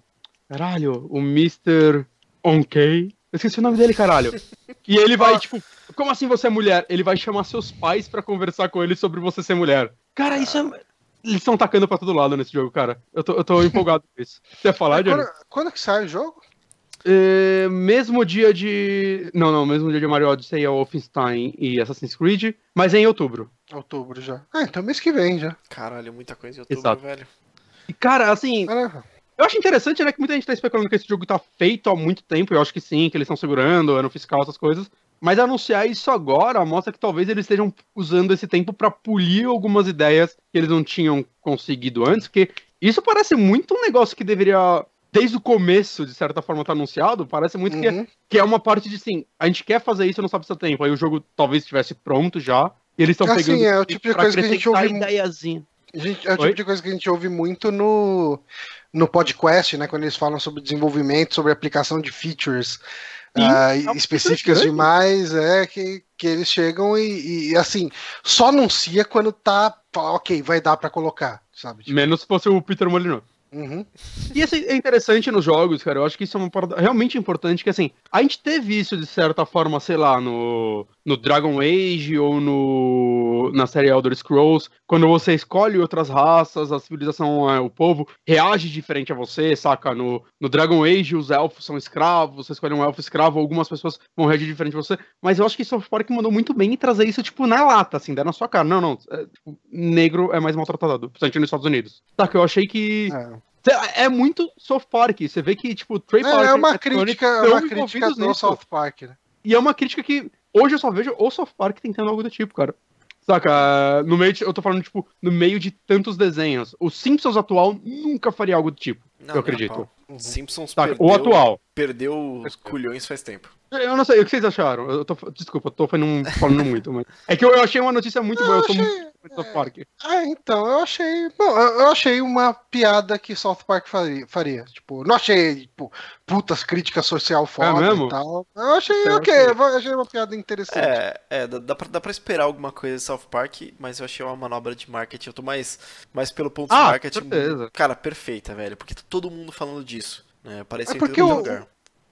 Caralho, o Mr. Onkei. Eu esqueci o nome dele, caralho. E ele vai, tipo, como assim você é mulher? Ele vai chamar seus pais pra conversar com ele sobre você ser mulher. Cara, isso é. Eles estão tacando pra todo lado nesse jogo, cara. Eu tô, eu tô empolgado com isso. Você ia falar, Johnny? Quando, quando que sai o jogo? É, mesmo dia de. Não, não, mesmo dia de Mario Odyssey, Wolfenstein e Assassin's Creed, mas é em outubro. Outubro já. Ah, então mês que vem já. Caralho, muita coisa em outubro, Exato. velho. E, cara, assim, Caraca. eu acho interessante, né, que muita gente tá especulando que esse jogo tá feito há muito tempo, eu acho que sim, que eles estão segurando, ano fiscal, essas coisas. Mas anunciar isso agora mostra que talvez eles estejam usando esse tempo pra polir algumas ideias que eles não tinham conseguido antes, porque isso parece muito um negócio que deveria, desde o começo, de certa forma, tá anunciado, parece muito que é Uhum. que é uma parte de assim, a gente quer fazer isso, não sabe se tem tempo. Aí o jogo talvez estivesse pronto já, e eles estão Assim, pegando é o tipo de coisa que a gente ouve ideiazinha. Gente- é o Oi? tipo de coisa que a gente ouve muito no, no podcast, né? Quando eles falam sobre desenvolvimento, sobre aplicação de features Sim, ah, é específicas demais, é que, que eles chegam e, e, assim, só anuncia quando tá, fala, ok, vai dar pra colocar, sabe? Tipo, Menos se fosse o Peter Molyneux. uhum. E isso é interessante nos jogos, cara. Eu acho que isso é uma parada realmente importante, que assim, a gente teve isso de certa forma, sei lá, no, no Dragon Age ou no na série Elder Scrolls, quando você escolhe outras raças, a civilização, é, o povo reage diferente a você, saca? No, no Dragon Age os elfos são escravos, você escolhe um elfo escravo, algumas pessoas vão reagir diferente a você, mas eu acho que South Park mandou muito bem em trazer isso, tipo, na lata, assim, dar na sua cara. Não, não, é, tipo, negro é mais maltratado, principalmente nos Estados Unidos. Saca? Eu achei que É. é muito South Park. Você vê que, tipo, Trey É, Parker é uma Tony crítica, é uma crítica do. South Park, né? E é uma crítica que hoje eu só vejo o South Park tentando algo do tipo, cara. Saca? No meio de, eu tô falando, tipo, no meio de tantos desenhos. O Simpsons atual nunca faria algo do tipo. Não, eu acredito. pau. Simpsons Saca? perdeu, O atual. perdeu os culhões faz tempo. Eu não sei, o que vocês acharam? Eu tô, desculpa, eu tô falando, falando muito, mas. É que eu, eu achei uma notícia muito boa, eu sou achei... muito South Park. Ah, então, eu achei. Bom, eu achei uma piada que South Park faria. faria. Tipo, não achei, tipo, putas críticas social é foda é e tal. Eu achei então, ok, eu achei uma piada interessante. É, é dá, pra, dá pra esperar alguma coisa de South Park, mas eu achei uma manobra de marketing. Eu tô mais, mais pelo ponto ah, de marketing. Certeza. Cara, perfeita, velho. Porque tá todo mundo falando disso. Né? Parece é porque em todo lugar.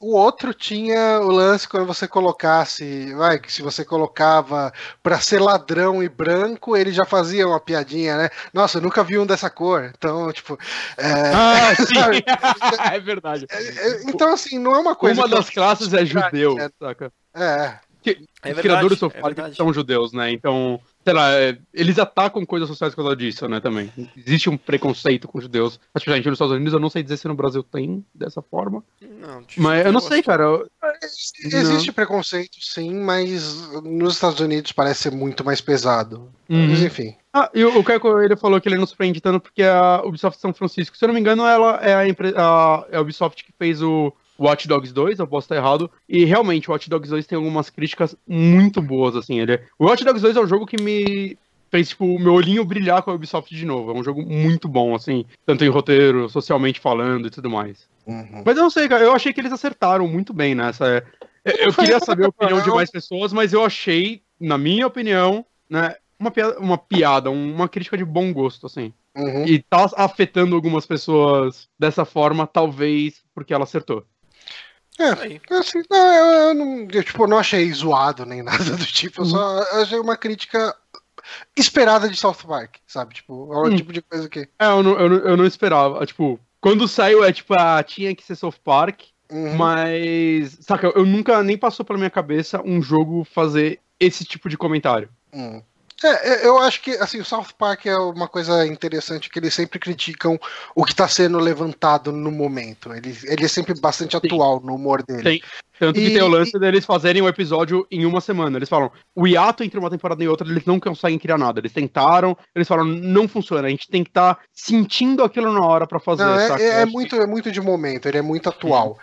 O outro tinha o lance quando você colocasse, vai, que se você colocava pra ser ladrão e branco, ele já fazia uma piadinha, né? Nossa, eu nunca vi um dessa cor. Então, tipo. É, ah, sim. é verdade. É, é, então, assim, não é uma coisa. Uma das classes é judeu, é, saca? É. Que, é os verdade, criadores do é são judeus, né? Então, sei lá, é, eles atacam coisas sociais por causa disso, né, também. Existe um preconceito com judeus. Especialmente nos Estados Unidos, eu não sei dizer se no Brasil tem dessa forma. Não, mas eu não sei, cara. Eu... Existe não. preconceito, sim, mas nos Estados Unidos parece ser muito mais pesado. Uhum. Mas enfim. Ah, e o Caio ele falou que ele não surpreende tanto porque a Ubisoft São Francisco, se eu não me engano, ela é a, empre... a, é a Ubisoft que fez o Watch Dogs 2, eu posso estar errado. E realmente, o Watch Dogs 2 tem algumas críticas muito boas, assim. Ele é... O Watch Dogs 2 é um jogo que me fez, tipo, o meu olhinho brilhar com a Ubisoft de novo. É um jogo muito bom, assim, tanto em roteiro, socialmente falando e tudo mais. Uhum. Mas eu não sei, cara, eu achei que eles acertaram muito bem nessa. Eu, eu queria saber a opinião de mais pessoas, mas eu achei, na minha opinião, né, uma piada, uma, piada, uma crítica de bom gosto, assim. Uhum. E tá afetando algumas pessoas dessa forma, talvez porque ela acertou. É, assim, não, eu, eu, não, eu, tipo, não achei zoado nem nada do tipo, eu só uhum. achei uma crítica esperada de South Park, sabe? Tipo, é o hum. tipo de coisa que. É, eu não, eu, não, eu não esperava. Tipo, quando saiu, é tipo, ah, tinha que ser South Park, uhum. mas. Saca, eu nunca nem passou pela minha cabeça um jogo fazer esse tipo de comentário. Uhum. É, é, eu acho que assim, o South Park é uma coisa interessante que eles sempre criticam o que está sendo levantado no momento. Ele, ele é sempre bastante Sim. atual no humor dele. Tem. Tanto e, que tem o lance e... deles fazerem um episódio em uma semana. Eles falam, o hiato entre uma temporada e outra, eles não conseguem criar nada. Eles tentaram, eles falam, não funciona. A gente tem que estar tá sentindo aquilo na hora para fazer. Não, é, é, é muito, é muito de momento, ele é muito atual.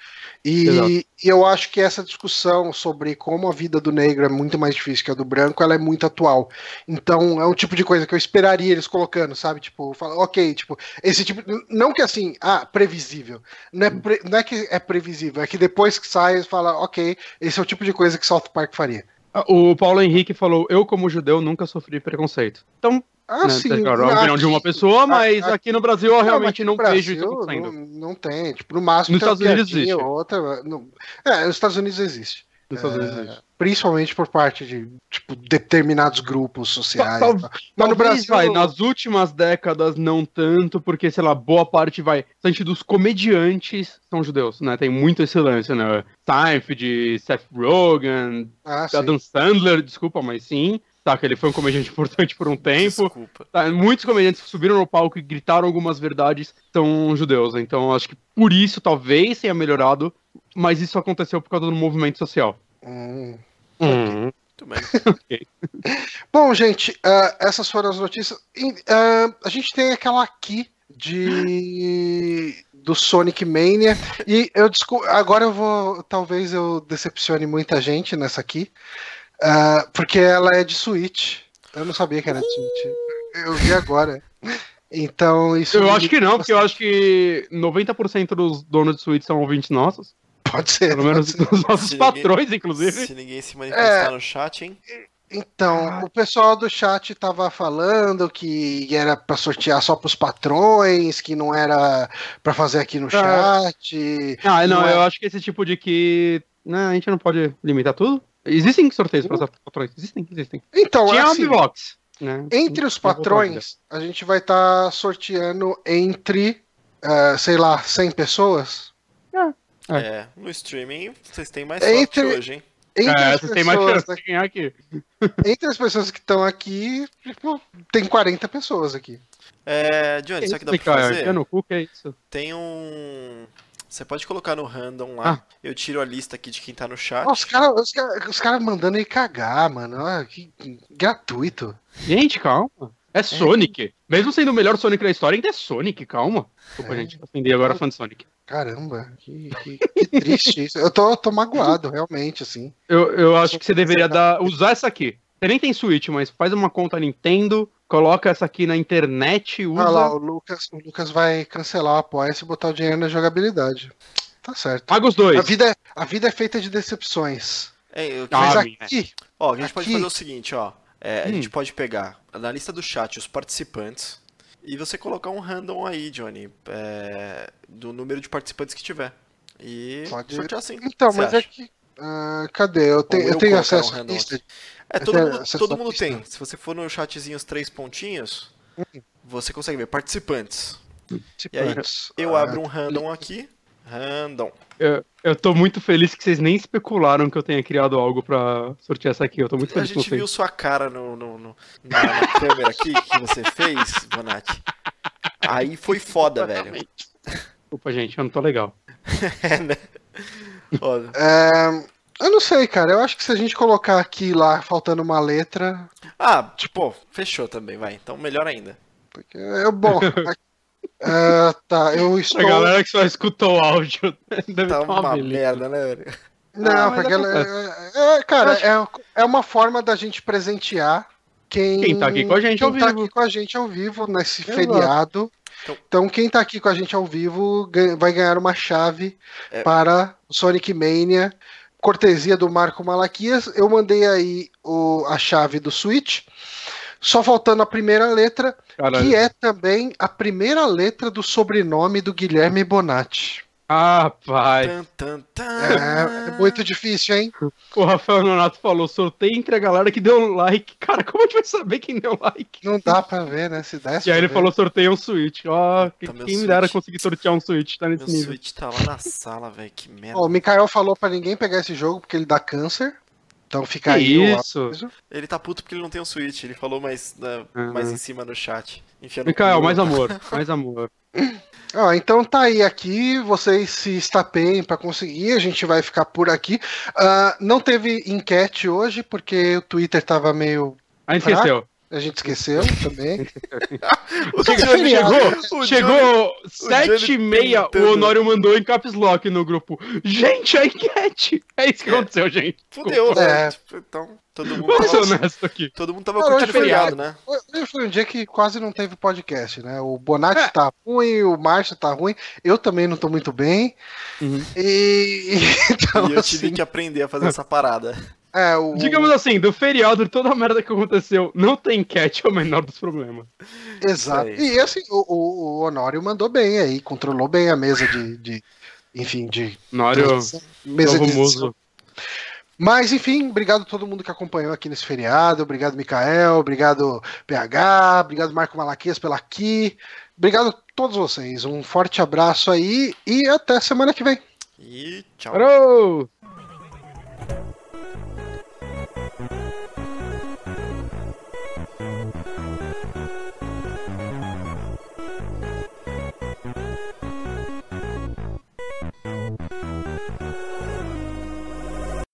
E, e, eu acho que essa discussão sobre como a vida do negro é muito mais difícil que a do branco, ela é muito atual. Então é um tipo de coisa que eu esperaria eles colocando, sabe? Tipo, fala, ok, tipo, esse tipo. Não que assim, ah, previsível. Não é, pre, não é que é previsível, é que depois que sai, eles falam, ok, esse é o tipo de coisa que South Park faria. Ah, o Paulo Henrique falou: Eu, como judeu, nunca sofri preconceito. Então, ah, né, sim. Claro, é a opinião de uma pessoa, mas aqui, aqui no Brasil eu realmente não, Brasil, vejo isso acontecendo. Não, não, tem. Tipo, no máximo, nos Estados Unidos existe. Outra, no, é, nos Estados Unidos existe. Nos Estados Unidos é, existe. Principalmente por parte de tipo, determinados grupos sociais. Tal, tal, mas no Brasil. Vai, nas últimas décadas, não tanto, porque, sei lá, boa parte vai. Gente, dos comediantes são judeus, né? Tem muito esse lance, né? Seinfeld, Seth Rogen, ah, Adam sim. Sandler, desculpa, mas sim. Tá, que ele foi um comediante importante por um tempo. Desculpa. Tá, muitos comediantes que subiram no palco e gritaram algumas verdades são judeus. Então acho que por isso talvez tenha melhorado, mas isso aconteceu por causa do movimento social. Hum. Hum. Muito bem. okay. Bom, gente, uh, essas foram as notícias. Uh, a gente tem aquela aqui de do Sonic Mania e eu agora eu vou talvez eu decepcione muita gente nessa aqui Uh, porque ela é de Switch. Eu não sabia que era de Switch. Eu vi agora. Então, isso. Eu acho que não, porque eu acho que 90% dos donos de Switch são ouvintes nossos. Pode ser. Pelo menos ser. dos nossos se patrões, ninguém, inclusive. Se ninguém se manifestar é, no chat, hein? Então, ah. o pessoal do chat tava falando que era para sortear só pros patrões, que não era para fazer aqui no ah. chat. Ah, não, não é... eu acho que esse tipo de que. Né, a gente não pode limitar tudo. Existem sorteios para os patrões? Existem, existem. Então, Tinha assim, Box, né? Entre os patrões, a gente vai estar tá sorteando entre, uh, sei lá, 100 pessoas. É. é. no streaming vocês têm mais entre, sorte hoje, hein? Entre é, vocês têm mais chance de ganhar aqui. Entre as pessoas que estão aqui, tipo, tem 40 pessoas aqui. É, Johnny, sabe o que dá pra fazer? É no cu, que é isso? Tem um você pode colocar no random lá. Ah. Eu tiro a lista aqui de quem tá no chat. os caras os cara, os cara mandando ele cagar, mano. Ah, que, gratuito. Gente, calma. É Sonic. Mesmo sendo o melhor Sonic da história, ainda é Sonic, calma. Desculpa, É. gente. Ofendi agora fã de Sonic. Caramba, que, que- que triste isso. Eu tô, tô magoado, realmente, assim. Eu, eu acho que você deveria dar, usar essa aqui. Você nem tem Switch, mas faz uma conta Nintendo, coloca essa aqui na internet, usa. Olha lá, o Lucas, o Lucas vai cancelar o apoia e botar o dinheiro na jogabilidade. Tá certo. Paga os A dois. vida, é- a vida é feita de decepções. É, eu- Ah, Mas minha. aqui, Ó, a gente pode Aqui- fazer o seguinte, ó. É, A Hum. gente pode pegar na lista do chat os participantes e você colocar um random aí, Johnny, é, do número de participantes que tiver. E Pode- sortear assim. então, mas é acha? que. Ah, cadê? Eu, tenho Ou eu eu tenho acesso um lista. aqui. É, todo tenho mundo, todo mundo tem. Se você for no chatzinho os três pontinhos, você consegue ver participantes. Tipo, E aí. Eu Ah, abro um random aqui. Random. Eu, eu tô muito feliz que vocês nem especularam que eu tenha criado algo pra sortear essa aqui. Eu tô muito A feliz com gente vocês. viu sua cara no, no- no- na, na câmera aqui que você fez, Bonatti. Aí foi foda, velho. Desculpa, gente, eu não tô legal. É, né? Ó, é, eu não sei, cara. Eu acho que se a gente colocar aqui lá faltando uma letra. Ah, tipo, fechou também, vai. Então melhor ainda. Porque é bom. é, tá, eu estou. A galera que só escuta o áudio deve Tá uma, uma merda, né, velho? Não, Ah, mas porque ela- acontece. é, é, cara, é, é uma forma da gente presentear quem, Quem tá aqui com a gente quem ao tá vivo. aqui com a gente ao vivo nesse Exato. feriado. Então- Então, quem tá aqui com a gente ao vivo vai ganhar uma chave É. para Sonic Mania, cortesia do Marco Malaquias. Eu mandei aí o, a chave do Switch. Só faltando a primeira letra, Caralho. que é também a primeira letra do sobrenome do Guilherme Bonatti. Ah, pai. Tan, tan, tan. É, é muito difícil, hein? O Rafael Nonato falou: sorteio entre a galera que deu like. Cara, como a gente vai saber quem deu like? Não dá pra ver, né? Se desse. E aí ele ver. falou: sorteia um Switch. Ó, que- Tá, quem me dera conseguir sortear um Switch, tá nesse Meu nível. Switch tá lá na sala, velho. Que merda. Ó, o Mikael falou pra ninguém pegar esse jogo porque ele dá câncer. Então fica Que aí o isso? Ele tá puto porque ele não tem um Switch. Ele falou mais, né, Uhum. mais em cima no chat. Enfiando Mikael, mais amor, mais amor. Ó, então tá aí aqui, vocês se estapeiem pra conseguir, a gente vai ficar por aqui. Ah, não teve enquete hoje porque o Twitter tava meio. A gente esqueceu. A gente esqueceu também. O Chega- Johnny-. Chegou, o chegou sete e meia, o Honório mandou em caps lock no grupo. Gente, a enquete! É isso que aconteceu, gente. Fudeu, É. né? Tipo, Então, todo mundo Vamos tava, honesto aqui. todo mundo tava Não, curtindo é feriado, né? Hoje foi um dia que quase não teve podcast, né? O Bonatti É. tá ruim, o Márcio tá ruim, eu também não tô muito bem. Uhum. E. Então, e eu tive assim, que aprender a fazer essa parada. é, o, Digamos assim, do feriado, de toda a merda que aconteceu, não tem enquete, é o menor dos problemas. Exato. E assim, o, o, o Honório mandou bem aí, controlou bem a mesa de. de enfim, de. Honório, mesa novo de muso. Mas, enfim, obrigado a todo mundo que acompanhou aqui nesse feriado. Obrigado, Mikael. Obrigado, PH. Obrigado, Marco Malaquias, pela aqui. Obrigado a todos vocês. Um forte abraço aí e até semana que vem. E tchau. Parou!